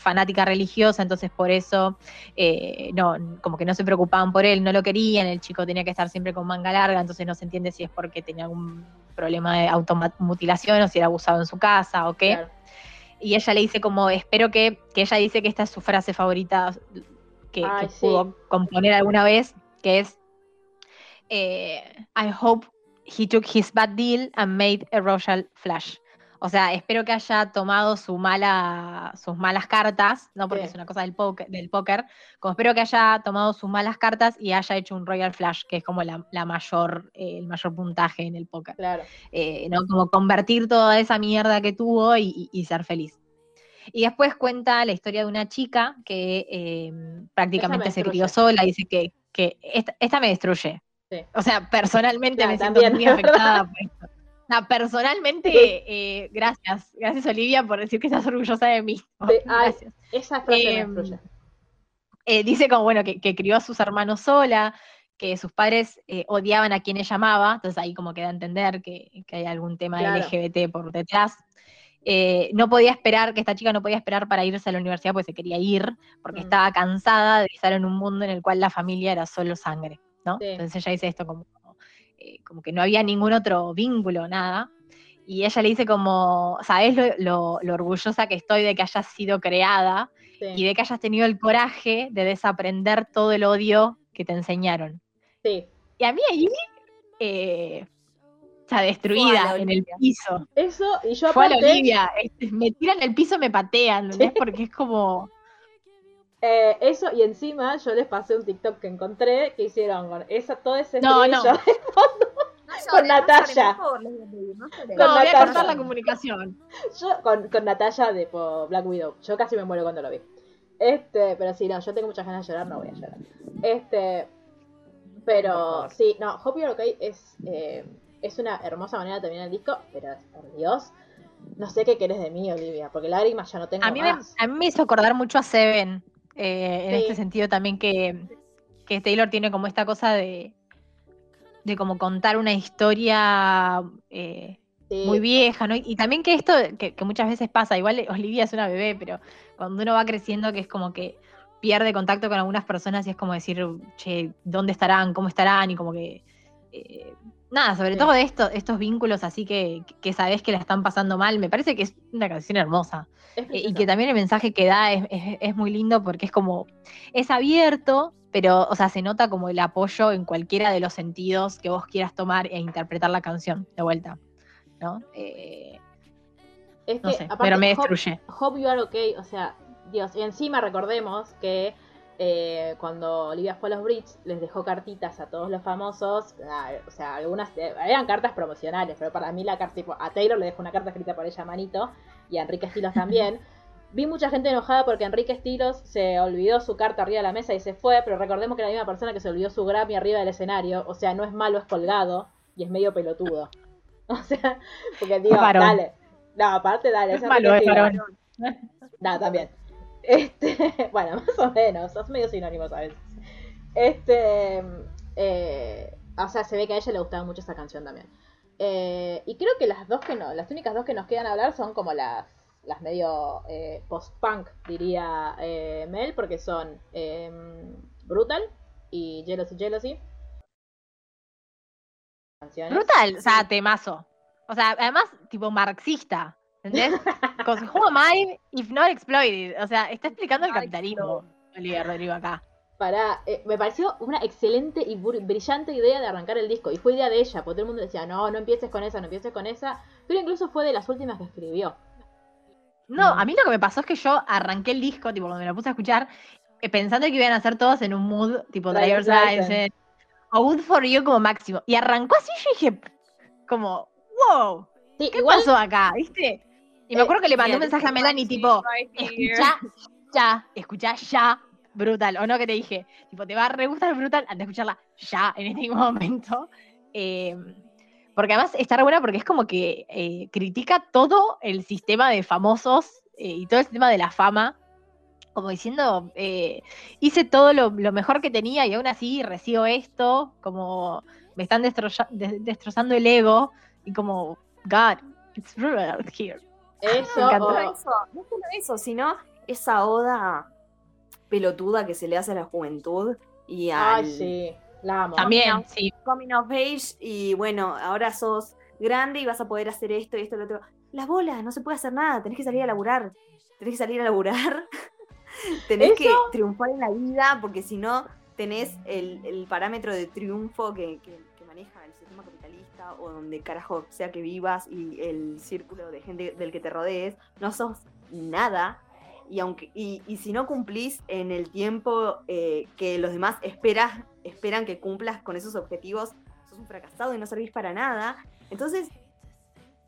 fanática religiosa, entonces por eso eh, no, como que no se preocupaban por él, no lo querían, el chico tenía que estar siempre con manga larga, entonces no se entiende si es porque tenía algún problema de automutilación o si era abusado en su casa o qué. Claro. Y ella le dice como, espero que, que ella dice que esta es su frase favorita que, Ay, que sí. pudo componer alguna vez, que es, eh, I hope he took his bad deal and made a royal flash. O sea, espero que haya tomado su mala, sus malas cartas, no porque Sí. es una cosa del póker, del póker, como espero que haya tomado sus malas cartas y haya hecho un royal flash, que es como la, la mayor, eh, el mayor puntaje en el póker Claro. eh, ¿no? Como convertir toda esa mierda que tuvo y, y- y ser feliz. Y después cuenta la historia de una chica que eh, prácticamente se crió sola, dice que, que esta, esta me destruye. Sí. O sea, personalmente Claro, me siento también, muy afectada por esto. O sea, personalmente, Sí. eh, gracias. Gracias, Olivia, por decir que estás orgullosa de mí. Sí, ay, Gracias. Esa frase me destruye. Eh, dice como, bueno, que, que crió a sus hermanos sola, que sus padres eh, odiaban a quien ella amaba, entonces ahí como que da a entender que, que hay algún tema Claro. LGBT por detrás. Eh, no podía esperar, que esta chica no podía esperar para irse a la universidad porque se quería ir, porque Mm. estaba cansada de estar en un mundo en el cual la familia era solo sangre, ¿no? Sí. Entonces ella dice esto como, eh, como que no había ningún otro vínculo, nada. Y ella le dice como, ¿sabes lo, lo- lo orgullosa que estoy de que hayas sido creada? Sí. y de que hayas tenido el coraje de desaprender todo el odio que te enseñaron. Sí. Y a mí ahí, eh, o sea, destruida en el piso. Eso, y yo Fue a la Olivia, este, me tiran el piso, me patean, ¿entendés? Porque es como, eh, eso, y encima yo les pasé un TikTok que encontré que hicieron con esa, todo ese No. No Con Natalia. no voy a cortar la comunicación. Yo con, con Natalia de po, Black Widow. Yo casi me muero cuando lo vi. Este, pero sí, no, yo tengo muchas ganas de llorar, no voy a llorar. Este, pero sí, no, Hope You're Okay es, eh, es una hermosa manera de terminar el disco, pero por Dios, no sé qué querés de mí, Olivia, porque lágrimas ya no tengo A mí, me, a mí me hizo acordar mucho a Seven, eh, en Sí. este sentido también que, que Taylor tiene como esta cosa de, de como contar una historia eh, Sí, muy vieja, ¿no? Y también que esto, que, que muchas veces pasa, igual Olivia es una bebé, pero cuando uno va creciendo, que es como que pierde contacto con algunas personas y es como decir, che, ¿dónde estarán? ¿Cómo estarán? Y como que eh, nada, sobre Sí. todo de esto, estos vínculos así que, que sabés que la están pasando mal, me parece que es una canción hermosa. Eh, Y que también el mensaje que da es, es- es muy lindo porque es como, es abierto, pero, o sea, se nota como el apoyo en cualquiera de los sentidos que vos quieras tomar e interpretar la canción de vuelta, ¿no? Eh, Es no que, sé, aparte, pero me Hope- destruye. Hope You Are Okay, o sea, Dios, y encima recordemos que eh, cuando Olivia fue a los Bridge les dejó cartitas a todos los famosos, ah, o sea, algunas eh, eran cartas promocionales, pero para mí la carta, tipo, a Taylor le dejó una carta escrita por ella manito y a Enrique Estilos también. Vi mucha gente enojada porque Enrique Estilos se olvidó su carta arriba de la mesa y se fue, pero recordemos que era la misma persona que se olvidó su Grammy arriba del escenario, o sea, no es malo, es colgado y es medio pelotudo. O sea, porque digo, dale. No, aparte, dale. Es malo, es varón. No, también. Este, bueno, más o menos, sos medio sinónimos a veces. Este, eh, o sea, se ve que a ella le gustaba mucho esa canción también. Eh, y creo que las dos que no, las únicas dos que nos quedan a hablar son como las, las medio eh, post-punk, diría Mel, porque son eh, Brutal y Jealousy Jealousy. Canciones. Brutal, o sea, temazo. O sea, además, tipo marxista, ¿entendés? Con who am I if not exploited? O sea, está explicando el capitalismo, Olivia Rodrigo acá. Para, eh, me pareció una excelente y br- brillante idea de arrancar el disco. Y fue idea de ella, porque todo el mundo decía, no, no empieces con esa, no empieces con esa. Pero incluso fue de las últimas que escribió. No, a mí lo que me pasó es que yo arranqué el disco, tipo, cuando me lo puse a escuchar, eh, pensando que iban a ser todos en un mood, tipo, Driver's License. O Good for You como máximo. Y arrancó así, yo dije, como, wow, Sí, ¿qué igual, pasó acá? ¿Viste? Y me acuerdo que le mandé un mensaje a Melanie, tipo, escucha ya, escucha ya, brutal. O no que te dije, tipo, te va a re gustar brutal antes de escucharla ya en este momento. Eh, porque además está re buena porque es como que eh, critica todo el sistema de famosos eh, y todo el sistema de la fama. Como diciendo, eh, hice todo lo, lo mejor que tenía y aún así recibo esto, como me están destroza- de- destrozando el ego y como, God, it's brutal here. Eso, me encantó. eso, no solo eso, sino esa oda pelotuda que se le hace a la juventud y al ay, sí, la amo. También, sí. coming of age y bueno, ahora sos grande y vas a poder hacer esto y esto y lo otro. Las bolas, no se puede hacer nada, tenés que salir a laburar, tenés que salir a laburar, tenés que triunfar en la vida porque si no tenés el, el parámetro de triunfo que, que- o donde carajo sea que vivas y el círculo de gente del que te rodees, no sos nada. Y, aunque, y, si no cumplís en el tiempo eh, que los demás esperas, esperan que cumplas con esos objetivos, sos un fracasado y no servís para nada. Entonces,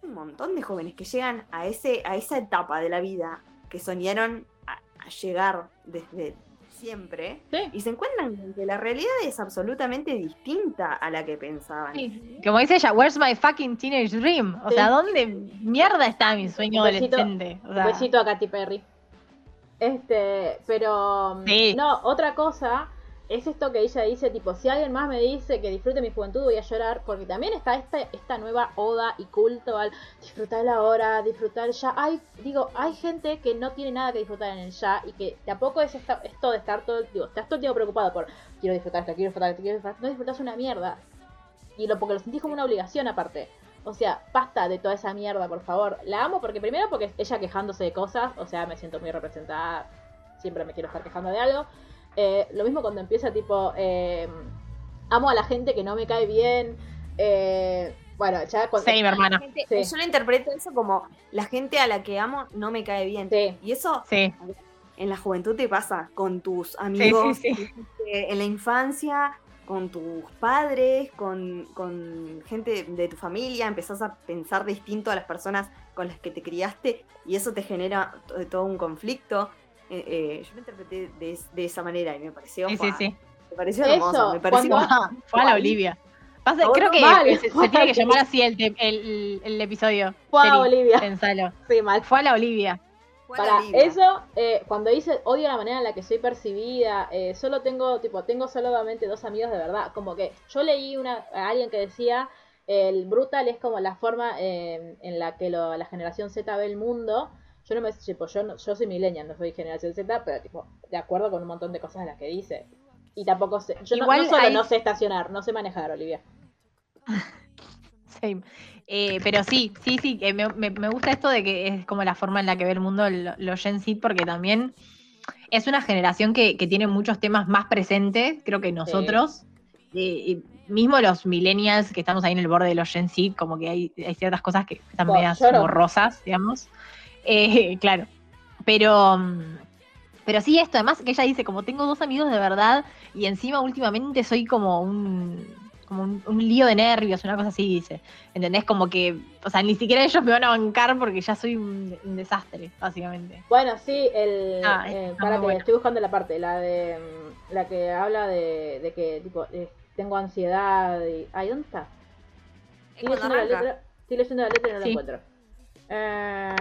un montón de jóvenes que llegan a, ese, a esa etapa de la vida que soñaron a llegar desde siempre Sí. y se encuentran con que la realidad es absolutamente distinta a la que pensaban. Como dice ella, where's my fucking teenage dream? O Sí. sea, ¿dónde mierda está mi sueño Un besito- adolescente? O sea, besito a Katy Perry. Este, pero Sí. no, otra cosa es esto que ella dice, tipo, si alguien más me dice que disfrute mi juventud voy a llorar, porque también está esta, esta nueva oda y culto al disfrutar la hora, disfrutar ya. Hay, digo, hay gente que no tiene nada que disfrutar en el ya y que tampoco es esta- esto de estar todo, digo, estás todo el tiempo preocupado por quiero disfrutar esto, quiero disfrutar esto, quiero disfrutar, no disfrutas una mierda. Y lo porque lo sentís como una obligación aparte. O sea, basta de toda esa mierda, por favor. La amo porque primero porque ella quejándose de cosas, o sea, me siento muy representada, siempre me quiero estar quejando de algo. Eh, lo mismo cuando empieza tipo, eh, amo a la gente que no me cae bien. eh, bueno, ya cuando... Same, hermana. La gente- Sí. Yo lo interpreto eso como la gente a la que amo no me cae bien. Sí. Y eso Sí, en la juventud te pasa con tus sí, amigos, sí, sí. en la infancia, con tus padres, con, con gente de tu familia, empezás a pensar distinto a las personas con las que te criaste y eso te genera to- todo un conflicto. Eh, eh, yo lo interpreté de, es- de esa manera y me pareció, Sí, sí, fa, sí. me pareció Eso, hermoso, me pareció cuando- Fue a la Olivia. Pasa- creo que mal, se, tiene que la llamar así el, te- el, el episodio. Fue a Olivia. Pensalo. Sí, mal. Fue a la Olivia. Fue a la Para eso, eh, cuando dice odio la manera en la que soy percibida, eh, solo tengo, tipo, tengo solamente dos amigos de verdad. Como que yo leí una, a alguien que decía, el brutal es como la forma eh, en la que lo- la generación Z ve el mundo. Yo no me, tipo, yo, no- yo soy millennial, no soy generación Z, pero tipo, de acuerdo con un montón de cosas en las que dice. Y tampoco sé, yo Igual no, solo hay- no sé estacionar, no sé manejar, Olivia. Same. Eh, pero sí, sí, sí, eh, me, me- me gusta esto de que es como la forma en la que ve el mundo lo- los Gen Z, porque también es una generación que, que tiene muchos temas más presentes, creo que nosotros. Eh, mismo los millennials que estamos ahí en el borde de los Gen Z, como que hay, hay ciertas cosas que están Bueno, medias no. borrosas, digamos. Eh, claro. Pero, mm, pero sí, esto, además que ella dice, como tengo dos amigos de verdad, y encima últimamente soy como un, como un, un lío de nervios, una cosa así, dice. ¿Entendés? Como que, o sea, ni siquiera ellos me van a bancar porque ya soy un, un desastre, básicamente. Bueno, sí, el, Ah, eh, para muy que bueno. estoy buscando la parte, la de mm, la que habla de, de que tipo eh, tengo ansiedad y ay, ¿dónde está? Es Estoy leyendo la letra, estoy leyendo la letra y no la encuentro. Eh,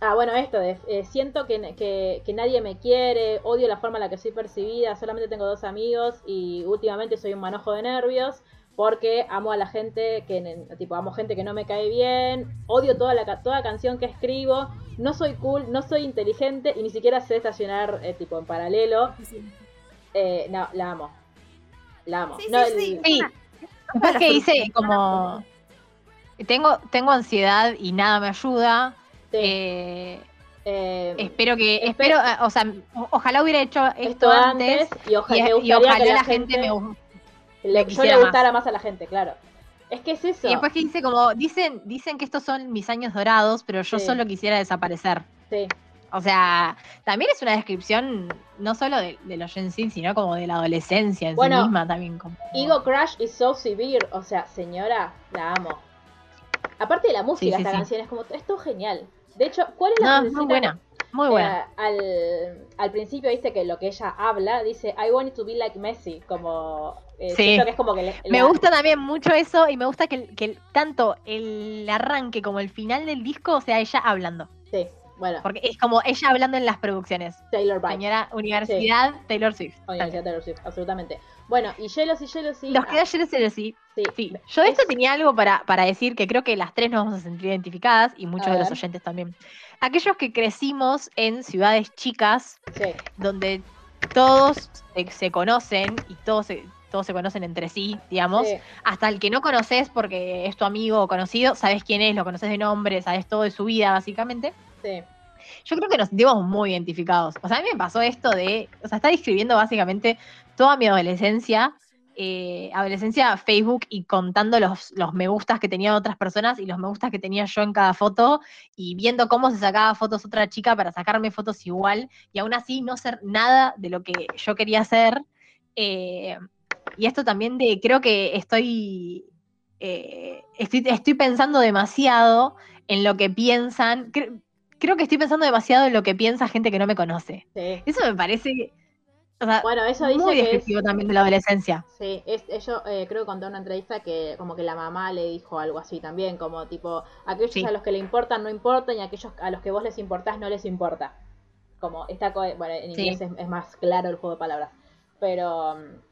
ah, bueno, esto de eh, siento que, que, que nadie me quiere, odio la forma en la que soy percibida, solamente tengo dos amigos y últimamente soy un manojo de nervios porque amo a la gente que tipo amo gente que no me cae bien, odio toda la ca- toda canción que escribo, no soy cool, no soy inteligente y ni siquiera sé estacionar eh, tipo en paralelo. Eh, no, la amo. La amo. Sí, sí, No, sí. el- Sí, que dice frustración, como tengo, tengo ansiedad y nada me ayuda. sí, eh, eh, espero que, espe- espero, eh, o sea, ojalá hubiera hecho esto, esto antes, y, oja- y, me y gustaría ojalá que la gente, me le, yo le más. gustara más. a la gente, claro. Es que es eso. Y después que dice como, dicen, dicen que estos son mis años dorados, pero yo Sí. solo quisiera desaparecer. Sí, O sea, también es una descripción no solo de, de los Gen Z, sino como de la adolescencia en Bueno, sí misma también. Como... Ego Crash is so severe. O sea, señora, la amo. Aparte de la música, sí, esta sí. canción es como, es todo genial. De hecho, ¿cuál es la No, muy buena, muy buena. Eh, al, al principio viste que lo que ella habla dice I want it to be like Messi como eh, Sí. que es como que le- Me la- gusta también mucho eso y me gusta que, que tanto el arranque como el final del disco sea ella hablando. sí bueno. Porque es como ella hablando en las producciones. Taylor Vibes Señora Universidad Taylor Swift. Universidad Taylor Swift absolutamente. Bueno y Jealousy Jealousy Los ah, que ayer se sí. sí, yo de esto Es- tenía algo para, para decir que creo que las tres nos vamos a sentir identificadas y muchos de los oyentes también. Aquellos que crecimos en ciudades chicas sí, donde todos se, se conocen y todos se, todos se conocen entre sí, digamos, sí, hasta el que no conoces porque es tu amigo o conocido, sabes quién es, lo conoces de nombre, sabes todo de su vida, básicamente. Sí. Yo creo que nos sentimos muy identificados. O sea, a mí me pasó esto de, o sea, está describiendo básicamente toda mi adolescencia, eh, adolescencia Facebook y contando los, los me gustas que tenían otras personas y los me gustas que tenía yo en cada foto y viendo cómo se sacaba fotos otra chica para sacarme fotos igual y aún así no ser nada de lo que yo quería hacer. Eh, y esto también de, creo que estoy, eh, estoy, estoy pensando demasiado en lo que piensan. Creo que estoy pensando demasiado en lo que piensa gente que no me conoce. sí. Eso me parece o sea, bueno eso dice muy que es, descriptivo también de la adolescencia. sí es yo eh, creo que conté en una entrevista que como que la mamá le dijo algo así también como tipo aquellos Sí. a los que le importan no importan y aquellos a los que vos les importás no les importa como esta bueno en Sí. inglés es, es más claro el juego de palabras pero mm,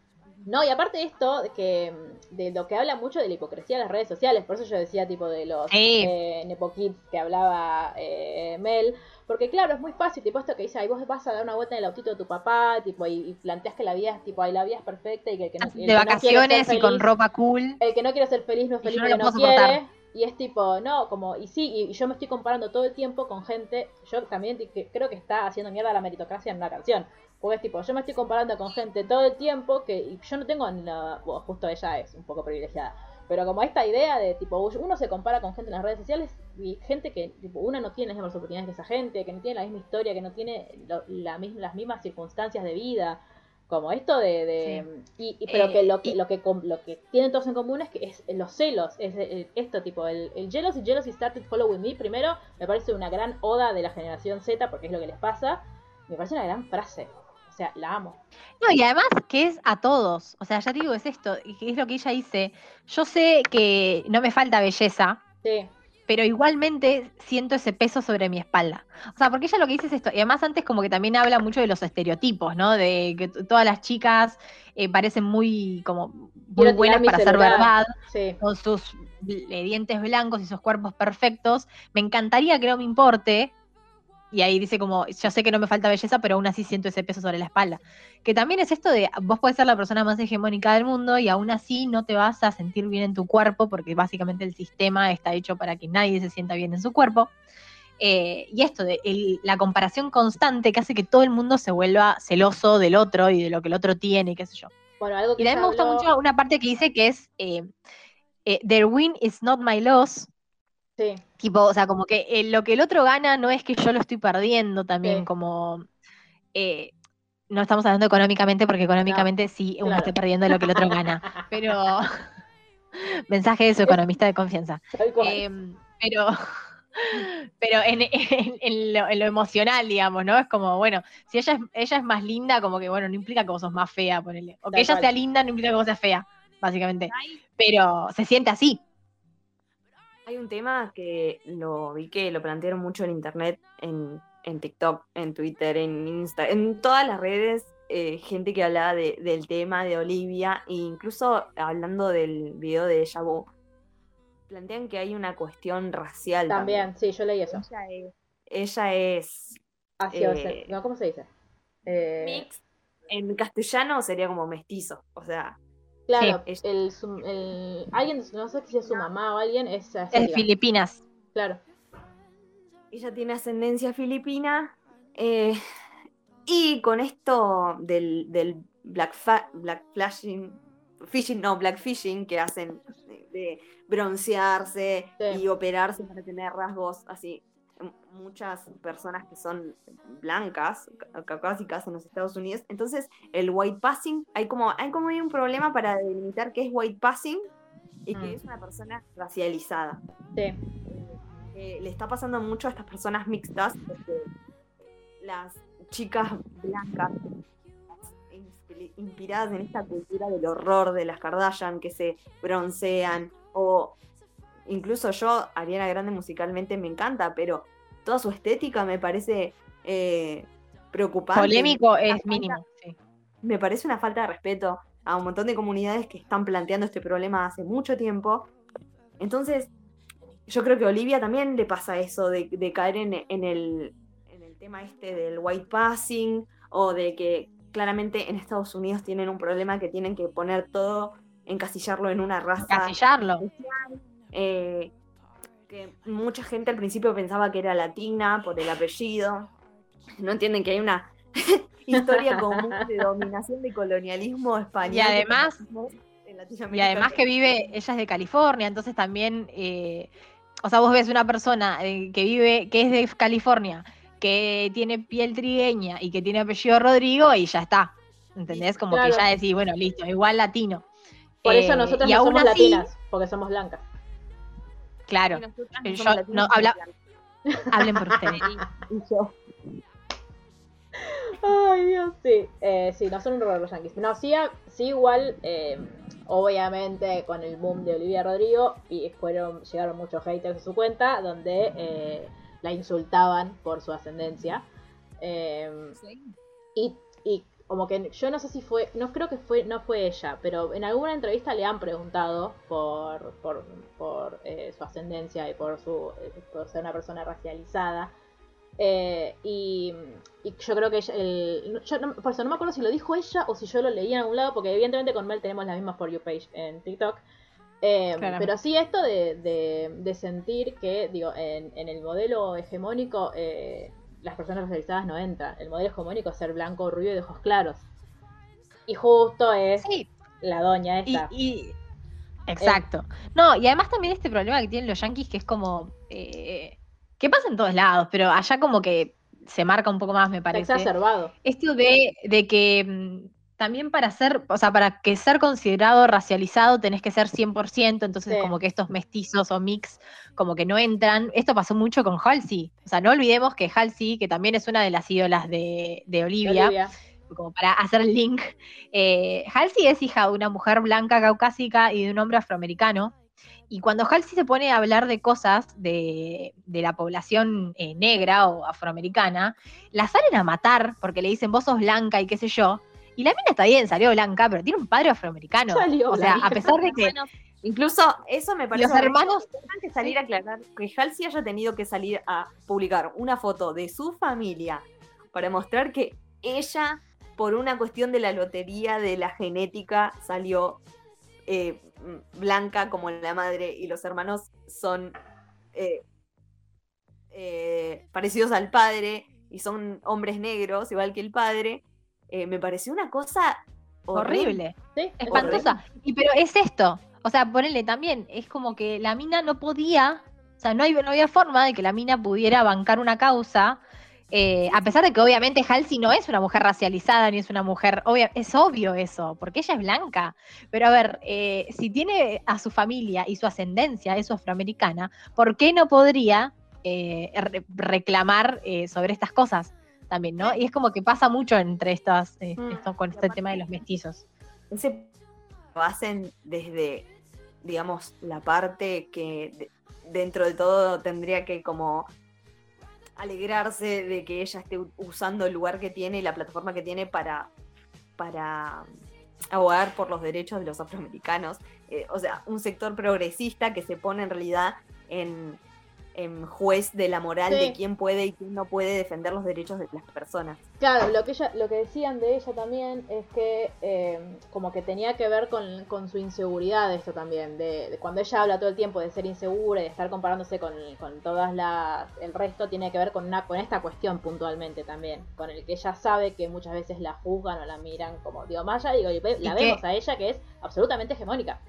no y aparte de esto de que de lo que habla mucho de la hipocresía de las redes sociales por eso yo decía tipo de los Sí. eh, nepo kids que hablaba eh, Mel porque claro es muy fácil tipo esto que dice ay vos vas a dar una vuelta en el autito de tu papá tipo y, y planteas que la vida es tipo ay la vida es perfecta y que el que no, el que de no quiere ser vacaciones y con feliz- ropa cool. el que no quiere ser feliz no es Y feliz yo no lo no puedo soportar. quiere. Y es tipo, no, como, y sí, y yo me estoy comparando todo el tiempo con gente, yo también que creo que está haciendo mierda la meritocracia en una canción. Porque es tipo, yo me estoy comparando con gente todo el tiempo que y yo no tengo nada, bueno, justo ella es un poco privilegiada. Pero como esta idea de tipo, uno se compara con gente en las redes sociales y gente que tipo, una no tiene las mismas oportunidades que esa gente, que no tiene la misma historia, que no tiene lo- la misma, las mismas circunstancias de vida. Como esto de... de y, y- pero Eh, que, lo que y- lo que com- lo que tienen todos en común es que es los celos. Es eh, esto tipo, el, el jealousy, jealousy started following me. Primero, me parece una gran oda de la generación Z porque es lo que les pasa. Me parece una gran frase. O sea, la amo. No, y además que es a todos. O sea, ya te digo, es esto, que es lo que ella dice. Yo sé que no me falta belleza, Sí, pero igualmente siento ese peso sobre mi espalda. O sea, porque ella lo que dice es esto, y además antes como que también habla mucho de los estereotipos, ¿no? De que todas las chicas eh, parecen muy como muy buenas para ser verdad, sí. con sus eh, dientes blancos y sus cuerpos perfectos. Me encantaría que no me importe. Y ahí dice como, yo sé que no me falta belleza, pero aún así siento ese peso sobre la espalda. Que también es esto de, vos puedes ser la persona más hegemónica del mundo y aún así no te vas a sentir bien en tu cuerpo, porque básicamente el sistema está hecho para que nadie se sienta bien en su cuerpo. Eh, y esto de el- la comparación constante que hace que todo el mundo se vuelva celoso del otro y de lo que el otro tiene, y qué sé yo. Bueno, algo que Y también me gusta habló- mucho una parte que dice que es eh, eh, Their win is not my loss. Sí, Tipo, o sea, como que eh, lo que el otro gana no es que yo lo estoy perdiendo también, Sí. como eh, no estamos hablando económicamente, porque económicamente sí uno claro. está perdiendo lo que el otro gana. Pero mensaje de su economista de confianza. Em, pero pero en, en- en lo, en lo emocional, digamos, ¿no? Es como, bueno, si ella es, ella es más linda, como que, bueno, no implica que vos sos más fea, ponele. O que Tal ella cual. sea linda no implica que vos seas fea, básicamente. Pero se siente así. Hay un tema que lo vi que lo plantearon mucho en internet, en, en TikTok, en Twitter, en Insta, en todas las redes, eh, gente que hablaba de- del tema de Olivia, e incluso hablando del video de Deja Vu, plantean que hay una cuestión racial también. También, sí, yo leí eso. Ella es, ella es Hacia, eh, no, ¿cómo se dice? Eh, mix, en castellano sería como mestizo, o sea, claro, Sí. el, su- el- alguien, no sé si es su mamá o alguien, es Es. Filipinas. Claro, ella tiene ascendencia filipina. eh, y con esto del, del black, fa- black flashing, fishing, no, black fishing que hacen de, de broncearse Sí. y operarse para tener rasgos así. Muchas personas que son blancas, ca- caucásicas en los Estados Unidos. Entonces, el white passing, hay como, hay como un problema para delimitar qué es white passing y Mm. qué es una persona racializada sí. eh, le está pasando mucho a estas personas mixtas, porque las chicas blancas, inspi- inspiradas en esta cultura del horror de las Kardashian, que se broncean, o incluso yo, Ariana Grande musicalmente me encanta, pero toda su estética me parece eh, preocupante. Polémico es falta- mínimo. sí. me parece una falta de respeto a un montón de comunidades que están planteando este problema hace mucho tiempo. Entonces, yo creo que a Olivia también le pasa eso de, de caer en, en el, en el tema este del white passing o de que claramente en Estados Unidos tienen un problema que tienen que poner todo, encasillarlo en una raza. Casillarlo. Eh, que mucha gente al principio pensaba que era latina por el apellido. No entienden que hay una historia común de dominación de colonialismo español. Y además- en Y además que vive, ella es de California, entonces también, eh, o sea, vos ves una persona eh, que vive, que es de California, que tiene piel trigueña y que tiene apellido Rodrigo y ya está. ¿Entendés? Como Claro. que ya decís, bueno, listo, igual latino. Por eso nosotros y no aún somos así, latinas, porque somos blancas. Claro, Y yo- no, habla- hablen por ustedes. y yo. Ay, Dios, sí. Eh, sí, no son un horror los yankees. No, sí, a- sí igual, eh, obviamente con el boom de Olivia Rodrigo, y fueron, llegaron muchos haters a su cuenta, donde eh, la insultaban por su ascendencia. Eh, y, y como que yo no sé si fue, no creo que fue, no fue ella, pero en alguna entrevista le han preguntado por, por, por eh, su ascendencia y por su eh, por ser una persona racializada. Eh, y, y yo creo que ella, el, yo no, por eso no me acuerdo si lo dijo ella o si yo lo leí en algún lado, porque evidentemente con Mel tenemos las mismas For You page en TikTok. Eh, pero sí esto de, de, de sentir que, digo, en, en el modelo hegemónico eh, las personas racializadas no entran. El modelo hegemónico es ser blanco, rubio y de ojos claros. Y justo es Sí, la doña esta. y- exacto. No, y además también este problema que tienen los yankees, que es como. eh, que pasa en todos lados, pero allá como que se marca un poco más, me Está parece. exacerbado. Esto de, de que mm, también para ser, o sea, para que ser considerado racializado tenés que ser 100%, entonces Sí. como que estos mestizos o mix como que no entran. Esto pasó mucho con Halsey. O sea, no olvidemos que Halsey, que también es una de las ídolas de, de Olivia, Olivia. como para hacer el link, eh, Halsey es hija de una mujer blanca caucásica y de un hombre afroamericano. Y cuando Halsey se pone a hablar de cosas de, de la población eh, negra o afroamericana, la salen a matar porque le dicen vos sos blanca y qué sé yo. Y la mina está bien, salió blanca, pero tiene un padre afroamericano. Salió o sea, blanca. a pesar de que Incluso eso me parece. Los hermanos- importante salir a aclarar que Halsey haya tenido que salir a publicar una foto de su familia para mostrar que ella, por una cuestión de la lotería de la genética, salió eh, blanca como la madre y los hermanos son eh, eh, parecidos al padre y son hombres negros, igual que el padre. Eh, me pareció una cosa horrible. Horrible. Sí, Espantosa. Y pero es esto. O sea, ponele también, es como que la mina no podía, o sea, no, hay, no había forma de que la mina pudiera bancar una causa, eh, a pesar de que obviamente Halsey no es una mujer racializada, ni es una mujer, obvia, es obvio eso, porque ella es blanca. Pero a ver, eh, si tiene a su familia y su ascendencia es afroamericana, ¿por qué no podría eh, re- reclamar sobre estas cosas también, no? Y es como que pasa mucho entre estas, eh, Mm, esto, con este tema de los mestizos. Ese lo hacen desde, digamos, la parte que de- dentro de todo tendría que como alegrarse de que ella esté usando el lugar que tiene y la plataforma que tiene para, para abogar por los derechos de los afroamericanos. Eh, o sea, un sector progresista que se pone en realidad en, en juez de la moral Sí. de quién puede y quién no puede defender los derechos de las personas. Claro, lo que ella, lo que decían de ella también es que eh, como que tenía que ver con, con su inseguridad esto también, de, de cuando ella habla todo el tiempo de ser insegura y de estar comparándose con, con todas las, el resto tiene que ver con una, con esta cuestión puntualmente también, con el que ella sabe que muchas veces la juzgan o la miran como, digo, Maya, digo, la vemos a ella que es absolutamente hegemónica.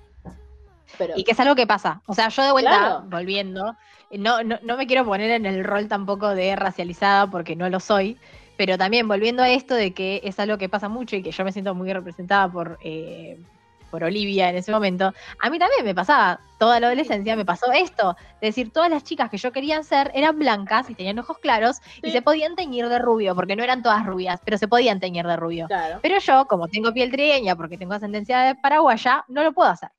Pero, Y que es algo que pasa. O sea, yo de vuelta, Claro. volviendo, no, no, no me quiero poner en el rol tampoco de racializada porque no lo soy, pero también volviendo a esto de que es algo que pasa mucho y que yo me siento muy representada por, eh, por Olivia en ese momento, a mí también me pasaba, toda la adolescencia me pasó esto, de decir, todas las chicas que yo quería ser eran blancas y tenían ojos claros y se podían teñir de rubio, porque no eran todas rubias, pero se podían teñir de rubio. claro. Pero yo, como tengo piel trigueña, porque tengo ascendencia de paraguaya, no lo puedo hacer.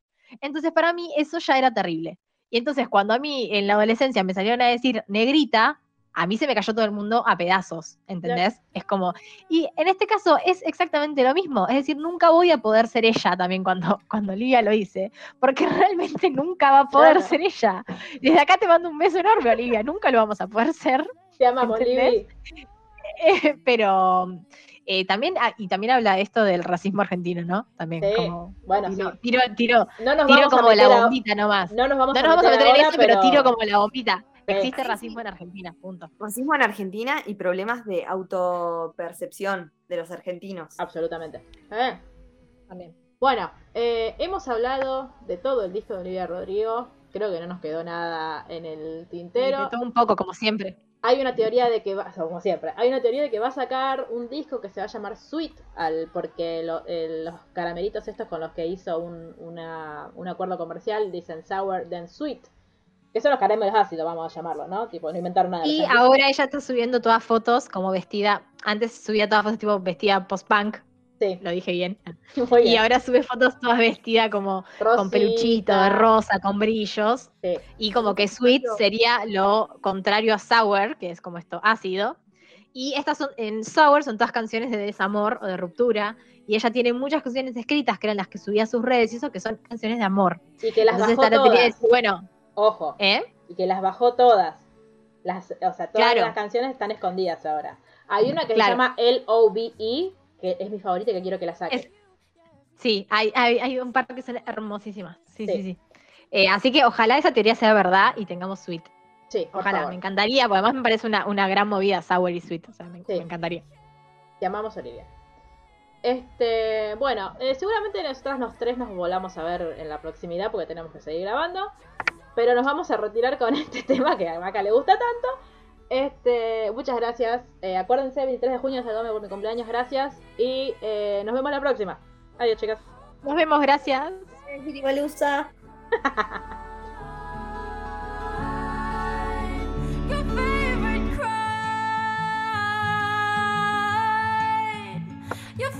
Entonces, para mí, eso ya era terrible. Y entonces, cuando a mí en la adolescencia me salieron a decir negrita, a mí se me cayó todo el mundo a pedazos, ¿entendés? Es como. Y en este caso es exactamente lo mismo. Es decir, nunca voy a poder ser ella también cuando, cuando Olivia lo dice, porque realmente nunca va a poder Claro. ser ella. Desde acá te mando un beso enorme, Olivia. Nunca lo vamos a poder ser. Te amamos. Libby. Eh, pero eh, también, ah, y también habla esto del racismo argentino, ¿no? También Sí, como bueno, tiro, sí. tiro, tiro, No nos tiro vamos a como meter la a- bombita nomás. No nos vamos, No a, nos vamos a meter en ahora, eso, pero... tiro como la bombita. Sí. Existe racismo en Argentina, punto. Racismo en Argentina y problemas de autopercepción de los argentinos. Absolutamente. ¿Eh? También. Bueno, eh, hemos hablado de todo el disco de Olivia Rodrigo. Creo que no nos quedó nada en el tintero. De todo un poco, como siempre. Hay una teoría de que va, como siempre, hay una teoría de que va a sacar un disco que se va a llamar Sweet, al, porque lo- los caramelitos estos con los que hizo un, una- un acuerdo comercial dicen Sour then Sweet. Que son los caramelos ácidos, vamos a llamarlo, ¿no? Tipo, no inventaron nada. Y ahora ella está subiendo todas fotos como vestida. Antes subía todas fotos tipo vestida post-punk, Sí, lo dije bien. muy Y ahora sube fotos todas vestidas como con peluchito, de rosa, con brillos. sí. Y como que sweet sería lo contrario a sour, que es como esto ácido. Y estas son, en sour son todas canciones de desamor o de ruptura. Y ella tiene muchas canciones escritas que eran las que subía a sus redes y eso que son canciones de amor. Y que las Entonces bajó todas. bueno, Ojo. ¿eh? y que las bajó todas. Las, o sea, todas Claro. las canciones están escondidas ahora. Hay una que Claro. se llama L-O-V-E, que es mi favorita y que quiero que la saque. Es- Sí, hay, hay, hay un par que son hermosísimas. Sí, sí, Sí. sí. Eh, así que ojalá esa teoría sea verdad y tengamos sweet. Sí, Ojalá, favor. me encantaría, porque además me parece una, una gran movida sour y sweet. O sea, me, Sí. me encantaría. Te amamos, Olivia. Este, bueno, eh, seguramente nosotras los tres nos volamos a ver en la proximidad porque tenemos que seguir grabando. Pero nos vamos a retirar con este tema que a Maca le gusta tanto. Este, muchas gracias. Eh, acuérdense, 23 de junio saludame por mi cumpleaños, gracias. Y eh, nos vemos la próxima. Adiós, chicas. Nos vemos, gracias. Balusa. Your